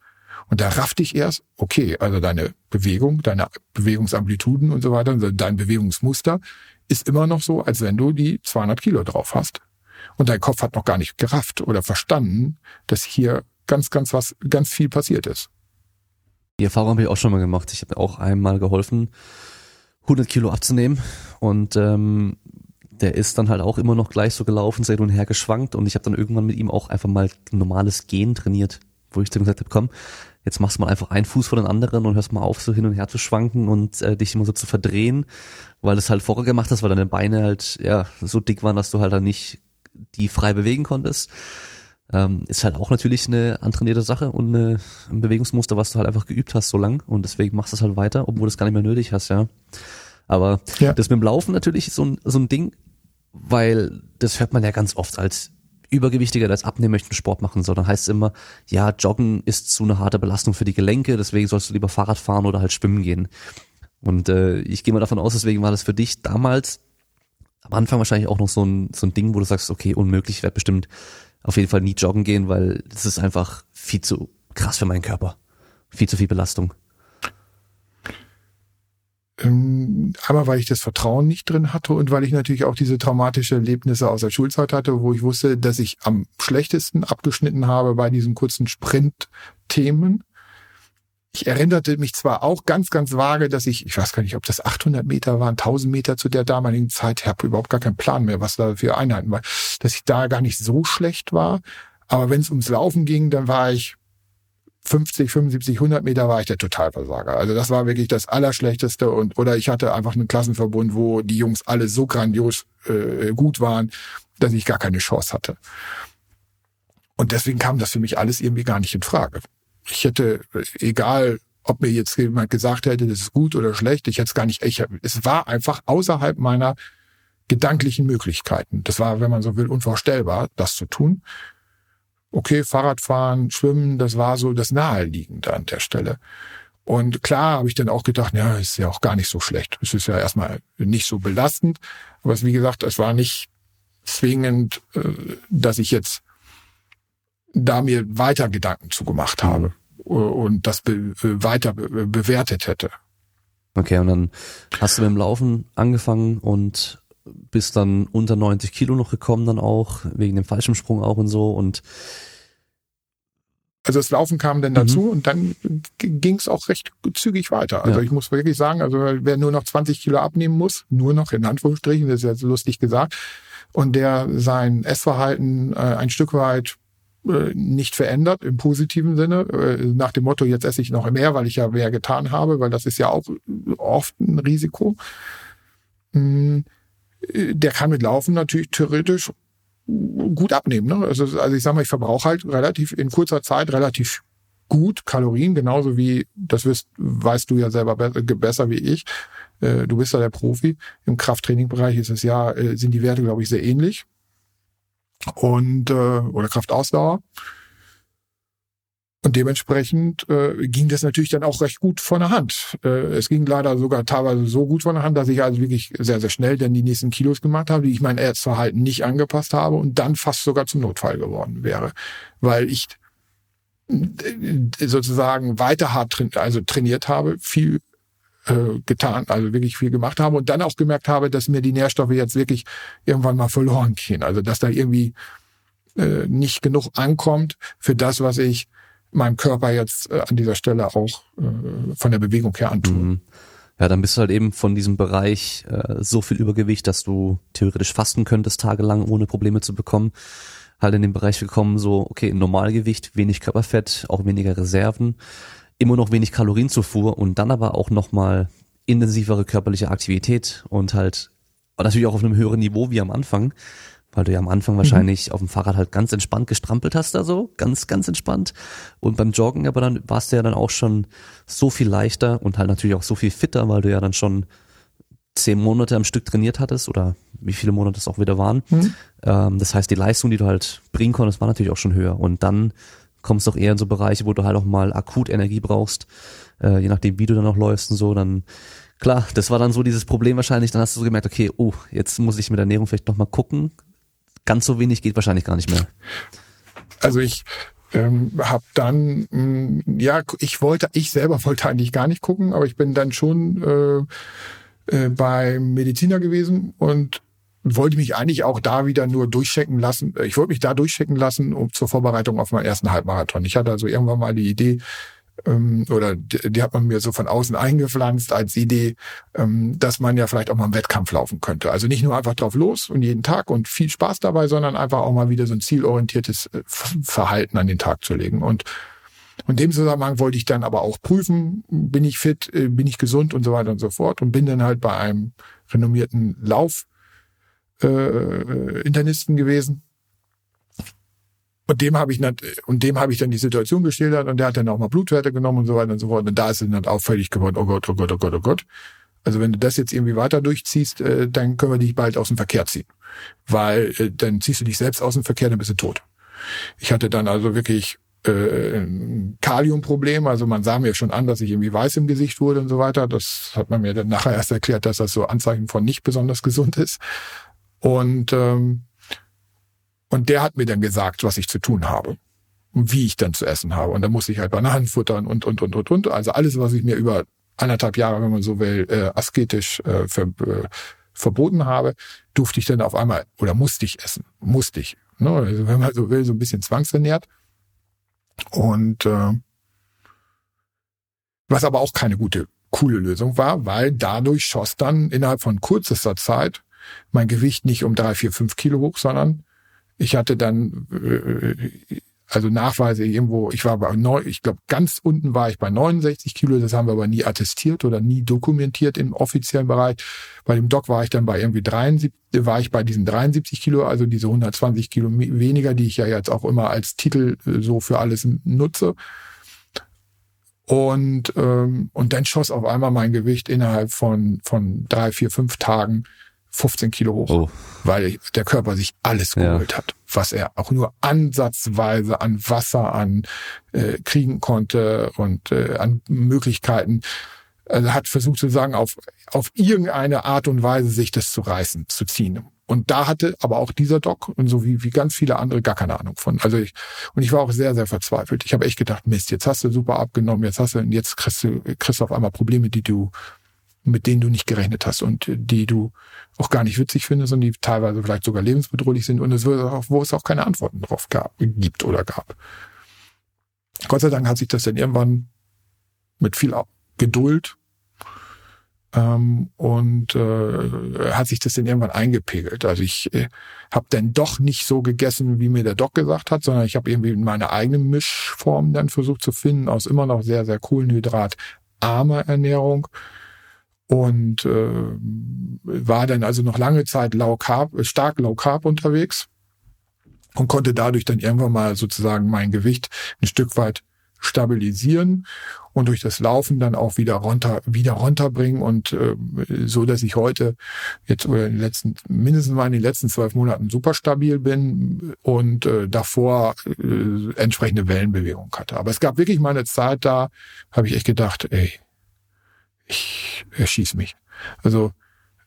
Und da raffte ich erst, okay, also deine Bewegung, deine Bewegungsamplituden und so weiter, also dein Bewegungsmuster ist immer noch so, als wenn du die 200 Kilo drauf hast. Und dein Kopf hat noch gar nicht gerafft oder verstanden, dass hier ganz, ganz was, ganz viel passiert ist.
Die Erfahrung habe ich auch schon mal gemacht. Ich habe auch einmal geholfen, 100 Kilo abzunehmen und ähm, der ist dann halt auch immer noch gleich so gelaufen, sehr und her geschwankt und ich habe dann irgendwann mit ihm auch einfach mal normales Gehen trainiert, wo ich dann gesagt habe, komm, jetzt machst du mal einfach einen Fuß vor den anderen und hörst mal auf, so hin und her zu schwanken und äh, dich immer so zu verdrehen, weil du es halt vorher gemacht hast, weil deine Beine halt ja so dick waren, dass du halt dann nicht die frei bewegen konntest. Ähm, ist halt auch natürlich eine antrainierte Sache und eine, ein Bewegungsmuster, was du halt einfach geübt hast so lang und deswegen machst du es halt weiter, obwohl du es gar nicht mehr nötig hast, ja. Aber ja. das mit dem Laufen natürlich ist so ein, so ein Ding, weil das hört man ja ganz oft als Übergewichtiger, der als abnehmen möchte, Sport machen soll. Dann heißt es immer, ja, Joggen ist zu eine harte Belastung für die Gelenke, deswegen sollst du lieber Fahrrad fahren oder halt schwimmen gehen. Und äh, ich gehe mal davon aus, deswegen war das für dich damals am Anfang wahrscheinlich auch noch so ein, so ein Ding, wo du sagst, okay, unmöglich, ich werde bestimmt auf jeden Fall nie joggen gehen, weil das ist einfach viel zu krass für meinen Körper. Viel zu viel Belastung.
Ähm, aber weil ich das Vertrauen nicht drin hatte und weil ich natürlich auch diese traumatische Erlebnisse aus der Schulzeit hatte, wo ich wusste, dass ich am schlechtesten abgeschnitten habe bei diesen kurzen Sprint-Themen ich erinnerte mich zwar auch ganz, ganz vage, dass ich, ich weiß gar nicht, ob das 800 Meter waren, 1000 Meter zu der damaligen Zeit, ich habe überhaupt gar keinen Plan mehr, was da für Einheiten war, dass ich da gar nicht so schlecht war. Aber wenn es ums Laufen ging, dann war ich 50, 75, 100 Meter war ich der Totalversager. Also das war wirklich das Allerschlechteste und oder ich hatte einfach einen Klassenverbund, wo die Jungs alle so grandios äh, gut waren, dass ich gar keine Chance hatte. Und deswegen kam das für mich alles irgendwie gar nicht in Frage ich hätte, egal, ob mir jetzt jemand gesagt hätte, das ist gut oder schlecht, ich hätte es gar nicht, ich, es war einfach außerhalb meiner gedanklichen Möglichkeiten. Das war, wenn man so will, unvorstellbar, das zu tun. Okay, Fahrradfahren, Schwimmen, das war so das Naheliegende an der Stelle. Und klar habe ich dann auch gedacht, ja, ist ja auch gar nicht so schlecht. Es ist ja erstmal nicht so belastend. Aber es, wie gesagt, es war nicht zwingend, äh, dass ich jetzt da mir weiter Gedanken zugemacht habe und das be weiter be bewertet hätte.
Okay, und dann hast du mit dem Laufen angefangen und bist dann unter 90 Kilo noch gekommen dann auch, wegen dem Fallschirmsprung auch und so und
also das Laufen kam dann dazu mhm. und dann ging es auch recht zügig weiter. Also ja. ich muss wirklich sagen, also wer nur noch 20 Kilo abnehmen muss, nur noch in Anführungsstrichen, das ist ja lustig gesagt, und der sein Essverhalten äh, ein Stück weit äh, nicht verändert im positiven Sinne, äh, nach dem Motto, jetzt esse ich noch mehr, weil ich ja mehr getan habe, weil das ist ja auch oft ein Risiko. Mm, äh, der kann mit Laufen natürlich theoretisch gut abnehmen. Ne? Also, also ich sag mal, ich verbrauche halt relativ in kurzer Zeit relativ gut Kalorien, genauso wie, das wirst, weißt du ja selber besser wie ich. Du bist ja der Profi. Im Krafttrainingbereich ist es ja, sind die Werte, glaube ich, sehr ähnlich. Und, äh, oder Kraftausdauer. Und dementsprechend äh, ging das natürlich dann auch recht gut von der Hand. Äh, es ging leider sogar teilweise so gut von der Hand, dass ich also wirklich sehr, sehr schnell dann die nächsten Kilos gemacht habe, die ich mein Erzverhalten nicht angepasst habe und dann fast sogar zum Notfall geworden wäre. Weil ich äh, sozusagen weiter hart tra also trainiert habe, viel äh, getan, also wirklich viel gemacht habe und dann auch gemerkt habe, dass mir die Nährstoffe jetzt wirklich irgendwann mal verloren gehen. Also dass da irgendwie äh, nicht genug ankommt für das, was ich meinem Körper jetzt äh, an dieser Stelle auch äh, von der Bewegung her antun. Mhm.
Ja, dann bist du halt eben von diesem Bereich äh, so viel Übergewicht, dass du theoretisch fasten könntest tagelang, ohne Probleme zu bekommen. Halt in den Bereich gekommen, so, okay, Normalgewicht, wenig Körperfett, auch weniger Reserven, immer noch wenig Kalorienzufuhr und dann aber auch nochmal intensivere körperliche Aktivität und halt natürlich auch auf einem höheren Niveau wie am Anfang weil du ja am Anfang mhm. wahrscheinlich mhm. auf dem Fahrrad halt ganz entspannt gestrampelt hast da so, ganz, ganz entspannt. Und beim Joggen aber dann warst du ja dann auch schon so viel leichter und halt natürlich auch so viel fitter, weil du ja dann schon zehn Monate am Stück trainiert hattest oder wie viele Monate es auch wieder waren. Mhm. Ähm, das heißt, die Leistung, die du halt bringen konntest, war natürlich auch schon höher. Und dann kommst du auch eher in so Bereiche, wo du halt auch mal akut Energie brauchst, äh, je nachdem, wie du dann noch läufst und so, dann klar, das war dann so dieses Problem wahrscheinlich, dann hast du so gemerkt, okay, oh, jetzt muss ich mit Ernährung vielleicht noch mal gucken, ganz so wenig geht wahrscheinlich gar nicht mehr.
Also ich ähm, habe dann, mh, mm, ja, ich wollte, ich selber wollte eigentlich gar nicht gucken, aber ich bin dann schon äh, äh, beim Mediziner gewesen und wollte mich eigentlich auch da wieder nur durchchecken lassen. Ich wollte mich da durchchecken lassen um zur Vorbereitung auf meinen ersten Halbmarathon. Ich hatte also irgendwann mal die Idee, ähm, oder die, hat man mir so von außen eingepflanzt als Idee, ähm, dass man ja vielleicht auch mal einen Wettkampf laufen könnte. Also nicht nur einfach drauf los und jeden Tag und viel Spaß dabei, sondern einfach auch mal wieder so ein zielorientiertes äh, Verhalten an den Tag zu legen. Und in dem Zusammenhang wollte ich dann aber auch prüfen, bin ich fit, äh, bin ich gesund und so weiter und so fort und bin dann halt bei einem renommierten Lauf äh, Internisten gewesen und dem habe ich dann, und dem habe ich dann die Situation geschildert und der hat dann auch mal Blutwerte genommen und so weiter und so fort. Und da ist dann auffällig geworden, oh Gott, oh Gott, oh Gott, oh Gott. Also wenn du das jetzt irgendwie weiter durchziehst, äh, dann können wir dich bald aus dem Verkehr ziehen. Weil äh, dann ziehst du dich selbst aus dem Verkehr, dann bist du tot. Ich hatte dann also wirklich äh, ein Kaliumproblem. Also man sah mir schon an, dass ich irgendwie weiß im Gesicht wurde und so weiter. Das hat man mir dann nachher erst erklärt, dass das so Anzeichen von nicht besonders gesund ist. Und ähm, und der hat mir dann gesagt, was ich zu tun habe und wie ich dann zu essen habe. Und da musste ich halt Bananen futtern und, und, und, und, und. Also alles, was ich mir über anderthalb Jahre, wenn man so will, äh, asketisch äh, ver, äh, verboten habe, durfte ich dann auf einmal oder musste ich essen. Musste ich. Ne? Also wenn man so will, so ein bisschen zwangsernährt. Und äh, was aber auch keine gute, coole Lösung war, weil dadurch schoss dann innerhalb von kürzester Zeit mein Gewicht nicht um drei, vier, fünf Kilo hoch, sondern ich hatte dann äh, also Nachweise irgendwo, ich war bei neun, ich glaube ganz unten war ich bei 69 Kilo, das haben wir aber nie attestiert oder nie dokumentiert im offiziellen Bereich. Bei dem Doc war ich dann bei irgendwie 73, war ich bei diesen 73 Kilo, also diese 120 Kilo weniger, die ich ja jetzt auch immer als Titel äh, so für alles nutze. Und ähm, und dann schoss auf einmal mein Gewicht innerhalb von von drei, vier, fünf Tagen 15 Kilo hoch, oh. weil der Körper sich alles geholt ja. hat, was er auch nur ansatzweise an Wasser an äh, kriegen konnte und äh, an Möglichkeiten. Also hat versucht zu sagen, auf, auf irgendeine Art und Weise sich das zu reißen, zu ziehen. Und da hatte aber auch dieser Doc und so wie, wie ganz viele andere gar keine Ahnung von. Also ich, und ich war auch sehr, sehr verzweifelt. Ich habe echt gedacht, Mist, jetzt hast du super abgenommen, jetzt hast du, jetzt kriegst du, kriegst du auf einmal Probleme, die du mit denen du nicht gerechnet hast und die du auch gar nicht witzig findest und die teilweise vielleicht sogar lebensbedrohlich sind und es auch, wo es auch keine Antworten drauf gab, gibt oder gab. Gott sei Dank hat sich das dann irgendwann mit viel Geduld ähm, und äh, hat sich das dann irgendwann eingepegelt. Also ich äh, habe dann doch nicht so gegessen, wie mir der Doc gesagt hat, sondern ich habe irgendwie meine eigene Mischform dann versucht zu finden aus immer noch sehr, sehr kohlenhydratarmer Ernährung und äh, war dann also noch lange Zeit low carb, stark low carb unterwegs und konnte dadurch dann irgendwann mal sozusagen mein Gewicht ein Stück weit stabilisieren und durch das Laufen dann auch wieder runter wieder runterbringen und äh, so dass ich heute jetzt oder in den letzten mindestens mal in den letzten zwölf Monaten super stabil bin und äh, davor äh, entsprechende Wellenbewegung hatte. Aber es gab wirklich mal eine Zeit, da habe ich echt gedacht, ey, ich erschieß mich. Also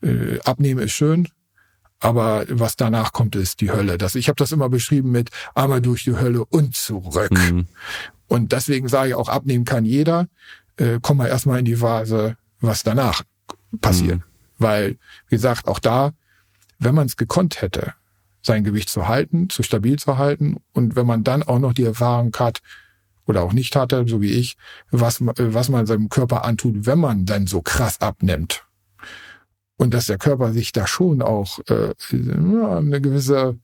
äh, abnehmen ist schön, aber was danach kommt, ist die Hölle. Das, ich habe das immer beschrieben mit einmal durch die Hölle und zurück. Mhm. Und deswegen sage ich auch, abnehmen kann jeder. Äh, komm mal erstmal in die Phase, was danach passiert. Mhm. Weil, wie gesagt, auch da, wenn man es gekonnt hätte, sein Gewicht zu halten, zu stabil zu halten und wenn man dann auch noch die Erfahrung hat, oder auch nicht hatte, so wie ich, was, was man seinem Körper antut, wenn man dann so krass abnimmt. Und dass der Körper sich da schon auch äh, eine gewisse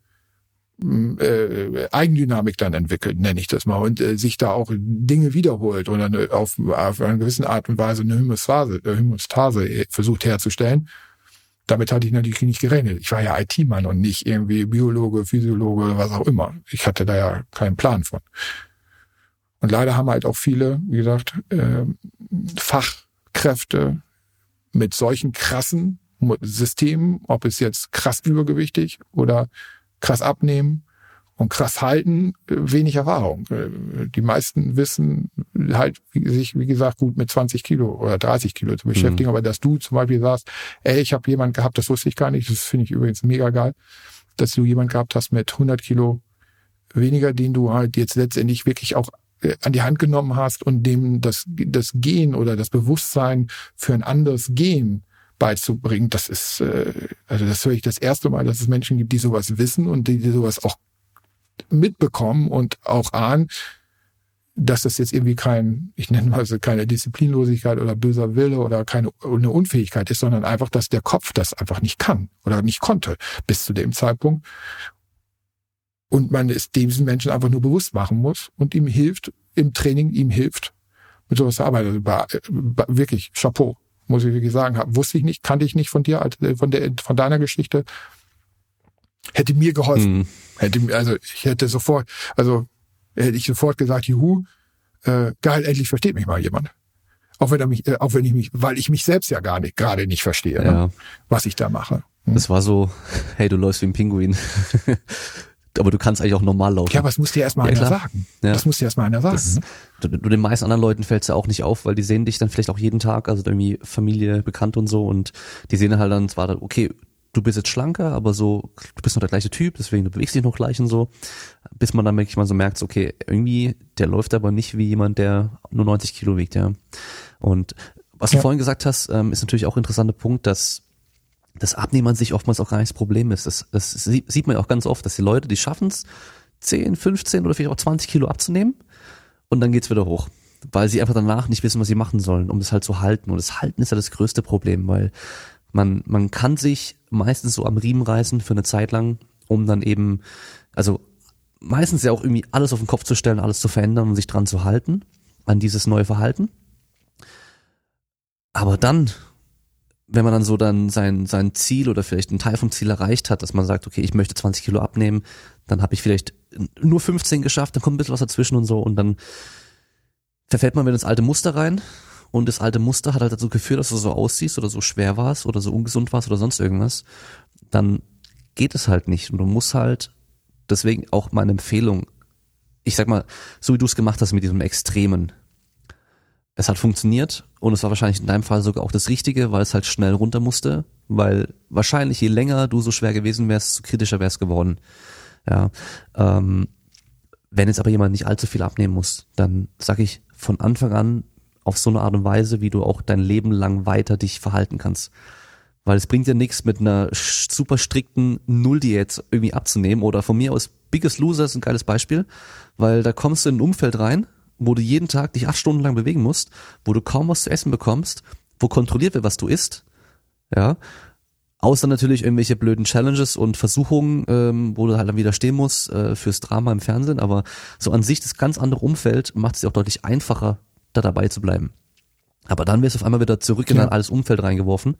äh, Eigendynamik dann entwickelt, nenne ich das mal, und äh, sich da auch Dinge wiederholt oder eine, auf, auf eine gewisse Art und Weise eine Homöostase, äh, Homöostase versucht herzustellen. Damit hatte ich natürlich nicht gerechnet. Ich war ja IT-Mann und nicht irgendwie Biologe, Physiologe, was auch immer. Ich hatte da ja keinen Plan von. Und leider haben halt auch viele, wie gesagt, äh, Fachkräfte mit solchen krassen Systemen, ob es jetzt krass übergewichtig oder krass abnehmen und krass halten, wenig Erfahrung. Äh, die meisten wissen halt, sich, wie gesagt, gut mit 20 Kilo oder 30 Kilo zu beschäftigen. Mhm. Aber dass du zum Beispiel sagst, ey, ich habe jemand gehabt, das wusste ich gar nicht, das finde ich übrigens mega geil, dass du jemand gehabt hast mit 100 Kilo weniger, den du halt jetzt letztendlich wirklich auch äh, an die Hand genommen hast und dem das, das Gehen oder das Bewusstsein für ein anderes Gehen beizubringen, das ist, äh, also das höre ich das erste Mal, dass es Menschen gibt, die sowas wissen und die, die sowas auch mitbekommen und auch ahnen, dass das jetzt irgendwie kein, ich nenne mal so keine Disziplinlosigkeit oder böser Wille oder keine eine Unfähigkeit ist, sondern einfach, dass der Kopf das einfach nicht kann oder nicht konnte bis zu dem Zeitpunkt. Und man es diesen Menschen einfach nur bewusst machen muss und ihm hilft, im Training ihm hilft, mit sowas zu arbeiten. Also, wirklich, Chapeau muss ich wirklich sagen. Wusste ich nicht, kannte ich nicht von dir, äh, von, der, von deiner Geschichte. Hätte mir geholfen. Mhm. Hätte, also ich hätte sofort, also hätte ich sofort gesagt, juhu, äh, geil, endlich versteht mich mal jemand. Auch wenn er mich, äh, auch wenn ich mich, weil ich mich selbst ja gar nicht, gerade nicht verstehe, ne, ja. ne, was ich da mache.
Hm? Das war so, hey, du läufst wie ein Pinguin. Aber du kannst eigentlich auch normal laufen.
Ja, aber es muss dir erstmal ja, einer klar. sagen. Ja. Das muss dir erstmal einer sagen. Das, ne?
du, du, den meisten anderen Leuten fällt es ja auch nicht auf, weil die sehen dich dann vielleicht auch jeden Tag, also irgendwie Familie, bekannt und so und die sehen halt dann zwar, okay, du bist jetzt schlanker, aber so, du bist noch der gleiche Typ, deswegen du bewegst dich noch gleich und so, bis man dann wirklich mal so merkt, okay, irgendwie, der läuft aber nicht wie jemand, der nur 90 Kilo wiegt, ja. Und was ja. du vorhin gesagt hast, ähm, ist natürlich auch ein interessanter Punkt, dass das Abnehmen an sich oftmals auch gar nicht das Problem ist. Das, das sieht man ja auch ganz oft, dass die Leute, die schaffen es, 10, 15 oder vielleicht auch 20 Kilo abzunehmen und dann geht's wieder hoch. Weil sie einfach danach nicht wissen, was sie machen sollen, um das halt zu halten. Und das Halten ist ja das größte Problem, weil man, man kann sich meistens so am Riemen reißen für eine Zeit lang, um dann eben, also meistens ja auch irgendwie alles auf den Kopf zu stellen, alles zu verändern und sich dran zu halten, an dieses neue Verhalten. Aber dann wenn man dann so dann sein, sein Ziel oder vielleicht einen Teil vom Ziel erreicht hat, dass man sagt, okay, ich möchte 20 Kilo abnehmen, dann habe ich vielleicht nur 15 geschafft, dann kommt ein bisschen was dazwischen und so und dann verfällt man wieder ins alte Muster rein. Und das alte Muster hat halt dazu geführt, dass du so aussiehst oder so schwer warst oder so ungesund warst oder sonst irgendwas, dann geht es halt nicht. Und du musst halt, deswegen auch meine Empfehlung, ich sag mal, so wie du es gemacht hast mit diesem Extremen, es hat funktioniert und es war wahrscheinlich in deinem Fall sogar auch das Richtige, weil es halt schnell runter musste, weil wahrscheinlich je länger du so schwer gewesen wärst, so kritischer wärst geworden. Ja, ähm, wenn jetzt aber jemand nicht allzu viel abnehmen muss, dann sag ich von Anfang an auf so eine Art und Weise, wie du auch dein Leben lang weiter dich verhalten kannst. Weil es bringt dir nichts, mit einer super strikten Null-Diät irgendwie abzunehmen oder von mir aus Biggest Loser ist ein geiles Beispiel, weil da kommst du in ein Umfeld rein, wo du jeden Tag dich acht Stunden lang bewegen musst, wo du kaum was zu essen bekommst, wo kontrolliert wird, was du isst, ja, Außer natürlich irgendwelche blöden Challenges und Versuchungen, ähm, wo du halt dann widerstehen musst äh, fürs Drama im Fernsehen. Aber so an sich das ganz andere Umfeld macht es dir auch deutlich einfacher, da dabei zu bleiben. Aber dann wirst du auf einmal wieder zurück in ja. ein altes Umfeld reingeworfen,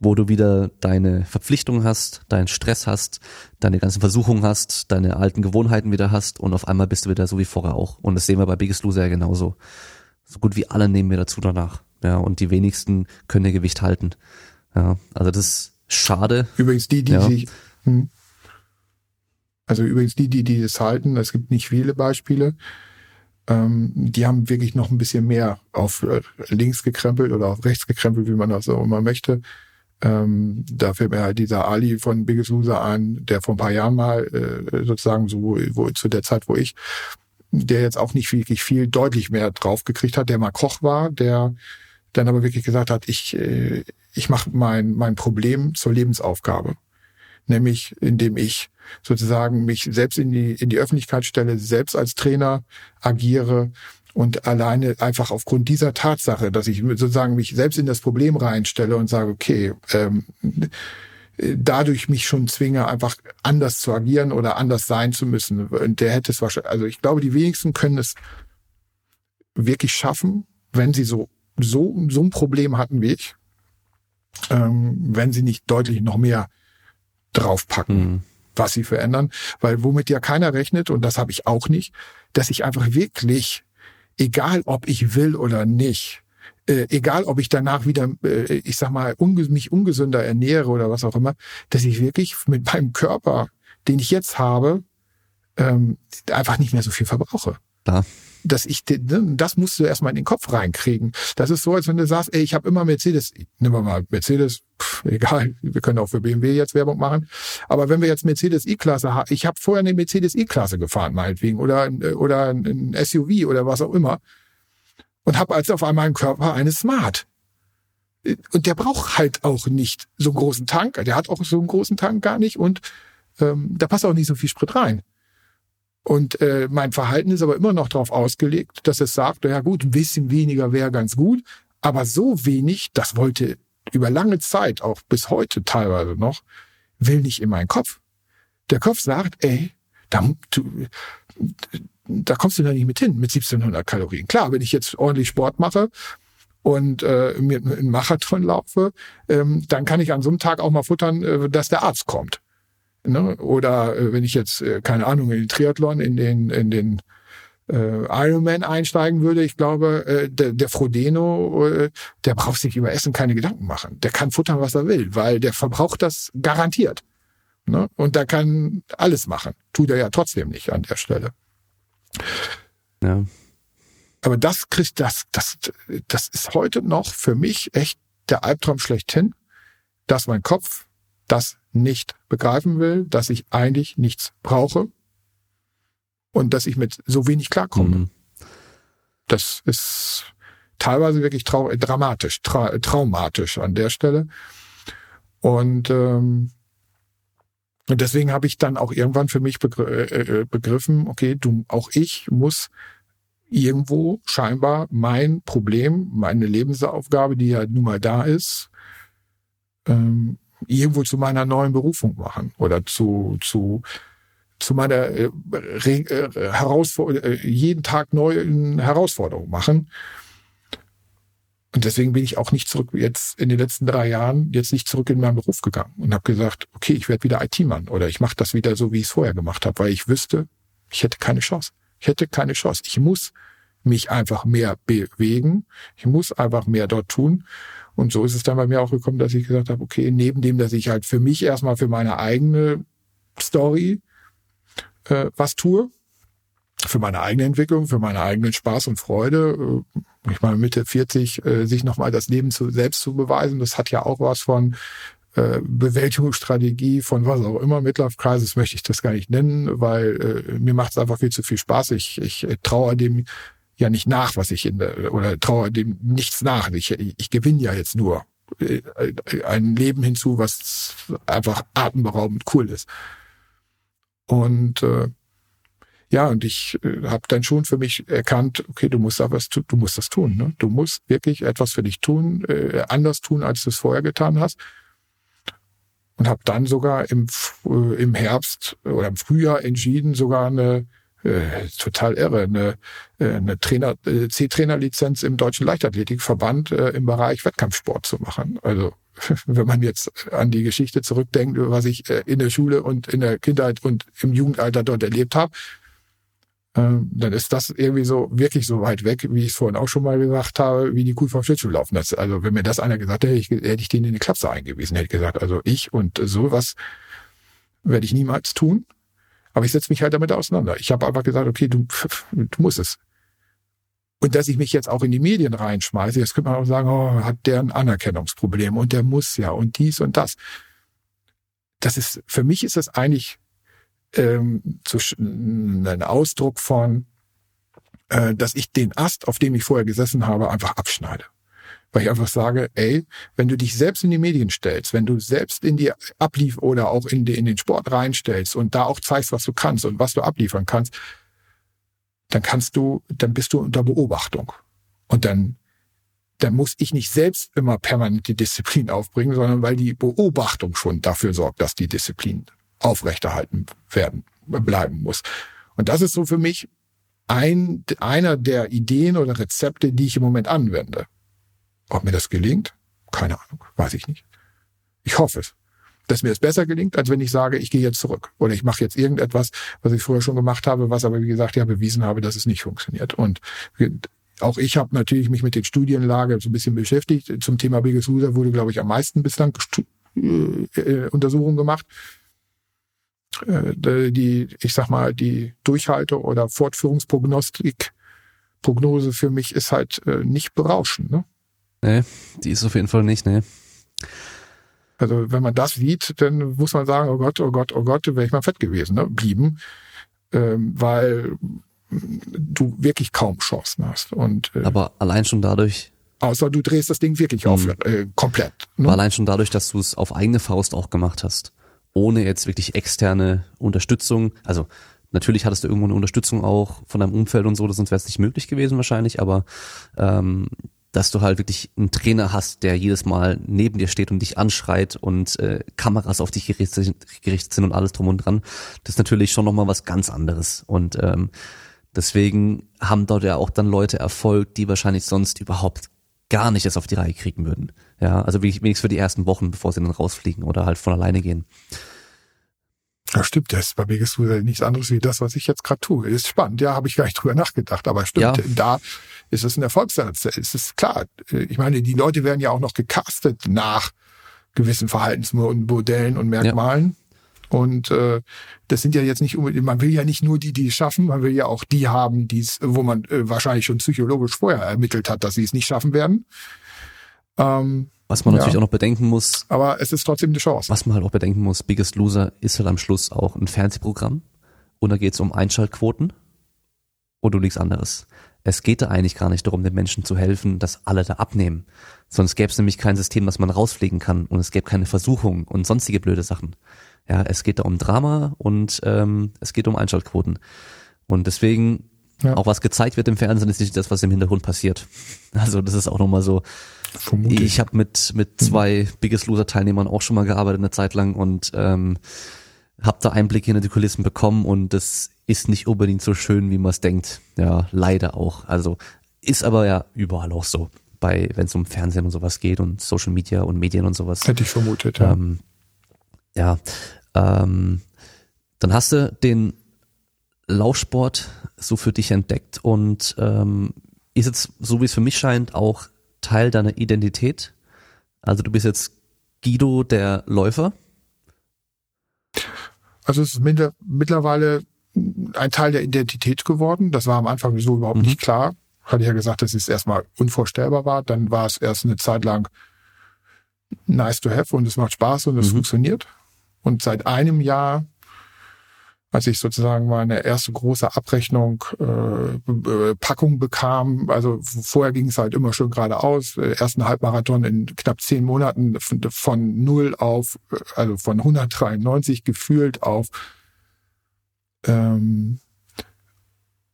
wo du wieder deine Verpflichtungen hast, deinen Stress hast, deine ganzen Versuchungen hast, deine alten Gewohnheiten wieder hast und auf einmal bist du wieder so wie vorher auch. Und das sehen wir bei Biggest Loser ja genauso. So gut wie alle nehmen wir dazu danach. Ja, und die wenigsten können ihr Gewicht halten. Ja, also das ist schade.
Übrigens die, die ja. sich, hm. also übrigens die, die, die das halten, es gibt nicht viele Beispiele, ähm, die haben wirklich noch ein bisschen mehr auf äh, links gekrempelt oder auf rechts gekrempelt, wie man das auch immer möchte. Ähm, da fällt mir halt dieser Ali von Biggest Loser ein, der vor ein paar Jahren mal äh, sozusagen so wo, zu der Zeit, wo ich, der jetzt auch nicht wirklich viel deutlich mehr drauf gekriegt hat, der mal Koch war, der dann aber wirklich gesagt hat, ich, äh, ich mache mein, mein Problem zur Lebensaufgabe. Nämlich indem ich sozusagen mich selbst in die, in die Öffentlichkeit stelle, selbst als Trainer agiere und alleine einfach aufgrund dieser Tatsache, dass ich sozusagen mich selbst in das Problem reinstelle und sage, okay, ähm, dadurch mich schon zwinge, einfach anders zu agieren oder anders sein zu müssen. Und der hätte es wahrscheinlich, also ich glaube, die wenigsten können es wirklich schaffen, wenn sie so, so, so ein Problem hatten wie ich, ähm, wenn sie nicht deutlich noch mehr draufpacken, mhm. was sie verändern. Weil womit ja keiner rechnet, und das habe ich auch nicht, dass ich einfach wirklich, egal ob ich will oder nicht, äh, egal ob ich danach wieder, äh, ich sag mal, unge mich ungesünder ernähre oder was auch immer, dass ich wirklich mit meinem Körper, den ich jetzt habe, ähm, einfach nicht mehr so viel verbrauche.
Da
dass ich, ne, das musst du erstmal in den Kopf reinkriegen. Das ist so, als wenn du sagst, ey, ich habe immer Mercedes, nehmen wir mal Mercedes, pff, egal, wir können auch für BMW jetzt Werbung machen, aber wenn wir jetzt Mercedes E-Klasse haben, ich habe vorher eine Mercedes E-Klasse gefahren, meinetwegen, oder, oder ein SUV oder was auch immer, und habe als auf einmal im Körper eine Smart. Und der braucht halt auch nicht so einen großen Tank, der hat auch so einen großen Tank gar nicht und ähm, da passt auch nicht so viel Sprit rein. Und äh, mein Verhalten ist aber immer noch darauf ausgelegt, dass es sagt, ja gut, ein bisschen weniger wäre ganz gut, aber so wenig, das wollte über lange Zeit, auch bis heute teilweise noch, will nicht in meinen Kopf. Der Kopf sagt, ey, da, du, da kommst du da nicht mit hin, mit 1700 Kalorien. Klar, wenn ich jetzt ordentlich Sport mache und äh, mir einen Marathon laufe, ähm, dann kann ich an so einem Tag auch mal futtern, äh, dass der Arzt kommt. Ne? Oder äh, wenn ich jetzt, äh, keine Ahnung, in den Triathlon, in den, in den äh, Ironman einsteigen würde, ich glaube, äh, der, der Frodeno, äh, der braucht sich über Essen keine Gedanken machen. Der kann futtern, was er will, weil der verbraucht das garantiert. Ne? Und da kann alles machen. Tut er ja trotzdem nicht an der Stelle.
Ja.
Aber das kriegt das, das, das ist heute noch für mich echt der Albtraum schlechthin, dass mein Kopf das nicht begreifen will, dass ich eigentlich nichts brauche und dass ich mit so wenig klarkomme. Mhm. Das ist teilweise wirklich trau dramatisch, tra traumatisch an der Stelle. Und, ähm, und deswegen habe ich dann auch irgendwann für mich begr äh, äh, begriffen, okay, du, auch ich muss irgendwo scheinbar mein Problem, meine Lebensaufgabe, die ja nun mal da ist, ähm, irgendwo zu meiner neuen Berufung machen oder zu, zu, zu meiner äh, äh, Herausforderung, äh, jeden Tag neuen Herausforderungen machen. Und deswegen bin ich auch nicht zurück jetzt in den letzten drei Jahren jetzt nicht zurück in meinen Beruf gegangen und habe gesagt, okay, ich werde wieder IT-Mann oder ich mache das wieder so, wie ich es vorher gemacht habe, weil ich wüsste, ich hätte keine Chance. Ich hätte keine Chance. Ich muss mich einfach mehr bewegen. Ich muss einfach mehr dort tun. Und so ist es dann bei mir auch gekommen, dass ich gesagt habe, okay, neben dem, dass ich halt für mich erstmal für meine eigene Story äh, was tue, für meine eigene Entwicklung, für meine eigenen Spaß und Freude, äh, ich meine Mitte 40, äh, sich nochmal das Leben zu, selbst zu beweisen, das hat ja auch was von äh, Bewältigungsstrategie, von was auch immer, Midlife Crisis möchte ich das gar nicht nennen, weil äh, mir macht es einfach viel zu viel Spaß. Ich, ich traue dem ja nicht nach, was ich in der, oder traue dem nichts nach. Ich, ich gewinne ja jetzt nur äh, ein Leben hinzu, was einfach atemberaubend cool ist. Und äh, ja, und ich äh, habe dann schon für mich erkannt, okay, du musst da was du musst das tun. Ne? Du musst wirklich etwas für dich tun, äh, anders tun, als du es vorher getan hast. Und habe dann sogar im, äh, im Herbst oder im Frühjahr entschieden, sogar eine äh, total irre, eine, äh, eine Trainer, äh, C-Trainer-Lizenz im Deutschen Leichtathletikverband äh, im Bereich Wettkampfsport zu machen. Also wenn man jetzt an die Geschichte zurückdenkt, was ich äh, in der Schule und in der Kindheit und im Jugendalter dort erlebt habe, ähm, dann ist das irgendwie so wirklich so weit weg, wie ich es vorhin auch schon mal gesagt habe, wie die Kuh vom Schlittschuh laufen. Das, also wenn mir das einer gesagt hätte, ich, hätte ich den in die Klapse eingewiesen, hätte gesagt, also ich und sowas werde ich niemals tun. Aber ich setze mich halt damit auseinander. Ich habe einfach gesagt, okay, du, du musst es. Und dass ich mich jetzt auch in die Medien reinschmeiße, jetzt könnte man auch sagen, oh, hat der ein Anerkennungsproblem und der muss ja und dies und das. Das ist, für mich ist das eigentlich ähm, zu, ein Ausdruck von, äh, dass ich den Ast, auf dem ich vorher gesessen habe, einfach abschneide. Weil ich einfach sage, ey, wenn du dich selbst in die Medien stellst, wenn du selbst in die Ablief oder auch in, die, in den Sport reinstellst und da auch zeigst, was du kannst und was du abliefern kannst, dann kannst du, dann bist du unter Beobachtung. Und dann, dann muss ich nicht selbst immer permanent die Disziplin aufbringen, sondern weil die Beobachtung schon dafür sorgt, dass die Disziplin aufrechterhalten werden, bleiben muss. Und das ist so für mich ein, einer der Ideen oder Rezepte, die ich im Moment anwende. Ob mir das gelingt? Keine Ahnung, weiß ich nicht. Ich hoffe es. Dass mir es besser gelingt, als wenn ich sage, ich gehe jetzt zurück. Oder ich mache jetzt irgendetwas, was ich vorher schon gemacht habe, was aber, wie gesagt, ja bewiesen habe, dass es nicht funktioniert. Und auch ich habe natürlich mich mit den Studienlage so ein bisschen beschäftigt. Zum Thema Biggest Loser wurde, glaube ich, am meisten bislang äh, äh, Untersuchungen gemacht. Äh, die, ich sag mal, die Durchhalte- oder Fortführungsprognostik, Prognose für mich ist halt äh, nicht berauschend. Ne?
Nee, die ist auf jeden Fall nicht, ne.
Also wenn man das sieht, dann muss man sagen, oh Gott, oh Gott, oh Gott, wäre ich mal fett gewesen, ne? Blieben. Ähm, weil du wirklich kaum Chancen hast. Und,
äh, Aber allein schon dadurch.
Außer du drehst das Ding wirklich auf, mhm. äh, komplett.
Ne? Aber allein schon dadurch, dass du es auf eigene Faust auch gemacht hast. Ohne jetzt wirklich externe Unterstützung. Also natürlich hattest du irgendwo eine Unterstützung auch von deinem Umfeld und so, sonst wäre es nicht möglich gewesen wahrscheinlich, aber ähm, dass du halt wirklich einen Trainer hast, der jedes Mal neben dir steht und dich anschreit und äh, Kameras auf dich gerichtet, sind und alles drum und dran, das ist natürlich schon nochmal was ganz anderes. Und ähm, deswegen haben dort ja auch dann Leute Erfolg, die wahrscheinlich sonst überhaupt gar nicht es auf die Reihe kriegen würden. Ja, also wenigstens für die ersten Wochen, bevor sie dann rausfliegen oder halt von alleine gehen.
Ja, stimmt, das ist bei Vegas nichts anderes wie das, was ich jetzt gerade tue. Ist spannend, ja, habe ich gar nicht drüber nachgedacht, aber stimmt, ja. da ist es ein Erfolgsrezept. Es ist klar. Ich meine, die Leute werden ja auch noch gecastet nach gewissen Verhaltensmodellen und Merkmalen. Ja. Und äh, das sind ja jetzt nicht unbedingt, man will ja nicht nur die, die es schaffen, man will ja auch die haben, die es, wo man äh, wahrscheinlich schon psychologisch vorher ermittelt hat, dass sie es nicht schaffen werden.
Ähm, was man ja. natürlich auch noch bedenken muss.
Aber es ist trotzdem eine Chance.
Was man halt auch bedenken muss, Biggest Loser ist halt am Schluss auch ein Fernsehprogramm. Und da geht es um Einschaltquoten und um nichts anderes. Es geht da eigentlich gar nicht darum, den Menschen zu helfen, dass alle da abnehmen. Sonst gäbe es nämlich kein System, das man rausfliegen kann und es gäbe keine Versuchung und sonstige blöde Sachen. Ja, es geht da um Drama und ähm, es geht um Einschaltquoten. Und deswegen, ja. auch was gezeigt wird im Fernsehen, ist nicht das, was im Hintergrund passiert. Also das ist auch nochmal so. Vermutlich. Ich habe mit, mit zwei Biggest Loser Teilnehmern auch schon mal gearbeitet eine Zeit lang und ähm, habe da Einblicke hinter die Kulissen bekommen und das ist nicht unbedingt so schön, wie man es denkt. Ja, leider auch. Also ist aber ja überall auch so. Bei, wenn es um Fernsehen und sowas geht und Social Media und Medien und sowas.
Hätte ich vermutet, ja.
Ähm, ja. Ähm, dann hast du den Laufsport so für dich entdeckt und ähm, ist jetzt, so wie es für mich scheint, auch Teil deiner Identität. Also du bist jetzt Guido der Läufer.
Also es ist mittlerweile ein Teil der Identität geworden. Das war am Anfang so überhaupt mhm. nicht klar. Hatte ich ja gesagt, dass es erstmal unvorstellbar war. Dann war es erst eine Zeit lang nice to have und es macht Spaß und es mhm. funktioniert. Und seit einem Jahr, als ich sozusagen meine erste große Abrechnung, äh, Packung bekam, also vorher ging es halt immer schön geradeaus, äh, ersten Halbmarathon in knapp zehn Monaten von, von null auf, äh, also von 193 gefühlt auf ähm,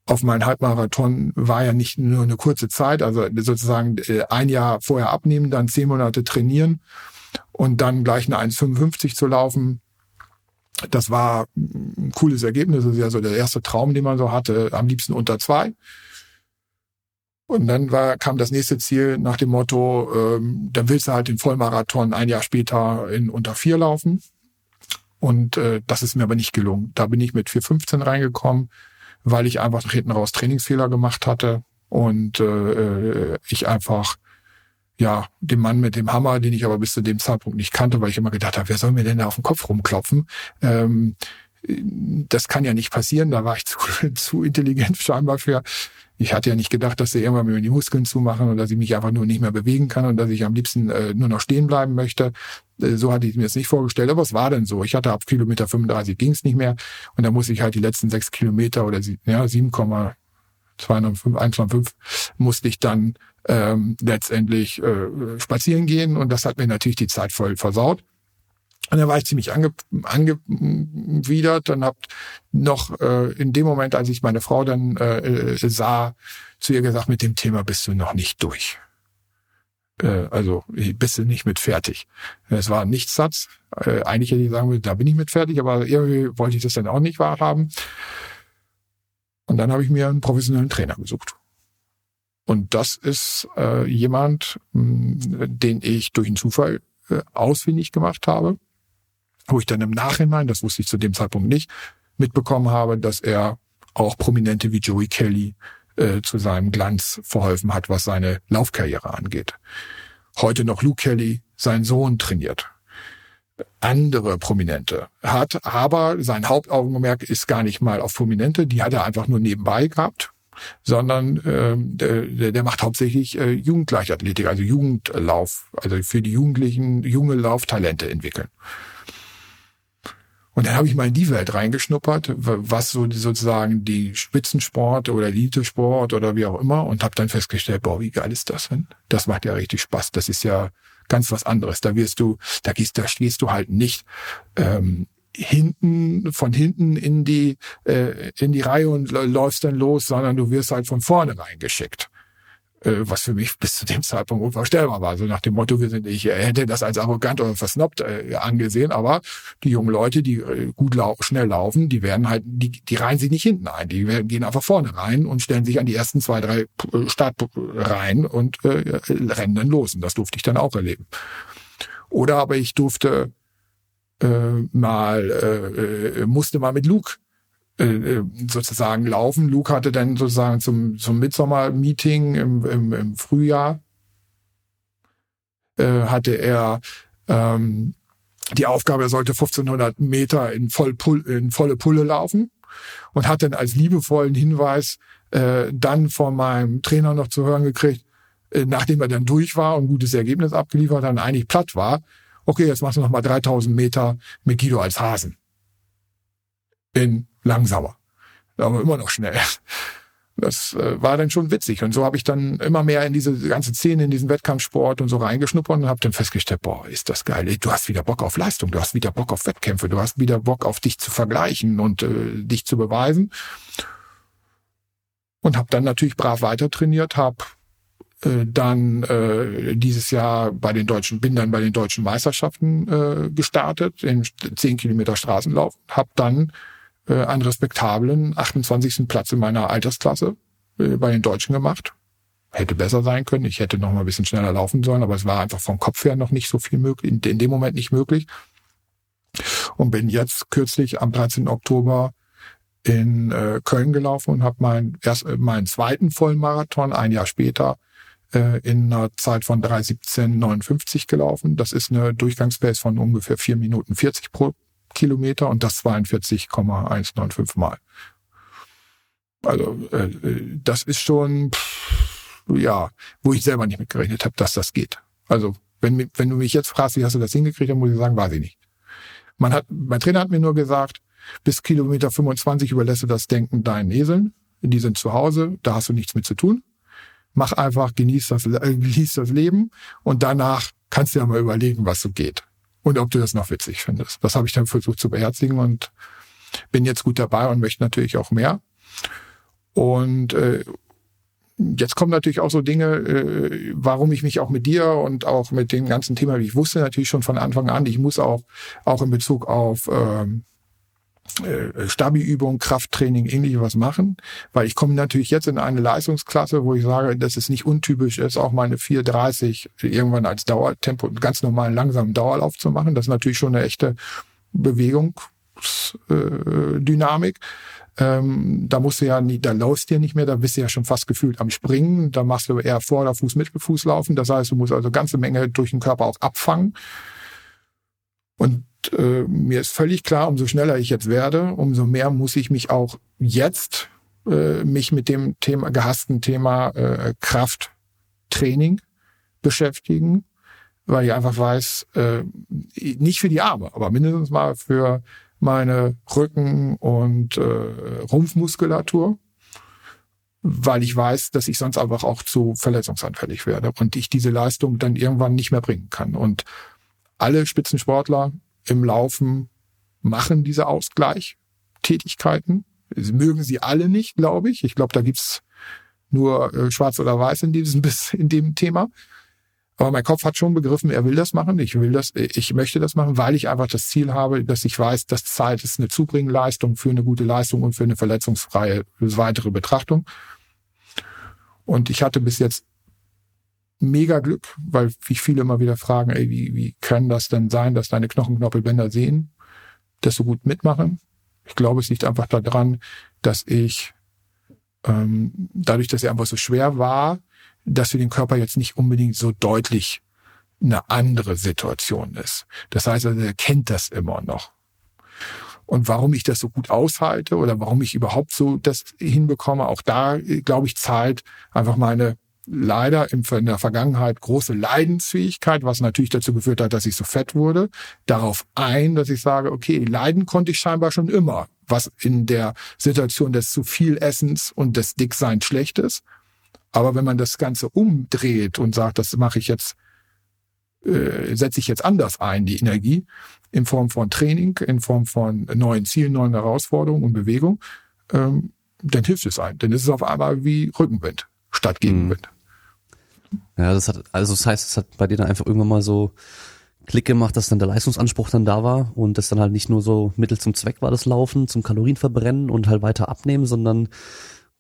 auf meinen Halbmarathon war ja nicht nur eine kurze Zeit, also sozusagen äh, ein Jahr vorher abnehmen, dann zehn Monate trainieren und dann gleich eine 1,55 zu laufen. Das war ein cooles Ergebnis. Das ist ja so der erste Traum, den man so hatte. Am liebsten unter zwei. Und dann war, kam das nächste Ziel nach dem Motto, ähm, dann willst du halt den Vollmarathon ein Jahr später in unter vier laufen. Und äh, das ist mir aber nicht gelungen. Da bin ich mit 4,15 reingekommen, weil ich einfach hinten raus Trainingsfehler gemacht hatte und äh, äh ich einfach ja, dem Mann mit dem Hammer, den ich aber bis zu dem Zeitpunkt nicht kannte, weil ich immer gedacht habe, wer soll mir denn da auf den Kopf rumklopfen? Ähm, das kann ja nicht passieren, da war ich zu, zu intelligent scheinbar für. Ich hatte ja nicht gedacht, dass sie irgendwann mir die Muskeln zumachen und dass ich mich einfach nur nicht mehr bewegen kann und dass ich am liebsten äh, nur noch stehen bleiben möchte. Äh, so hatte ich mir das nicht vorgestellt, aber es war denn so. Ich hatte ab Kilometer 35 ging es nicht mehr und da muss ich halt die letzten sechs Kilometer oder ja, 7, 205, 1,5 musste ich dann ähm, letztendlich äh, spazieren gehen und das hat mir natürlich die Zeit voll versaut. Und dann war ich ziemlich ange, angewidert und habe noch äh, in dem Moment, als ich meine Frau dann äh, äh, sah, zu ihr gesagt, mit dem Thema bist du noch nicht durch. Äh, also bist du nicht mit fertig. Es war ein Nichtssatz. Äh, eigentlich hätte ich sagen müssen, da bin ich mit fertig, aber irgendwie wollte ich das dann auch nicht wahrhaben. Und dann habe ich mir einen professionellen Trainer gesucht. Und das ist äh, jemand, mh, den ich durch einen Zufall äh, ausfindig gemacht habe, wo ich dann im Nachhinein, das wusste ich zu dem Zeitpunkt nicht, mitbekommen habe, dass er auch Prominente wie Joey Kelly äh, zu seinem Glanz verholfen hat, was seine Laufkarriere angeht. Heute noch Luke Kelly, sein Sohn, trainiert andere Prominente hat, aber sein Hauptaugenmerk ist gar nicht mal auf Prominente, die hat er einfach nur nebenbei gehabt, sondern ähm, der, der macht hauptsächlich äh, Jugendleichtathletik, also Jugendlauf, also für die Jugendlichen junge Lauftalente entwickeln. Und dann habe ich mal in die Welt reingeschnuppert, was so sozusagen die Spitzensport oder Elite-Sport oder wie auch immer und habe dann festgestellt, boah, wie geil ist das denn? Das macht ja richtig Spaß. Das ist ja ganz was anderes. Da wirst du, da gehst, da stehst du halt nicht ähm, hinten von hinten in die äh, in die Reihe und läufst dann los, sondern du wirst halt von vorne reingeschickt. Äh, was für mich bis zu dem Zeitpunkt unvorstellbar war. So nach dem Motto, wir sind, ich hätte das als arrogant oder versnobbt äh, angesehen, aber die jungen Leute, die äh, gut lau schnell laufen, die werden halt, die, die reihen sich nicht hinten ein, die werden, gehen einfach vorne rein und stellen sich an die ersten zwei, drei äh, Startreihen und äh, rennen dann los. Und das durfte ich dann auch erleben. Oder aber ich durfte äh, mal, äh, äh musste mal mit Luke äh, äh, sozusagen laufen. Luke hatte dann sozusagen zum, zum Midsommer-Meeting im, im, im Frühjahr äh, hatte er ähm, die Aufgabe, er sollte 1500 Meter in, voll in volle Pulle laufen und hat dann als liebevollen Hinweis äh, dann von meinem Trainer noch zu hören gekriegt, äh, nachdem er dann durch war und ein gutes Ergebnis abgeliefert hat und eigentlich platt war, okay, jetzt machst du noch mal 3000 Meter mit Guido als Hasen. In langsamer. Aber immer noch schnell. Das äh, war dann schon witzig. Und so habe ich dann immer mehr in diese ganze Szene, in diesen Wettkampfsport und so reingeschnuppert und habe dann festgestellt, boah, ist das geil. Du hast wieder Bock auf Leistung, du hast wieder Bock auf Wettkämpfe, du hast wieder Bock auf dich zu vergleichen und äh, dich zu beweisen. Und habe dann natürlich brav weiter trainiert, habe äh, dann äh, dieses Jahr bei den deutschen, bin dann bei den deutschen Meisterschaften äh, gestartet, im 10 Kilometer Straßenlauf, habe dann äh, einen respektablen 28. Platz in meiner Altersklasse äh, bei den Deutschen gemacht. Hätte besser sein können. Ich hätte noch mal ein bisschen schneller laufen sollen, aber es war einfach vom Kopf her noch nicht so viel möglich, in, in dem Moment nicht möglich. Und bin jetzt kürzlich am 13. Oktober in äh, Köln gelaufen und habe meinen erst äh, meinen zweiten Vollmarathon ein Jahr später äh, in einer Zeit von 3:17:59 gelaufen. Das ist eine Durchgangspace von ungefähr vier Minuten 40 pro Kilometer und das 42,195 Mal. Also äh, das ist schon, pff, ja, wo ich selber nicht mitgerechnet habe, dass das geht. Also wenn, wenn du mich jetzt fragst, wie hast du das hingekriegt, dann muss ich sagen, weiß ich nicht. Man hat, mein Trainer hat mir nur gesagt, bis Kilometer 25 überlässt du das Denken deinen Eseln. Die sind zu Hause, da hast du nichts mit zu tun. Mach einfach, genieß das, äh, genieß das Leben und danach kannst du ja mal überlegen, was so geht und ob du das noch witzig findest. Das habe ich dann versucht zu beherzigen und bin jetzt gut dabei und möchte natürlich auch mehr. Und äh, Jetzt kommen natürlich auch so Dinge, äh, warum ich mich auch mit dir und auch mit dem ganzen Thema, ich wusste natürlich schon von Anfang an, ich muss auch, auch in Bezug auf ähm, äh, Stabi-Übung, Krafttraining, ähnliches was machen, weil ich komme natürlich jetzt in eine Leistungsklasse, wo ich sage, dass es nicht untypisch ist, auch meine 430 irgendwann als Dauertempo, ganz normalen langsamen Dauerlauf zu machen. Das ist natürlich schon eine echte Bewegungsdynamik. Äh, ähm, da musst du ja nie, da läufst du ja nicht mehr, da bist du ja schon fast gefühlt am Springen. Da machst du eher Vorderfuß, Mittelfuß laufen. Das heißt, du musst also ganze Menge durch den Körper auch abfangen. Und äh, mir ist völlig klar, umso schneller ich jetzt werde, umso mehr muss ich mich auch jetzt äh, mich mit dem Thema gehassten Thema äh, Krafttraining beschäftigen, weil ich einfach weiß, äh, nicht für die Arme, aber mindestens mal für meine Rücken- und äh, Rumpfmuskulatur, weil ich weiß, dass ich sonst einfach auch zu verletzungsanfällig werde und ich diese Leistung dann irgendwann nicht mehr bringen kann. Und alle Spitzensportler im Laufen machen diese Ausgleichtätigkeiten. Sie mögen sie alle nicht, glaube ich. Ich glaube, da gibt's nur äh, schwarz oder weiß in diesem in dem Thema. Aber mein Kopf hat schon begriffen, er will das machen, ich will das, ich möchte das machen, weil ich einfach das Ziel habe, dass ich weiß, dass Zeit ist eine Zubringleistung für eine gute Leistung und für eine verletzungsfreie weitere Betrachtung. Und ich hatte bis jetzt mega Glück, weil wie viele immer wieder fragen, ey, wie, wie kann das denn sein, dass deine Knochenknoppelbänder sehen, das so gut mitmachen? Ich glaube, es liegt einfach daran, dass ich ähm, dadurch, dass er einfach so schwer war, dass für den Körper jetzt nicht unbedingt so deutlich eine andere Situation ist. Das heißt also, er kennt das immer noch. Und warum ich das so gut aushalte oder warum ich überhaupt so das hinbekomme, auch da, glaube ich, zahlt einfach meine leider in der Vergangenheit große Leidensfähigkeit, was natürlich dazu geführt hat, dass ich so fett wurde, darauf ein, dass ich sage, okay, leiden konnte ich scheinbar schon immer, was in der Situation des zu viel Essens und des Dickseins schlecht ist. Aber wenn man das Ganze umdreht und sagt, das mache ich jetzt, äh, setze ich jetzt anders ein, die Energie, in Form von Training, in Form von neuen Zielen, neuen Herausforderungen und Bewegung, ähm, dann hilft es einem. Dann ist es auf einmal wie Rückenwind statt Gegenwind.
Mhm. Ja, das hat, also das heißt, es hat bei dir dann einfach irgendwann mal so Klick gemacht, dass dann der Leistungsanspruch dann da war und das dann halt nicht nur so Mittel zum Zweck war, das Laufen, zum Kalorienverbrennen und halt weiter abnehmen, sondern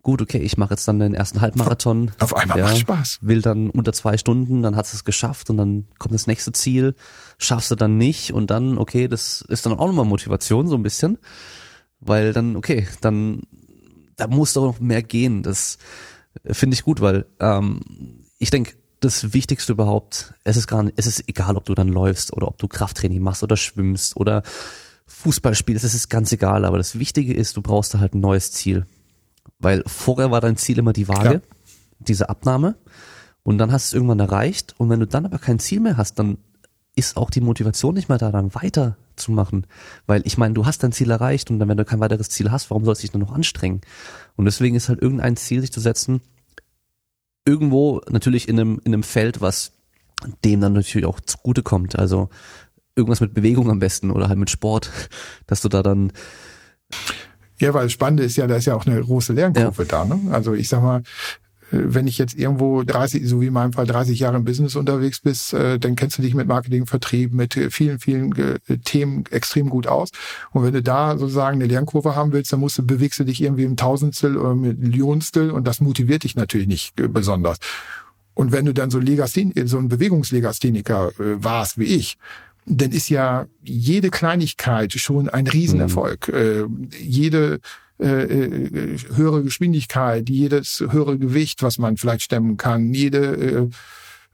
gut, okay, ich mache jetzt dann den ersten Halbmarathon.
Auf einmal ja, macht Spaß.
Will dann unter zwei Stunden, dann hat es geschafft und dann kommt das nächste Ziel, schaffst du dann nicht und dann, okay, das ist dann auch nochmal Motivation so ein bisschen, weil dann, okay, dann, da muss doch noch mehr gehen. Das finde ich gut, weil ähm, ich denke, das Wichtigste überhaupt, es ist gar nicht, es ist egal, ob du dann läufst oder ob du Krafttraining machst oder schwimmst oder Fußball spielst, es ist ganz egal, aber das Wichtige ist, du brauchst da halt ein neues Ziel. Weil vorher war dein Ziel immer die Waage, Klar. diese Abnahme. Und dann hast du es irgendwann erreicht. Und wenn du dann aber kein Ziel mehr hast, dann ist auch die Motivation nicht mehr da, dann weiterzumachen. Weil ich meine, du hast dein Ziel erreicht und dann, wenn du kein weiteres Ziel hast, warum sollst du dich dann noch anstrengen? Und deswegen ist halt irgendein Ziel sich zu setzen, irgendwo natürlich in einem, in einem Feld, was dem dann natürlich auch zugutekommt. Also irgendwas mit Bewegung am besten oder halt mit Sport, dass du da dann
ja, weil das Spannende ist ja, da ist ja auch eine große Lernkurve ja. da. Ne? Also ich sag mal, wenn ich jetzt irgendwo 30, so wie in meinem Fall 30 Jahre im Business unterwegs bist, äh, dann kennst du dich mit Marketing, Vertrieb, mit vielen, vielen äh, Themen extrem gut aus. Und wenn du da sozusagen eine Lernkurve haben willst, dann musst du, bewegst du dich irgendwie im Tausendstel oder Millionstel und das motiviert dich natürlich nicht besonders. Und wenn du dann so Legasthен, so ein Bewegungslegastheniker warst wie ich, dann ist ja jede Kleinigkeit schon ein Riesenerfolg. Mhm. Äh, jede äh, äh, höhere Geschwindigkeit, jedes höhere Gewicht, was man vielleicht stemmen kann, jede äh,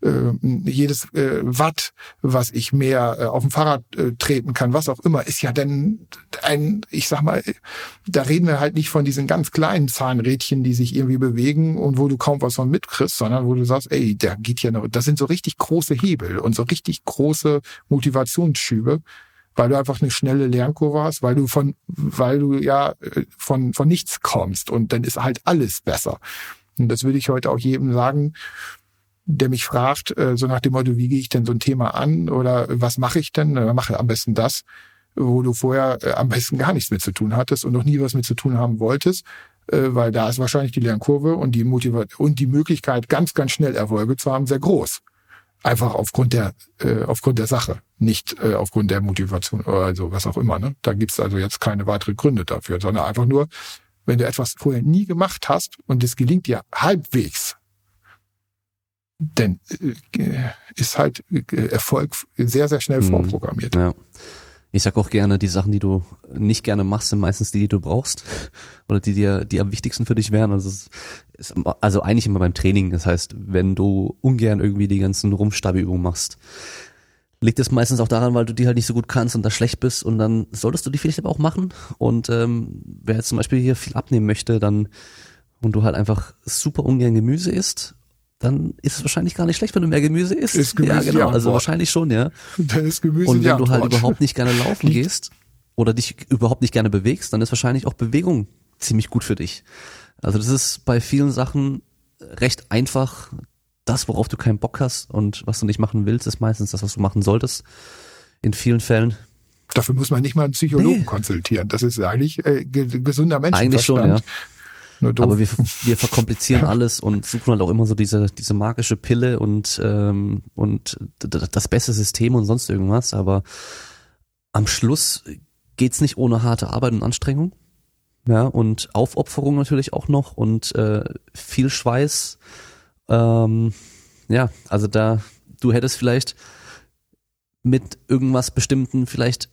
äh, jedes äh, Watt, was ich mehr äh, auf dem Fahrrad treten kann, was auch immer, ist ja dann ein, ich sag mal, da reden wir halt nicht von diesen ganz kleinen Zahnrädchen, die sich irgendwie bewegen und wo du kaum was von mitkriegst, sondern wo du sagst, ey, der geht ja noch, das sind so richtig große Hebel und so richtig große Motivationsschübe weil du einfach eine schnelle Lernkurve hast, weil du von, weil du ja äh, von, von nichts kommst und dann ist halt alles besser. Und das würde ich heute auch jedem sagen, der mich fragt, äh, so nach dem Motto, wie gehe ich denn so ein Thema an oder was mache ich denn? Dann mache am besten das, wo du vorher äh, am besten gar nichts mit zu tun hattest und noch nie was mit zu tun haben wolltest. weil da ist wahrscheinlich die Lernkurve und die Motivation und die Möglichkeit, ganz, ganz schnell Erfolge zu haben, sehr groß. Einfach aufgrund der, äh, aufgrund der Sache, nicht äh, aufgrund der Motivation oder also was auch immer. Ne? Da gibt's also jetzt keine weiteren Gründe dafür, sondern einfach nur, wenn du etwas vorher nie gemacht hast und es gelingt dir halbwegs, dann äh, ist halt äh, Erfolg sehr, sehr schnell mhm. vorprogrammiert.
Ja. Ich sag auch gerne, die Sachen, die du nicht gerne machst, sind meistens die, die du brauchst oder die dir, die am wichtigsten für dich wären. Also, ist, also eigentlich immer beim Training. Das heißt, wenn du ungern irgendwie die ganzen Rumpfstabi-Übungen machst, liegt es meistens auch daran, weil du die halt nicht so gut kannst und da schlecht bist und dann solltest du die vielleicht aber auch machen. Und ähm, wer jetzt zum Beispiel hier viel abnehmen möchte, dann und du halt einfach super ungern Gemüse isst dann ist es wahrscheinlich gar nicht schlecht, wenn du mehr Gemüse isst.
Ist Gemüse
ja, genau, also wahrscheinlich schon, ja.
Dann ist Gemüse
Und wenn du halt überhaupt nicht gerne laufen gehst oder dich überhaupt nicht gerne bewegst, dann ist wahrscheinlich auch Bewegung ziemlich gut für dich. Also das ist bei vielen Sachen recht einfach. Das, worauf du keinen Bock hast und was du nicht machen willst, ist meistens das, was du machen solltest. In vielen Fällen.
Dafür muss man nicht mal einen Psychologen nee. konsultieren. Das ist eigentlich äh, gesunder Menschenverstand.
Eigentlich schon, ja. Nur doof. Aber wir, wir verkomplizieren alles und suchen halt auch immer so diese, diese magische Pille und, ähm, und das beste System und sonst irgendwas. Aber am Schluss geht's nicht ohne harte Arbeit und Anstrengung. Ja, und Aufopferung natürlich auch noch und äh, viel Schweiß. Ähm, ja, also da, du hättest vielleicht mit irgendwas Bestimmten vielleicht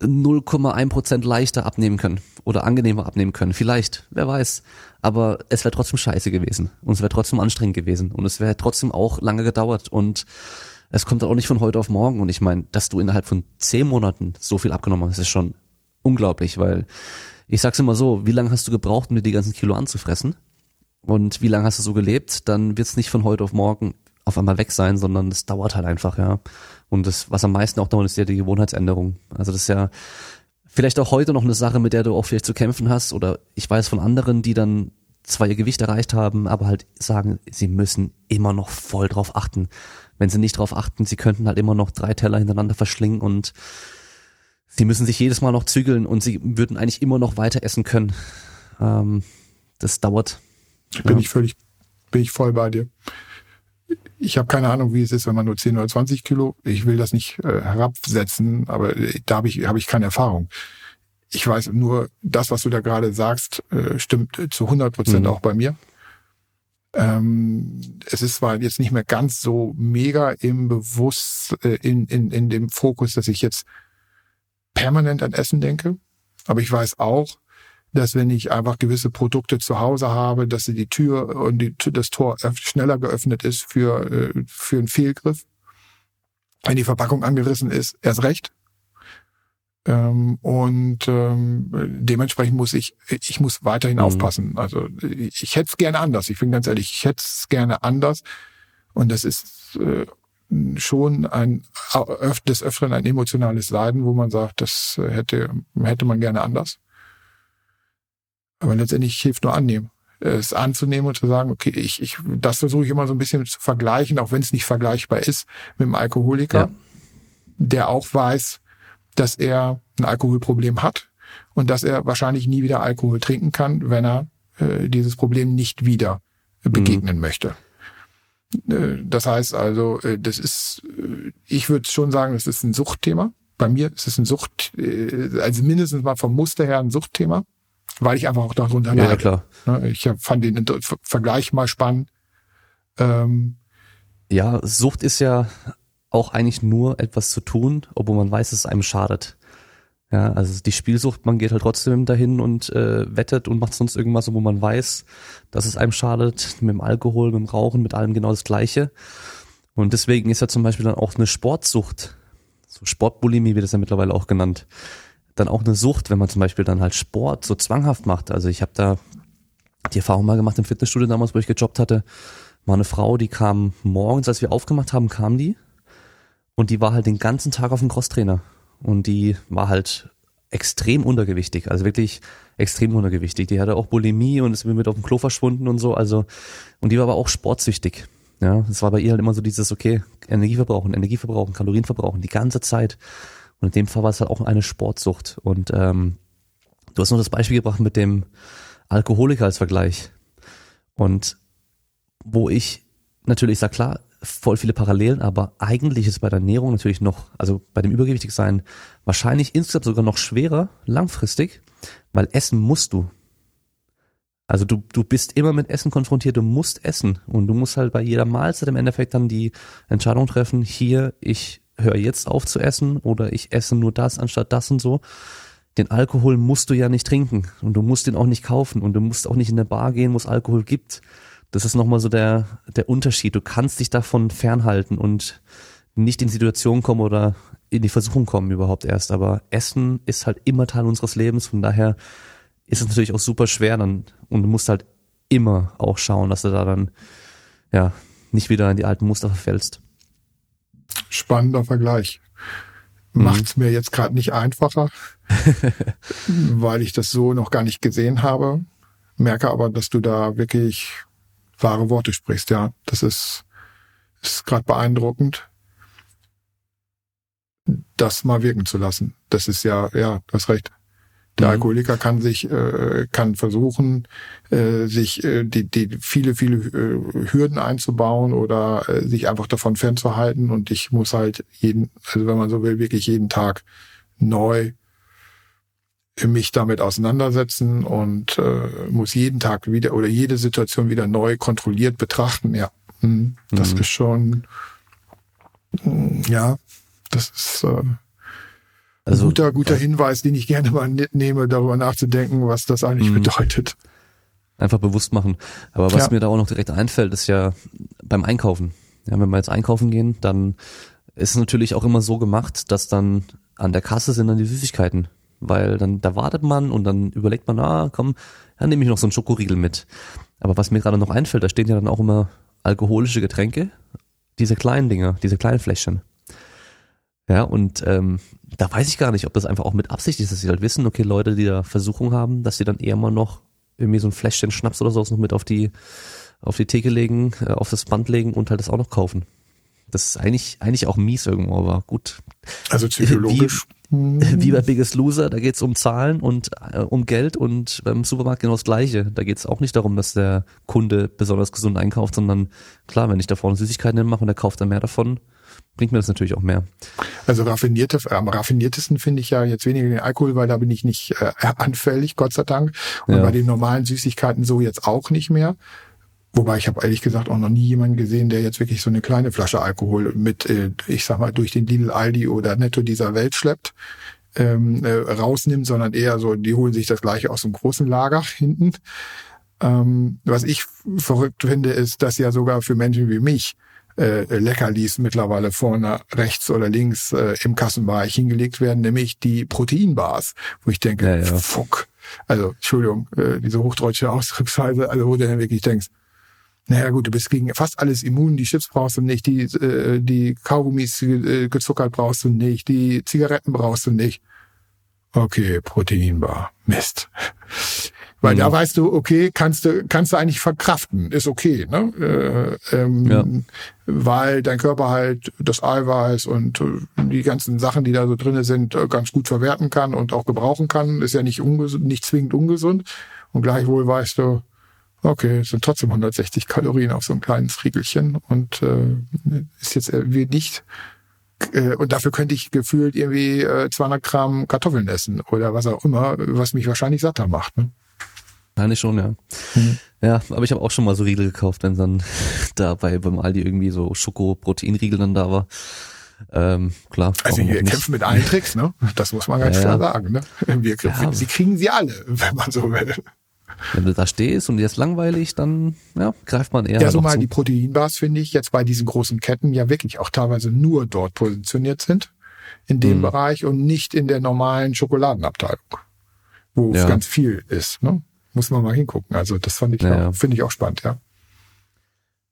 0,1 Prozent leichter abnehmen können oder angenehmer abnehmen können. Vielleicht, wer weiß. Aber es wäre trotzdem scheiße gewesen und es wäre trotzdem anstrengend gewesen und es wäre trotzdem auch lange gedauert und es kommt auch nicht von heute auf morgen. Und ich meine, dass du innerhalb von zehn Monaten so viel abgenommen hast, ist schon unglaublich, weil ich sag's immer so, wie lange hast du gebraucht, um dir die ganzen Kilo anzufressen? Und wie lange hast du so gelebt? Dann wird's nicht von heute auf morgen auf einmal weg sein, sondern es dauert halt einfach, ja. Und das, was am meisten auch dauert, ist ja die Gewohnheitsänderung. Also das ist ja vielleicht auch heute noch eine Sache, mit der du auch vielleicht zu kämpfen hast. Oder ich weiß von anderen, die dann zwar ihr Gewicht erreicht haben, aber halt sagen, sie müssen immer noch voll drauf achten. Wenn sie nicht drauf achten, sie könnten halt immer noch drei Teller hintereinander verschlingen und sie müssen sich jedes Mal noch zügeln und sie würden eigentlich immer noch weiter essen können. Ähm, das dauert.
Bin ja. ich völlig, bin ich voll bei dir ich habe keine Ahnung, wie es ist, wenn man nur 10 oder 20 Kilo, ich will das nicht äh, herabsetzen, aber äh, da habe ich, hab ich keine Erfahrung. Ich weiß nur, das, was du da gerade sagst, äh, stimmt zu 100 Prozent mhm. auch bei mir. Ähm, es ist zwar jetzt nicht mehr ganz so mega im Bewusst, äh, in, in, in dem Fokus, dass ich jetzt permanent an Essen denke, aber ich weiß auch, dass wenn ich einfach gewisse Produkte zu Hause habe, dass sie die Tür und die, das Tor schneller geöffnet ist für, äh, für einen Fehlgriff. Wenn die Verpackung angerissen ist, erst recht. Ähm, und ähm, dementsprechend muss ich, ich muss weiterhin mhm. aufpassen. Also ich hätte es gerne anders. Ich bin ganz ehrlich, ich hätte es gerne anders. Und das ist äh, schon ein des Öfteren ein emotionales Leiden, wo man sagt, das hätte, hätte man gerne anders. Aber letztendlich hilft nur annehmen. Es anzunehmen und zu sagen, okay, ich, ich, das versuche ich immer so ein bisschen zu vergleichen, auch wenn es nicht vergleichbar ist mit dem Alkoholiker, ja. der auch weiß, dass er ein Alkoholproblem hat und dass er wahrscheinlich nie wieder Alkohol trinken kann, wenn er äh, dieses Problem nicht wieder begegnen mhm. möchte. Äh, das heißt also, äh, das ist, äh, ich würde schon sagen, das ist ein Suchtthema. Bei mir ist es ein Sucht, also mindestens mal vom Muster her ein Suchtthema weil ich einfach auch darunter
leide. Ja, klar.
Ne, ich fand den Vergleich mal spannend. Ähm,
ja, Sucht ist ja auch eigentlich nur etwas zu tun, obwohl man weiß, dass es einem schadet. Ja, also die Spielsucht, man geht halt trotzdem dahin und äh, wettet und macht sonst irgendwas, wo man weiß, dass es einem schadet. Mit dem Alkohol, mit dem Rauchen, mit allem genau das Gleiche. Und deswegen ist ja zum Beispiel dann auch eine Sportsucht, so Sportbulimie wird es ja mittlerweile auch genannt, dann auch eine Sucht, wenn man zum Beispiel dann halt Sport so zwanghaft macht. Also ich habe da die Erfahrung mal gemacht im Fitnessstudio damals, wo ich gejobbt hatte, war eine Frau, die kam morgens, als wir aufgemacht haben, kam die und die war halt den ganzen Tag auf dem Crosstrainer und die war halt extrem untergewichtig, also wirklich extrem untergewichtig. Die hatte auch Bulimie und ist mit auf dem Klo verschwunden und so, also und die war aber auch sportsüchtig. Ja, es war bei ihr halt immer so dieses okay, Energie verbrauchen, Energie verbrauchen, Kalorien verbrauchen die ganze Zeit. Und in dem Fall war es halt auch eine Sportsucht. Und ähm, du hast noch das Beispiel gebracht mit dem Alkoholiker als Vergleich. Und wo ich natürlich sage, klar, voll viele Parallelen, aber eigentlich ist bei der Ernährung natürlich noch, also bei dem Übergewichtigsein wahrscheinlich insgesamt sogar noch schwerer, langfristig, weil essen musst du. Also du, du bist immer mit Essen konfrontiert, du musst essen und du musst halt bei jeder Mahlzeit im Endeffekt dann die Entscheidung treffen, hier, ich höre jetzt auf zu essen oder ich esse nur das anstatt das und so. Den Alkohol musst du ja nicht trinken und du musst den auch nicht kaufen und du musst auch nicht in der Bar gehen, wo es Alkohol gibt. Das ist nochmal so der, der Unterschied. Du kannst dich davon fernhalten und nicht in Situationen kommen oder in die Versuchung kommen überhaupt erst. Aber Essen ist halt immer Teil unseres Lebens. Von daher ist es natürlich auch super schwer dann und du musst halt immer auch schauen, dass du da dann ja nicht wieder in die alten Muster verfällst.
Spannender Vergleich. Macht's mhm. mir jetzt gerade nicht einfacher, weil ich das so noch gar nicht gesehen habe. Merke aber, dass du da wirklich wahre Worte sprichst. Ja, das ist, ist gerade beeindruckend, das mal wirken zu lassen. Das ist ja, ja, du hast recht. Der mhm. Alkoholiker kann sich, äh, kann versuchen, äh, sich äh, die, die viele, viele äh, Hürden einzubauen oder äh, sich einfach davon fernzuhalten. Und ich muss halt jeden, also wenn man so will, wirklich jeden Tag neu mich damit auseinandersetzen und äh, muss jeden Tag wieder oder jede Situation wieder neu kontrolliert betrachten. Ja, hm, das mhm. ist schon, ja, das ist äh, also, guter, guter Hinweis, den ich gerne mal mitnehme, darüber nachzudenken, was das eigentlich mhm. bedeutet.
Einfach bewusst machen. Aber was ja. mir da auch noch direkt einfällt, ist ja beim Einkaufen. Ja, wenn wir jetzt einkaufen gehen, dann ist es natürlich auch immer so gemacht, dass dann an der Kasse sind dann die Süßigkeiten weil dann da wartet man und dann überlegt man, ah, komm, dann nehme ich noch so einen Schokoriegel mit. Aber was mir gerade noch einfällt, da stehen ja dann auch immer alkoholische Getränke, diese kleinen Dinger, diese kleinen Fläschchen. Ja, und ähm, da weiß ich gar nicht, ob das einfach auch mit Absicht ist, dass sie halt wissen, okay, Leute, die da Versuchung haben, dass sie dann eher mal noch irgendwie so ein Fläschchen Schnaps oder sowas noch mit auf die auf die Theke legen, äh, auf das Band legen und halt das auch noch kaufen. Das ist eigentlich eigentlich auch mies irgendwo, aber gut.
Also psychologisch
wie bei Biggest Loser, da geht's um Zahlen und äh, um Geld und beim Supermarkt genau das Gleiche. Da geht's auch nicht darum, dass der Kunde besonders gesund einkauft, sondern klar, wenn ich da vorne Süßigkeiten mache und der kauft dann mehr davon, bringt mir das natürlich auch mehr.
Also raffinierte, am raffiniertesten finde ich ja jetzt weniger den Alkohol, weil da bin ich nicht äh, anfällig, Gott sei Dank. Und ja. bei den normalen Süßigkeiten so jetzt auch nicht mehr. Wobei ich habe ehrlich gesagt auch noch nie jemanden gesehen, der jetzt wirklich so eine kleine Flasche Alkohol mit, äh, ich sag mal, durch den Lidl, Aldi oder Netto dieser Welt schleppt, ähm, äh, rausnimmt, sondern eher so, die holen sich das gleiche aus dem großen Lager hinten. Ähm, was ich verrückt finde, ist, dass ja sogar für Menschen wie mich äh, Leckerlis mittlerweile vorne rechts oder links äh, im Kassenbereich hingelegt werden, nämlich die Proteinbars, wo ich denke, ja, ja. fuck. Also, Entschuldigung, äh, diese hochdeutsche Ausdrucksweise, also wo du dann wirklich denkst, naja gut, du bist gegen fast alles immun. Die Chips brauchst du nicht, die, äh, die Kaugummis äh, gezuckert brauchst du nicht, die Zigaretten brauchst du nicht. Okay, Proteinbar. Mist. Weil mhm. da weißt du, okay, kannst du, kannst du eigentlich verkraften, ist okay, ne? Äh, ähm, ja. Weil dein Körper halt das Eiweiß und äh, die ganzen Sachen, die da so drinne sind, äh, ganz gut verwerten kann und auch gebrauchen kann. Ist ja nicht ungesund, nicht zwingend ungesund. Und gleichwohl weißt du, Okay, es sind trotzdem 160 Kalorien auf so ein kleines Riegelchen und äh, ist jetzt irgendwie nicht äh, und dafür könnte ich gefühlt irgendwie äh, 200 Gramm Kartoffeln essen oder was auch immer, was mich wahrscheinlich satter macht. Ne?
Eigentlich schon, ja. Mhm. Ja, aber ich habe auch schon mal so Riegel gekauft, wenn dann da bei beim Aldi irgendwie so Schoko-Proteinriegel dann da war. Ähm, klar.
Also wir kämpfen mit allen Tricks, ne? Das muss man ganz ja, klar sagen. Ne? Wir, ja, sie kriegen sie alle, wenn man so will.
Wenn du da stehst und dir ist langweilig, dann ja, greift man eher.
Ja, so mal zu. die Proteinbars finde ich jetzt bei diesen großen Ketten ja wirklich auch teilweise nur dort positioniert sind, in dem mhm. Bereich und nicht in der normalen Schokoladenabteilung, wo ja. ganz viel ist. Ne? Muss man mal hingucken. Also das fand ich ja, auch, finde ich auch spannend, ja.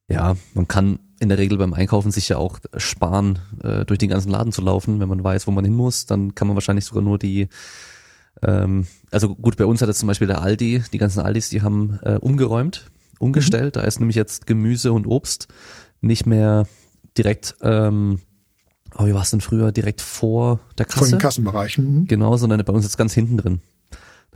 Ja, man kann in der Regel beim Einkaufen sich ja auch sparen, äh, durch den ganzen Laden zu laufen. Wenn man weiß, wo man hin muss, dann kann man wahrscheinlich sogar nur die ähm, also gut, bei uns hat jetzt zum Beispiel der Aldi, die ganzen Aldis, die haben äh, umgeräumt, umgestellt. Mhm. Da ist nämlich jetzt Gemüse und Obst nicht mehr direkt, ähm, oh, wie war es denn früher, direkt vor der Kasse? Vor
den Kassenbereichen.
Mhm. Genau, sondern bei uns jetzt ganz hinten drin.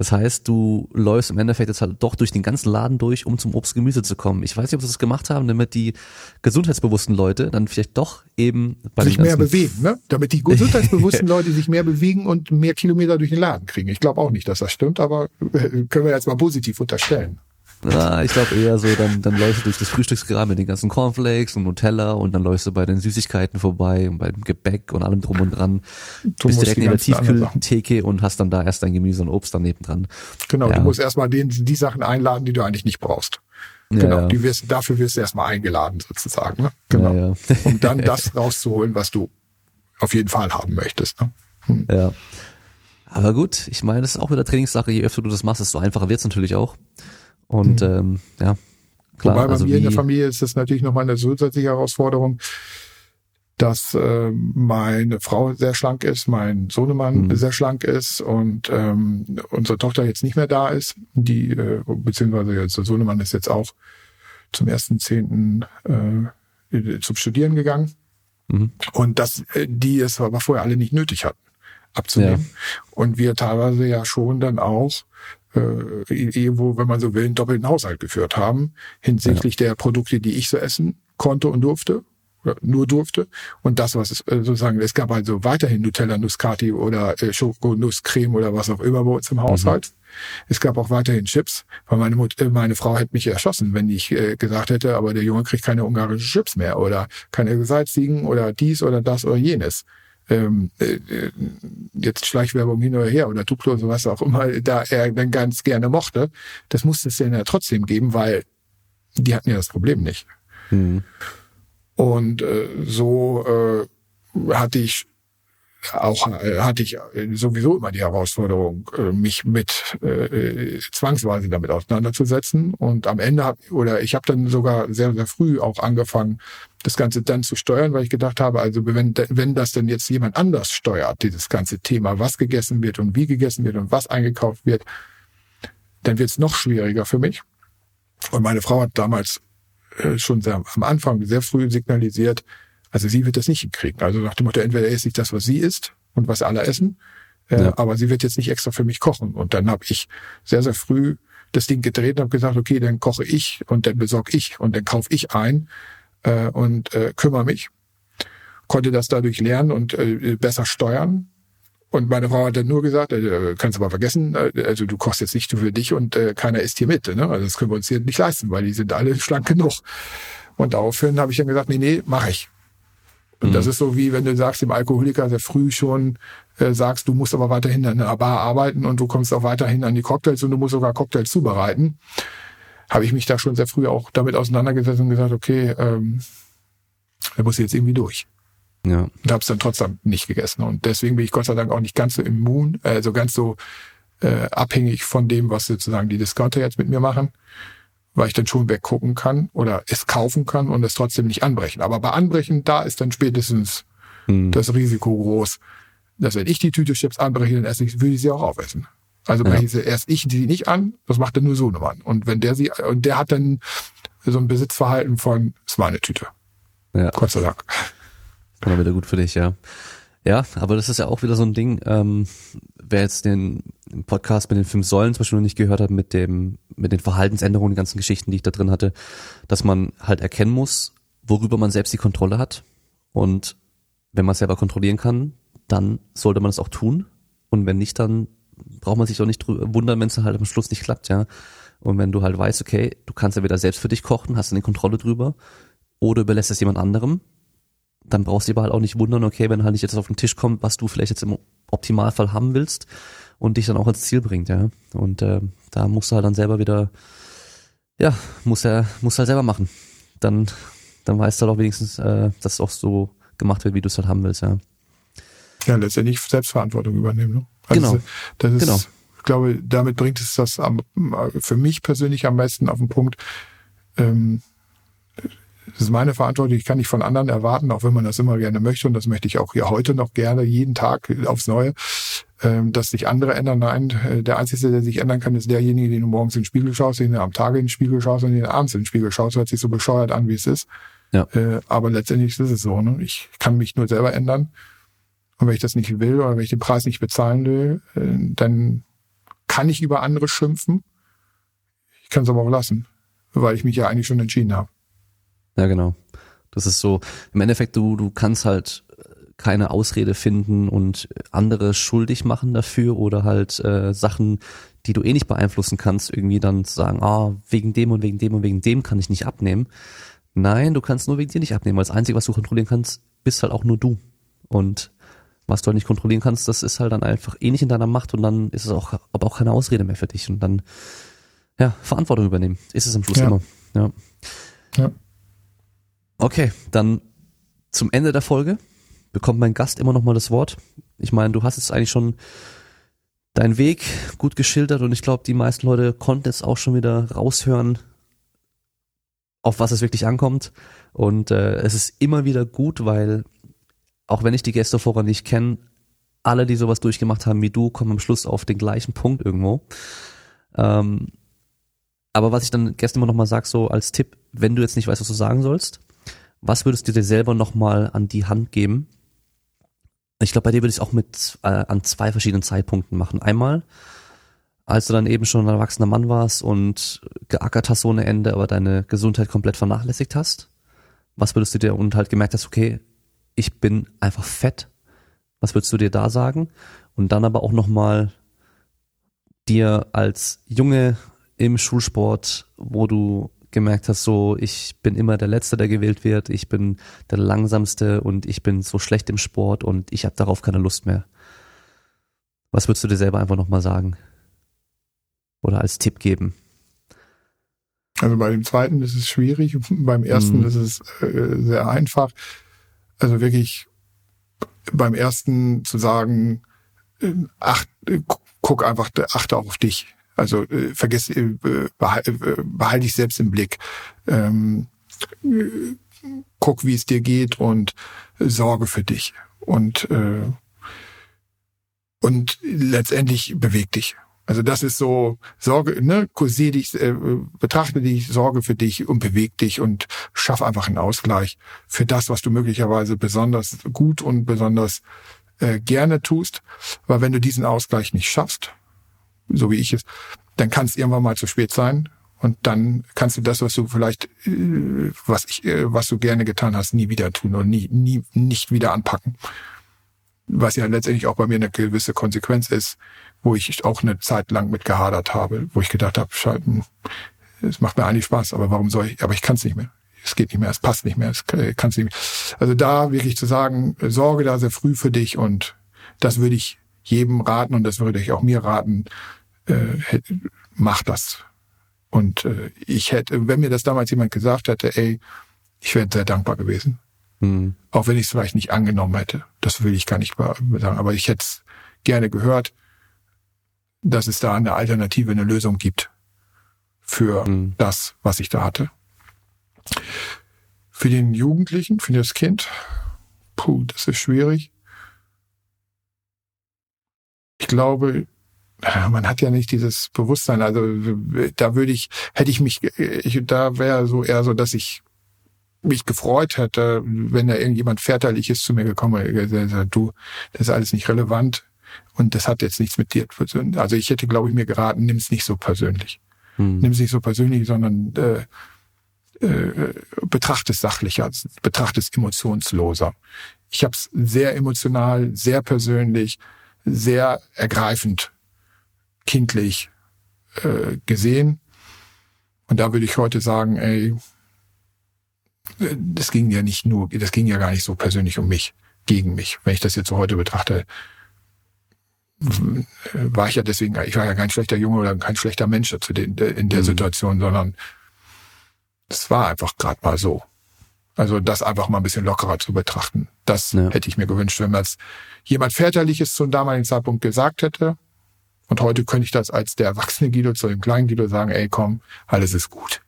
Das heißt, du läufst im Endeffekt jetzt halt doch durch den ganzen Laden durch, um zum Obst Gemüse zu kommen. Ich weiß nicht, ob sie das gemacht haben, damit die gesundheitsbewussten Leute dann vielleicht doch eben
bei sich mehr bewegen, ne? Damit die gesundheitsbewussten Leute sich mehr bewegen und mehr Kilometer durch den Laden kriegen. Ich glaube auch nicht, dass das stimmt, aber äh, können wir jetzt mal positiv unterstellen.
Na, ich glaube eher so, dann, dann läufst du durch das Frühstücksgraben mit den ganzen Cornflakes und Nutella und dann läufst du bei den Süßigkeiten vorbei und beim Gebäck und allem drum und dran. Du bist direkt in der Tiefkühltheke und hast dann da erst dein Gemüse und Obst daneben dran.
Genau, ja. du musst erstmal den, die Sachen einladen, die du eigentlich nicht brauchst. Genau, ja, Die wirst, dafür wirst du erstmal eingeladen sozusagen. Ne? Genau. Ja, um dann das rauszuholen, was du auf jeden Fall haben möchtest. Ne?
Hm. Ja. Aber gut, ich meine, das ist auch wieder Trainingssache. Je öfter du das machst, desto einfacher wird's natürlich auch. Und mhm. ähm, ja,
klar. Wobei bei also mir in der Familie ist das natürlich nochmal eine zusätzliche Herausforderung, dass äh, meine Frau sehr schlank ist, mein Sohnemann mhm. sehr schlank ist und ähm, unsere Tochter jetzt nicht mehr da ist. Die, äh, beziehungsweise jetzt der Sohnemann ist jetzt auch zum ersten Zehnten äh, zum Studieren gegangen. Mhm. Und dass äh, die es aber vorher alle nicht nötig hatten abzunehmen. Ja. Und wir teilweise ja schon dann auch äh, wo, wenn man so will, einen doppelten Haushalt geführt haben, hinsichtlich ja. der Produkte, die ich so essen konnte und durfte nur durfte und das was es äh, sozusagen es gab also weiterhin Nutella Nuscati oder äh, Schokonusscreme oder was auch immer bei uns im mhm. Haushalt mhm. es gab auch weiterhin Chips weil meine Mut, äh, meine Frau hätte mich erschossen wenn ich äh, gesagt hätte aber der Junge kriegt keine ungarischen Chips mehr oder keine Salzigen oder dies oder das oder jenes ähm, äh, jetzt Schleichwerbung hin oder her oder Duplo oder was auch immer, da er dann ganz gerne mochte, das musste es dann ja trotzdem geben, weil die hatten ja das Problem nicht. Mhm. Und äh, so äh, hatte ich auch äh, hatte ich sowieso immer die Herausforderung, äh, mich mit äh, zwangsweise damit auseinanderzusetzen. Und am Ende hab, oder ich habe dann sogar sehr, sehr früh auch angefangen, das Ganze dann zu steuern, weil ich gedacht habe, also wenn, wenn das denn jetzt jemand anders steuert, dieses ganze Thema, was gegessen wird und wie gegessen wird und was eingekauft wird, dann wird es noch schwieriger für mich. Und meine Frau hat damals äh, schon sehr, am Anfang sehr früh signalisiert, also sie wird das nicht hinkriegen. Also nach dem Motto, entweder esse ich das, was sie isst und was alle essen, äh, ja. aber sie wird jetzt nicht extra für mich kochen. Und dann habe ich sehr, sehr früh das Ding gedreht und habe gesagt, okay, dann koche ich und dann besorge ich und dann kaufe ich ein äh, und äh, kümmere mich. Konnte das dadurch lernen und äh, besser steuern. Und meine Frau hat dann nur gesagt, äh, kannst du mal vergessen, äh, also du kochst jetzt nicht für dich und äh, keiner isst hier mit. Ne? Also das können wir uns hier nicht leisten, weil die sind alle schlank genug. Und daraufhin habe ich dann gesagt, nee, nee, mache ich. Und mhm. das ist so wie wenn du sagst dem Alkoholiker sehr früh schon äh, sagst, du musst aber weiterhin an der Bar arbeiten und du kommst auch weiterhin an die Cocktails und du musst sogar Cocktails zubereiten habe ich mich da schon sehr früh auch damit auseinandergesetzt und gesagt, okay, ähm, er muss jetzt irgendwie durch. Ja. Und habe es dann trotzdem nicht gegessen. Und deswegen bin ich Gott sei Dank auch nicht ganz so immun, also ganz so äh, abhängig von dem, was sozusagen die Discounter jetzt mit mir machen, weil ich dann schon weggucken kann oder es kaufen kann und es trotzdem nicht anbrechen. Aber bei Anbrechen, da ist dann spätestens hm. das Risiko groß, dass wenn ich die Tüte Chips anbreche, dann esse ich, würde ich sie auch aufessen. Also ja. breche erst ich die nicht an, das macht dann nur Sohnemann. Und wenn der sie, und der hat dann so ein Besitzverhalten von, ist meine Tüte. Ja. Gott sei Dank.
Kann wieder gut für dich, ja. Ja, aber das ist ja auch wieder so ein Ding, ähm, wer jetzt den Podcast mit den fünf Säulen zum Beispiel noch nicht gehört hat, mit dem, mit den Verhaltensänderungen, den ganzen Geschichten, die ich da drin hatte, dass man halt erkennen muss, worüber man selbst die Kontrolle hat. Und wenn man selber kontrollieren kann, dann sollte man es auch tun. Und wenn nicht, dann braucht man sich doch nicht wundern, wenn es halt am Schluss nicht klappt, ja. Und wenn du halt weißt, okay, du kannst ja wieder selbst für dich kochen, hast eine Kontrolle drüber, oder überlässt es jemand anderem, dann brauchst du dir halt auch nicht wundern, okay, wenn halt nicht jetzt auf den Tisch kommt, was du vielleicht jetzt im Optimalfall haben willst und dich dann auch ins Ziel bringt, ja. Und äh, da musst du halt dann selber wieder, ja, muss er, muss halt selber machen. Dann, dann weißt du halt auch wenigstens, äh, dass es auch so gemacht wird, wie du es halt haben willst, ja.
Ja, letztendlich Selbstverantwortung übernehmen. Ne? Also genau. Das ist, genau. ich glaube, damit bringt es das am, für mich persönlich am meisten auf den Punkt. Ähm, das ist meine Verantwortung. Ich kann nicht von anderen erwarten, auch wenn man das immer gerne möchte. Und das möchte ich auch hier heute noch gerne, jeden Tag aufs Neue, ähm, dass sich andere ändern. Nein, äh, der Einzige, der sich ändern kann, ist derjenige, den du morgens in den Spiegel schaust, den du am Tage in den Spiegel schaust und den du abends in den Spiegel schaust. Hört sich so bescheuert an, wie es ist. Ja. Äh, aber letztendlich ist es so. Ne? Ich kann mich nur selber ändern. Und wenn ich das nicht will oder wenn ich den Preis nicht bezahlen will, äh, dann kann ich über andere schimpfen. Ich kann es aber auch lassen, weil ich mich ja eigentlich schon entschieden habe.
Ja, genau. Das ist so, im Endeffekt, du, du kannst halt keine Ausrede finden und andere schuldig machen dafür oder halt äh, Sachen, die du eh nicht beeinflussen kannst, irgendwie dann sagen, ah, wegen dem und wegen dem und wegen dem kann ich nicht abnehmen. Nein, du kannst nur wegen dir nicht abnehmen, weil das Einzige, was du kontrollieren kannst, bist halt auch nur du. Und was du halt nicht kontrollieren kannst, das ist halt dann einfach eh nicht in deiner Macht und dann ist es auch, aber auch keine Ausrede mehr für dich und dann, ja, Verantwortung übernehmen. Ist es am Schluss ja. immer. Ja. ja. Okay, dann zum Ende der Folge bekommt mein Gast immer noch mal das Wort. Ich meine, du hast jetzt eigentlich schon deinen Weg gut geschildert und ich glaube, die meisten Leute konnten es auch schon wieder raushören, auf was es wirklich ankommt. Und äh, es ist immer wieder gut, weil auch wenn ich die Gäste vorher nicht kenne, alle, die sowas durchgemacht haben wie du, kommen am Schluss auf den gleichen Punkt irgendwo. Ähm, aber was ich dann gestern immer noch mal sag, so als Tipp, wenn du jetzt nicht weißt, was du sagen sollst, was würdest du dir selber noch mal an die Hand geben, ich glaube, bei dir würde ich es auch mit äh, an zwei verschiedenen Zeitpunkten machen. Einmal, als du dann eben schon ein erwachsener Mann warst und geackert hast ohne Ende, aber deine Gesundheit komplett vernachlässigt hast. Was würdest du dir und halt gemerkt hast, okay, ich bin einfach fett. Was würdest du dir da sagen? Und dann aber auch nochmal dir als Junge im Schulsport, wo du gemerkt hast, so ich bin immer der Letzte, der gewählt wird, ich bin der Langsamste und ich bin so schlecht im Sport und ich habe darauf keine Lust mehr. Was würdest du dir selber einfach nochmal sagen? Oder als Tipp geben?
Also bei dem zweiten ist es schwierig, beim ersten mm. ist es äh, sehr einfach. Also wirklich beim ersten zu sagen, äh, ach, äh, guck einfach, achte auch auf dich. Also äh, vergiss, äh, behalte äh, behalt dich selbst im Blick. Ähm, äh, guck, wie es dir geht und sorge für dich. Und äh, und letztendlich beweg dich. Also das ist so Sorge, ne, kursier dich, äh, betrachte dich, sorge für dich und beweg dich und schaff einfach einen Ausgleich für das, was du möglicherweise besonders gut und besonders äh, gerne tust. Weil wenn du diesen Ausgleich nicht schaffst, so wie ich es, dann kann es irgendwann mal zu spät sein. Und dann kannst du das, was du vielleicht, äh, was ich, äh, was du gerne getan hast, nie wieder tun und nie, nie, nicht wieder anpacken. Was ja letztendlich auch bei mir eine gewisse Konsequenz ist, wo ich auch eine Zeit lang mit gehadert habe, wo ich gedacht habe, schalten, es macht mir eigentlich Spaß, aber warum soll ich, aber ich kann es nicht mehr. Es geht nicht mehr, es passt nicht mehr, es kann es nicht mehr. Also da wirklich zu sagen, sorge da sehr früh für dich und das würde ich jedem raten und das würde ich auch mir raten, äh, mach das. Und äh, ich hätte, wenn mir das damals jemand gesagt hätte, ey, ich wäre sehr dankbar gewesen. Mhm. Auch wenn ich es vielleicht nicht angenommen hätte. Das will ich gar nicht sagen. Aber ich hätte es gerne gehört, dass es da eine Alternative, eine Lösung gibt für mhm. das, was ich da hatte. Für den Jugendlichen, für das Kind, puh, das ist schwierig. Ich glaube, man hat ja nicht dieses Bewusstsein. Also da würde ich, hätte ich mich, ich, da wäre so eher so, dass ich mich gefreut hätte, wenn da irgendjemand väterliches zu mir gekommen wäre, du, das ist alles nicht relevant und das hat jetzt nichts mit dir zu tun. Also ich hätte, glaube ich, mir geraten, nimm es nicht so persönlich. Hm. Nimm es nicht so persönlich, sondern äh, äh, betrachte es sachlicher, betrachte es emotionsloser. Ich habe es sehr emotional, sehr persönlich, sehr ergreifend kindlich äh, gesehen. Und da würde ich heute sagen, ey, das ging ja nicht nur, das ging ja gar nicht so persönlich um mich, gegen mich. Wenn ich das jetzt so heute betrachte, war ich ja deswegen, ich war ja kein schlechter Junge oder kein schlechter Mensch zu den, in der mhm. Situation, sondern es war einfach gerade mal so. Also das einfach mal ein bisschen lockerer zu betrachten. Das ja. hätte ich mir gewünscht, wenn man es jemand väterliches zum damaligen Zeitpunkt gesagt hätte. Und heute könnte ich das als der erwachsene Guido zu dem kleinen Guido sagen, ey komm, alles ist gut.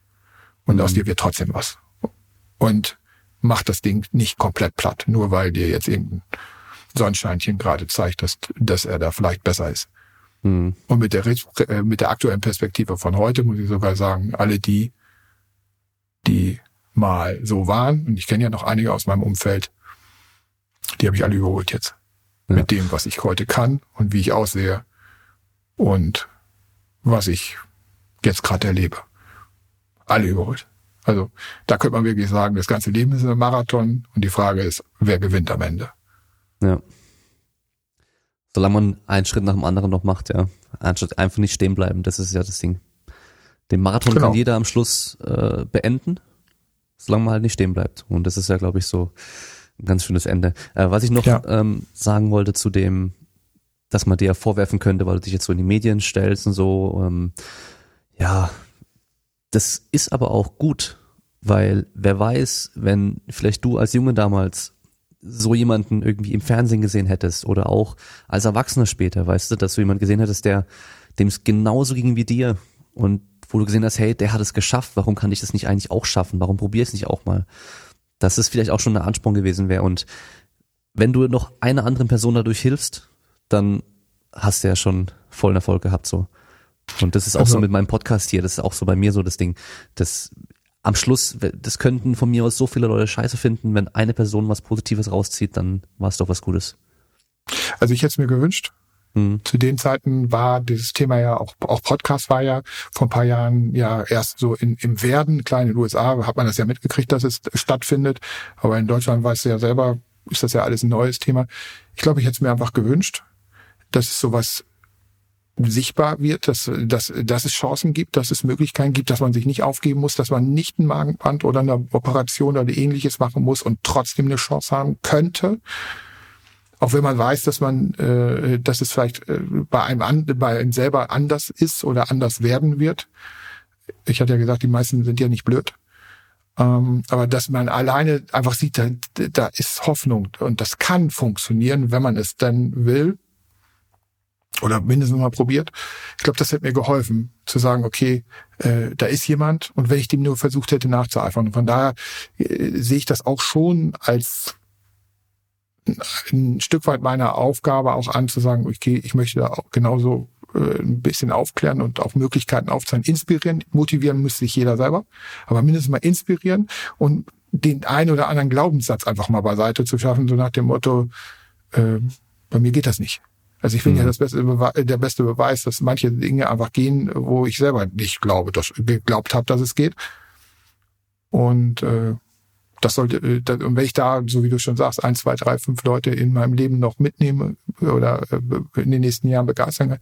Und mhm. aus dir wird trotzdem was. Und mach das Ding nicht komplett platt, nur weil dir jetzt irgendein Sonnenscheinchen gerade zeigt, dass, dass er da vielleicht besser ist. Mhm. Und mit der, äh, mit der aktuellen Perspektive von heute muss ich sogar sagen, alle die, die mal so waren, und ich kenne ja noch einige aus meinem Umfeld, die habe ich alle überholt jetzt. Ja. Mit dem, was ich heute kann und wie ich aussehe und was ich jetzt gerade erlebe. Alle überholt. Also da könnte man wirklich sagen, das ganze Leben ist ein Marathon und die Frage ist, wer gewinnt am Ende.
Ja. Solange man einen Schritt nach dem anderen noch macht, ja. Anstatt einfach nicht stehen bleiben, das ist ja das Ding. Den Marathon genau. kann jeder am Schluss äh, beenden, solange man halt nicht stehen bleibt. Und das ist ja, glaube ich, so ein ganz schönes Ende. Äh, was ich noch ja. ähm, sagen wollte zu dem, dass man dir ja vorwerfen könnte, weil du dich jetzt so in die Medien stellst und so, ähm, ja, das ist aber auch gut, weil wer weiß, wenn vielleicht du als Junge damals so jemanden irgendwie im Fernsehen gesehen hättest oder auch als Erwachsener später, weißt du, dass du jemanden gesehen hättest, der dem es genauso ging wie dir und wo du gesehen hast, hey, der hat es geschafft, warum kann ich das nicht eigentlich auch schaffen? Warum probier es nicht auch mal? Dass es vielleicht auch schon ein Ansporn gewesen wäre und wenn du noch einer anderen Person dadurch hilfst, dann hast du ja schon vollen Erfolg gehabt so. Und das ist auch also, so mit meinem Podcast hier, das ist auch so bei mir so das Ding. Das am Schluss, das könnten von mir aus so viele Leute scheiße finden, wenn eine Person was Positives rauszieht, dann war es doch was Gutes.
Also ich hätte es mir gewünscht. Mhm. Zu den Zeiten war dieses Thema ja auch, auch Podcast war ja vor ein paar Jahren ja erst so in, im Werden. Klein in den USA hat man das ja mitgekriegt, dass es stattfindet. Aber in Deutschland weißt du ja selber, ist das ja alles ein neues Thema. Ich glaube, ich hätte es mir einfach gewünscht, dass es sowas sichtbar wird, dass, dass, dass es Chancen gibt, dass es Möglichkeiten gibt, dass man sich nicht aufgeben muss, dass man nicht ein Magenband oder eine Operation oder ähnliches machen muss und trotzdem eine Chance haben könnte. Auch wenn man weiß, dass man, äh, dass es vielleicht äh, bei einem, an, bei einem selber anders ist oder anders werden wird. Ich hatte ja gesagt, die meisten sind ja nicht blöd. Ähm, aber dass man alleine einfach sieht, da, da ist Hoffnung und das kann funktionieren, wenn man es dann will oder mindestens mal probiert. Ich glaube, das hätte mir geholfen, zu sagen, okay, äh, da ist jemand und wenn ich dem nur versucht hätte nachzueifern. Und von daher äh, sehe ich das auch schon als ein Stück weit meiner Aufgabe auch an, zu sagen, okay, ich möchte da auch genauso äh, ein bisschen aufklären und auch Möglichkeiten aufzeigen, inspirieren, motivieren müsste sich jeder selber, aber mindestens mal inspirieren und den einen oder anderen Glaubenssatz einfach mal beiseite zu schaffen, so nach dem Motto, äh, bei mir geht das nicht. Also ich finde mhm. ja das beste der beste Beweis, dass manche Dinge einfach gehen, wo ich selber nicht glaube, dass geglaubt habe, dass es geht. Und äh, das sollte, äh, und wenn ich da, so wie du schon sagst, ein, zwei, drei, fünf Leute in meinem Leben noch mitnehme oder äh, in den nächsten Jahren begeistern kann,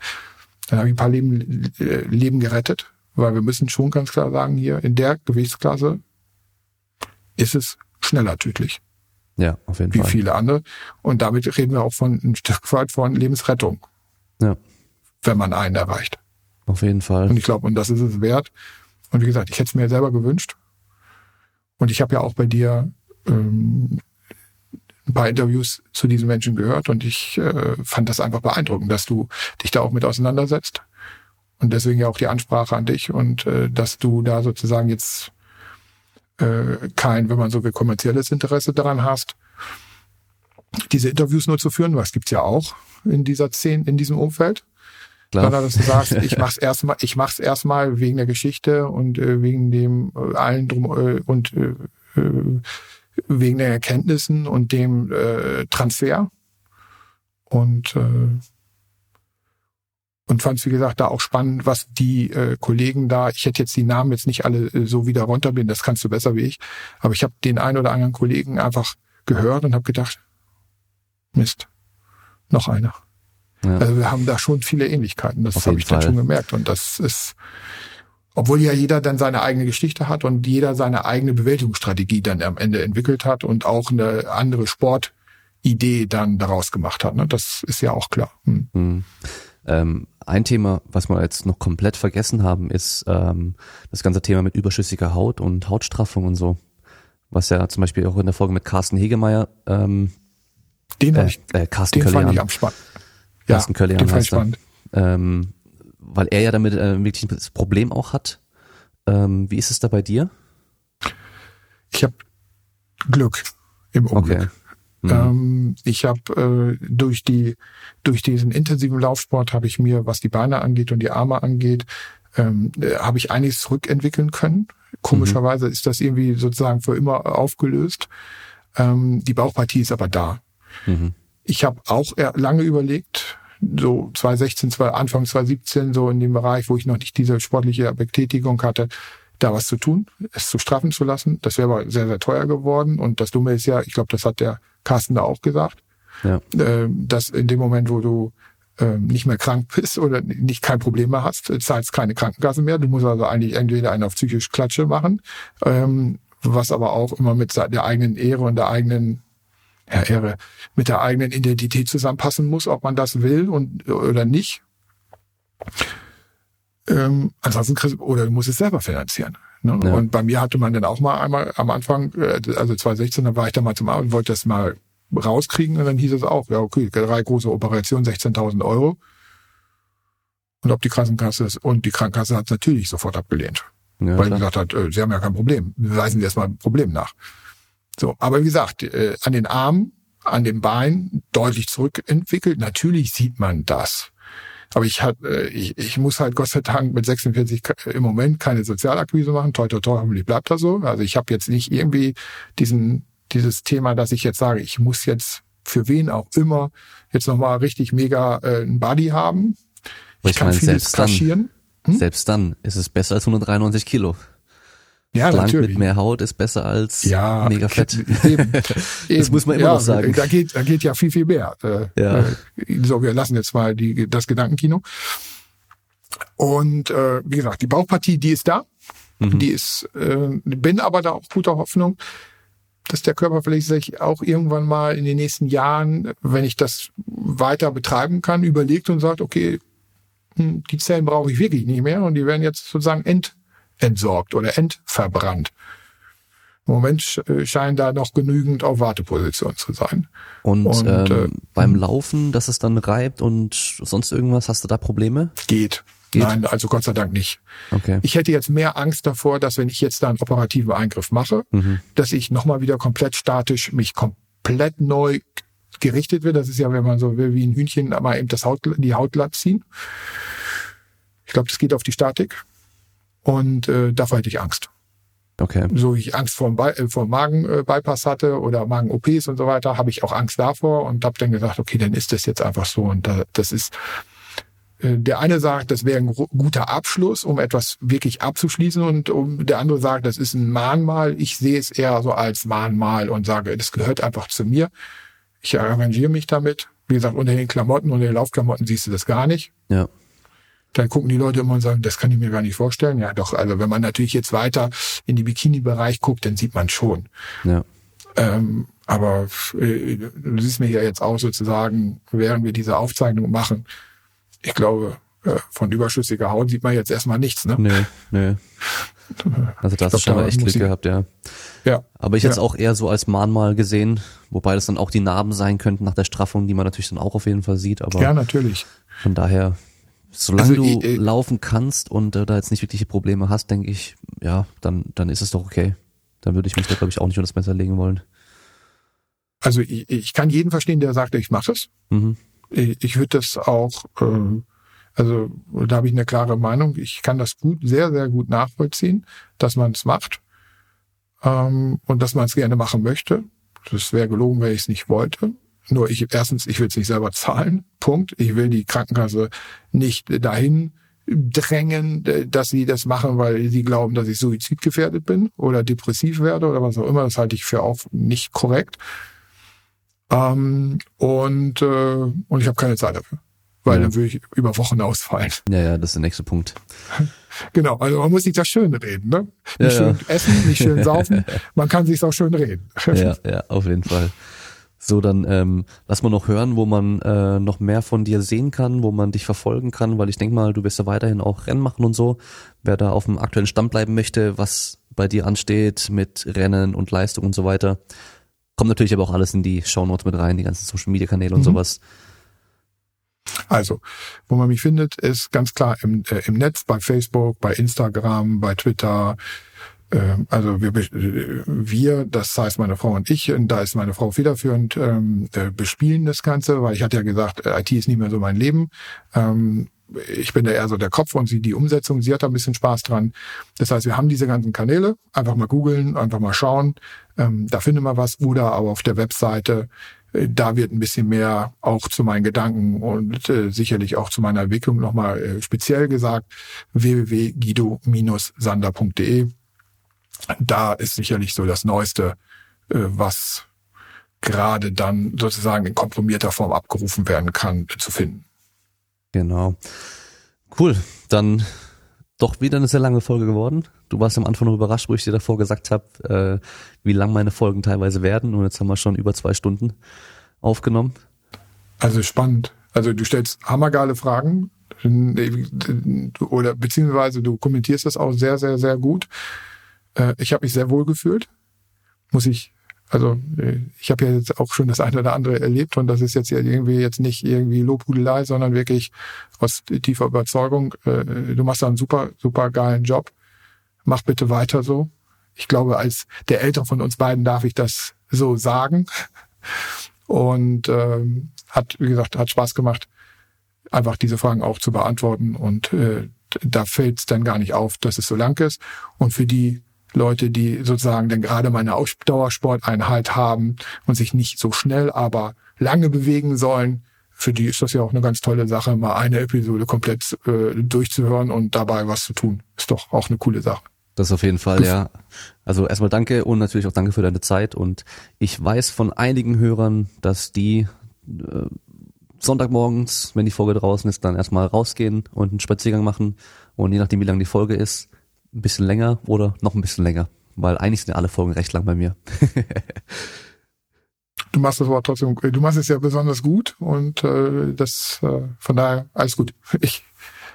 dann habe ich ein paar Leben, äh, Leben gerettet. Weil wir müssen schon ganz klar sagen, hier in der Gewichtsklasse ist es schneller tödlich.
Ja, auf jeden
wie
Fall.
Wie viele andere. Und damit reden wir auch von ein Stück weit von Lebensrettung.
Ja.
Wenn man einen erreicht.
Auf jeden Fall.
Und ich glaube, und das ist es wert. Und wie gesagt, ich hätte es mir selber gewünscht. Und ich habe ja auch bei dir ähm, ein paar Interviews zu diesen Menschen gehört und ich äh, fand das einfach beeindruckend, dass du dich da auch mit auseinandersetzt. Und deswegen ja auch die Ansprache an dich und äh, dass du da sozusagen jetzt äh, kein, wenn man so will, kommerzielles Interesse daran hast, diese Interviews nur zu führen, was gibt's ja auch in dieser Szene, in diesem Umfeld. Klar. Sondern dass du sagst, ich mach's erstmal, ich mach's erstmal wegen der Geschichte und äh, wegen dem äh, allen drum äh, und äh, äh, wegen den Erkenntnissen und dem äh, Transfer. Und äh, und fand es, wie gesagt, da auch spannend, was die äh, Kollegen da, ich hätte jetzt die Namen jetzt nicht alle äh, so wieder runterblinden, das kannst du besser wie ich, aber ich habe den einen oder anderen Kollegen einfach gehört und habe gedacht, Mist, noch einer. Ja. Also wir haben da schon viele Ähnlichkeiten, das habe ich Fall. dann schon gemerkt und das ist, obwohl ja jeder dann seine eigene Geschichte hat und jeder seine eigene Bewältigungsstrategie dann am Ende entwickelt hat und auch eine andere Sportidee dann daraus gemacht hat. Ne? Das ist ja auch klar. Hm.
Hm. Ähm, ein Thema, was wir jetzt noch komplett vergessen haben, ist ähm, das ganze Thema mit überschüssiger Haut und Hautstraffung und so. Was ja zum Beispiel auch in der Folge mit Carsten Hegemeier ähm,
den äh, ich,
äh, Carsten
den fand ich am spannend.
Ja, Carsten Köllian den fand ich spannend. Ähm, weil er ja damit äh, wirklich ein Problem auch hat. Ähm, wie ist es da bei dir?
Ich habe Glück im Unglück. Okay. Mhm. Ähm, ich habe äh, durch die durch diesen intensiven Laufsport habe ich mir, was die Beine angeht und die Arme angeht, ähm, äh, habe ich einiges zurückentwickeln können. Komischerweise mhm. ist das irgendwie sozusagen für immer aufgelöst. Ähm, die Bauchpartie ist aber da. Mhm. Ich habe auch lange überlegt, so 2016, Anfang 2017, so in dem Bereich, wo ich noch nicht diese sportliche Betätigung hatte, da was zu tun, es zu straffen zu lassen. Das wäre aber sehr, sehr teuer geworden. Und das Dumme ist ja, ich glaube, das hat der Carsten da auch gesagt, ja. äh, dass in dem Moment, wo du äh, nicht mehr krank bist oder nicht kein Problem mehr hast, zahlst keine Krankenkasse mehr. Du musst also eigentlich entweder einen auf psychisch Klatsche machen, ähm, was aber auch immer mit der eigenen Ehre und der eigenen ja, Ehre, mit der eigenen Identität zusammenpassen muss, ob man das will und oder nicht. Ähm, ansonsten kriegst, oder du musst es selber finanzieren. Ne? Ja. Und bei mir hatte man dann auch mal einmal am Anfang, äh, also 2016, da war ich da mal zum Arzt und wollte das mal rauskriegen und dann hieß es auch, ja okay, drei große Operationen, 16.000 Euro. Und ob die Krankenkasse ist, und die Krankenkasse hat natürlich sofort abgelehnt. Ja, weil sie gesagt hat, äh, sie haben ja kein Problem. Weisen Sie erstmal ein Problem nach. So, aber wie gesagt, äh, an den Armen, an den Beinen deutlich zurückentwickelt. Natürlich sieht man das. Aber ich, hat, äh, ich, ich muss halt Gott sei Dank mit 46 im Moment keine Sozialakquise machen. Toi, toi, toi, hoffentlich bleibt das so. Also ich habe jetzt nicht irgendwie diesen, dieses Thema, dass ich jetzt sage, ich muss jetzt für wen auch immer jetzt nochmal richtig mega äh, ein Body haben.
Ich, ich kann meine, vieles selbst kaschieren. Dann, hm? Selbst dann ist es besser als 193 Kilo. Ja, Schlank natürlich. mit mehr Haut ist besser als ja, mega fett. Eben, das eben, muss man immer ja, noch sagen.
Da geht, da geht ja viel, viel mehr. Äh, ja. Äh, so, wir lassen jetzt mal die, das Gedankenkino. Und äh, wie gesagt, die Bauchpartie, die ist da. Mhm. Die ist, äh, bin aber da auch guter Hoffnung, dass der Körper vielleicht sich auch irgendwann mal in den nächsten Jahren, wenn ich das weiter betreiben kann, überlegt und sagt, okay, hm, die Zellen brauche ich wirklich nicht mehr und die werden jetzt sozusagen ent entsorgt oder entverbrannt. Im Moment äh, scheinen da noch genügend auf Warteposition zu sein.
Und, und ähm, äh, beim Laufen, dass es dann reibt und sonst irgendwas, hast du da Probleme?
Geht. Geht? Nein, also Gott sei Dank nicht. Okay. Ich hätte jetzt mehr Angst davor, dass wenn ich jetzt da einen operativen Eingriff mache, mhm. dass ich nochmal wieder komplett statisch mich komplett neu gerichtet wird. Das ist ja, wenn man so will, wie ein Hühnchen mal eben das Haut, die Haut glatt ziehen. Ich glaube, das geht auf die Statik. Und äh, davor hätte ich Angst. Okay. So wie ich Angst vor, äh, vor Magen-Bypass hatte oder Magen-OPs und so weiter, habe ich auch Angst davor und habe dann gesagt, okay, dann ist das jetzt einfach so. Und da, das ist, äh, der eine sagt, das wäre ein guter Abschluss, um etwas wirklich abzuschließen und um, der andere sagt, das ist ein Mahnmal. Ich sehe es eher so als Mahnmal und sage, das gehört einfach zu mir. Ich arrangiere mich damit. Wie gesagt, unter den Klamotten, unter den Laufklamotten siehst du das gar nicht. Ja dann gucken die Leute immer und sagen, das kann ich mir gar nicht vorstellen. Ja, doch, also wenn man natürlich jetzt weiter in die Bikini-Bereich guckt, dann sieht man schon. Ja. Ähm, aber äh, du siehst mir ja jetzt auch sozusagen, während wir diese Aufzeichnung machen, ich glaube, äh, von überschüssiger Haut sieht man jetzt erstmal nichts, ne?
Nee, nee. Also da hast du schon mal echt Glück gehabt, ja. Ja. Aber ich ja. jetzt auch eher so als Mahnmal gesehen, wobei das dann auch die Narben sein könnten nach der Straffung, die man natürlich dann auch auf jeden Fall sieht. Aber
ja, natürlich.
Von daher Solange also, du ich, laufen kannst und äh, da jetzt nicht wirkliche Probleme hast, denke ich, ja, dann, dann ist es doch okay. Dann würde ich mich da, glaube ich, auch nicht unter das Messer legen wollen.
Also ich, ich kann jeden verstehen, der sagt, ich mache es. Mhm. Ich, ich würde das auch, äh, also da habe ich eine klare Meinung. Ich kann das gut, sehr, sehr gut nachvollziehen, dass man es macht ähm, und dass man es gerne machen möchte. Das wäre gelogen, wenn ich es nicht wollte. Nur ich, erstens, ich will es nicht selber zahlen. Punkt. Ich will die Krankenkasse nicht dahin drängen, dass sie das machen, weil sie glauben, dass ich suizidgefährdet bin oder depressiv werde oder was auch immer. Das halte ich für auch nicht korrekt. Ähm, und, äh, und ich habe keine Zeit dafür. Weil ja. dann würde ich über Wochen ausfallen.
Ja, ja, das ist der nächste Punkt.
Genau, also man muss sich das schön reden, ne? Nicht ja, schön ja. essen, nicht schön saufen, man kann sich auch schön reden.
Ja, ja, auf jeden Fall. So, dann ähm, lass mal noch hören, wo man äh, noch mehr von dir sehen kann, wo man dich verfolgen kann, weil ich denke mal, du wirst ja weiterhin auch Rennen machen und so. Wer da auf dem aktuellen Stand bleiben möchte, was bei dir ansteht mit Rennen und Leistung und so weiter, kommt natürlich aber auch alles in die Shownotes mit rein, die ganzen Social Media Kanäle und mhm. sowas.
Also, wo man mich findet, ist ganz klar im, äh, im Netz, bei Facebook, bei Instagram, bei Twitter, also wir, wir, das heißt meine Frau und ich, und da ist meine Frau federführend, ähm, äh, bespielen das Ganze, weil ich hatte ja gesagt, äh, IT ist nicht mehr so mein Leben. Ähm, ich bin da eher so der Kopf und sie die Umsetzung. Sie hat da ein bisschen Spaß dran. Das heißt, wir haben diese ganzen Kanäle. Einfach mal googeln, einfach mal schauen. Ähm, da findet man was. Oder aber auf der Webseite äh, da wird ein bisschen mehr auch zu meinen Gedanken und äh, sicherlich auch zu meiner Entwicklung nochmal äh, speziell gesagt. www.guido-sander.de. Da ist sicherlich so das Neueste, äh, was gerade dann sozusagen in komprimierter Form abgerufen werden kann, äh, zu finden.
Genau. Cool. Dann doch wieder eine sehr lange Folge geworden. Du warst am Anfang noch überrascht, wo ich dir davor gesagt habe, äh, wie lang meine Folgen teilweise werden. Und jetzt haben wir schon über zwei Stunden aufgenommen.
Also spannend. Also du stellst hammergeile Fragen oder beziehungsweise du kommentierst das auch sehr, sehr, sehr gut. Äh, ich habe mich sehr wohl gefühlt, muss ich also äh, ich habe ja jetzt auch schon das eine oder andere erlebt und das ist jetzt irgendwie jetzt nicht irgendwie Lobhudelei, sondern wirklich aus tiefer Überzeugung. Äh, du machst da einen super, super geilen Job. Mach bitte weiter so. Ich glaube, als der Ältere von uns beiden darf ich das so sagen. Und ähm, hat, wie gesagt, hat Spaß gemacht, einfach diese Fragen auch zu beantworten. Und äh, da fällt es dann gar nicht auf, dass es so lang ist. Und für die Leute, die sozusagen dann gerade mal eine Ausdauersporteinheit haben und sich nicht so schnell, aber lange bewegen sollen, für die ist das ja auch eine ganz tolle Sache, mal eine Episode komplett äh, durchzuhören und dabei was zu tun. Ist doch auch eine coole Sache.
Das auf jeden Fall, ja. Also erstmal danke und natürlich auch danke für deine Zeit. Und ich weiß von einigen Hörern, dass die äh, Sonntagmorgens, wenn die Folge draußen ist, dann erstmal rausgehen und einen Spaziergang machen. Und je nachdem, wie lang die Folge ist, ein bisschen länger oder noch ein bisschen länger. Weil eigentlich sind ja alle Folgen recht lang bei mir.
du machst das aber trotzdem, du machst es ja besonders gut und äh, das äh, von daher alles gut. Ich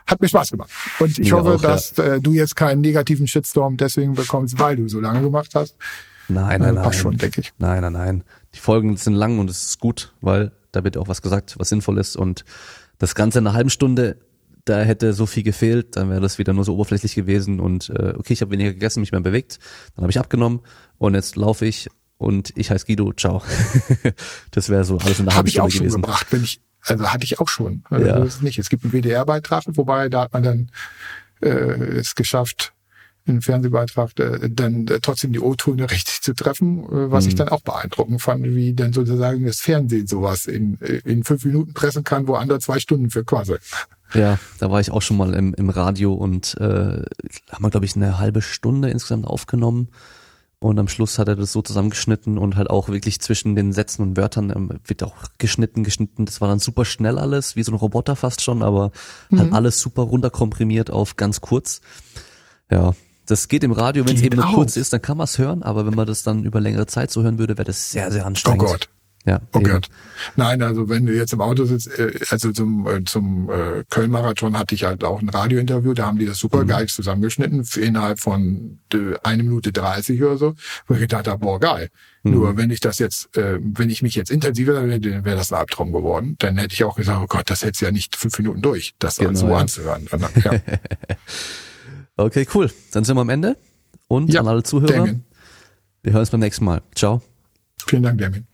hat mir Spaß gemacht. Und ich ja, hoffe, auch, dass ja. äh, du jetzt keinen negativen Shitstorm deswegen bekommst, weil du so lange gemacht hast.
Nein, nein, äh, nein. schon, denke ich. Nein, nein, nein. Die Folgen sind lang und es ist gut, weil da wird auch was gesagt, was sinnvoll ist und das Ganze in einer halben Stunde da hätte so viel gefehlt, dann wäre das wieder nur so oberflächlich gewesen und äh, okay, ich habe weniger gegessen, mich mehr bewegt, dann habe ich abgenommen und jetzt laufe ich und ich heiße Guido, ciao. das wäre so alles in der
gewesen. Habe ich auch schon gebracht, wenn ich, also hatte ich auch schon. Also ja. das nicht. Es gibt einen WDR-Beitrag, wobei da hat man dann äh, es geschafft, einen Fernsehbeitrag äh, dann äh, trotzdem die O-Töne richtig zu treffen, äh, was mhm. ich dann auch beeindruckend fand, wie dann sozusagen das Fernsehen sowas in, äh, in fünf Minuten pressen kann, wo andere zwei Stunden für quasi.
Ja, da war ich auch schon mal im, im Radio und äh, haben wir, glaube ich, eine halbe Stunde insgesamt aufgenommen. Und am Schluss hat er das so zusammengeschnitten und halt auch wirklich zwischen den Sätzen und Wörtern ähm, wird auch geschnitten, geschnitten. Das war dann super schnell alles, wie so ein Roboter fast schon, aber halt mhm. halt alles super runterkomprimiert auf ganz kurz. Ja, das geht im Radio, wenn es eben nur kurz ist, dann kann man es hören, aber wenn man das dann über längere Zeit so hören würde, wäre das sehr, sehr anstrengend.
Oh Gott. Ja, oh eben. Gott. Nein, also wenn du jetzt im Auto sitzt, äh, also zum, äh, zum äh, Köln-Marathon hatte ich halt auch ein Radiointerview, da haben die das super mhm. geil zusammengeschnitten, innerhalb von eine Minute dreißig oder so, wo ich gedacht habe, boah, geil. Mhm. Nur wenn ich das jetzt, wenn ich mich jetzt intensiver hätte, dann wäre das ein Albtraum geworden. Dann hätte ich auch gesagt, oh Gott, das hätte ja nicht fünf Minuten durch, das genau, so ja. anzuhören. Ja.
okay, cool. Dann sind wir am Ende. Und ja, an alle Zuhörer. Damien. Wir hören uns beim nächsten Mal. Ciao.
Vielen Dank, Damien.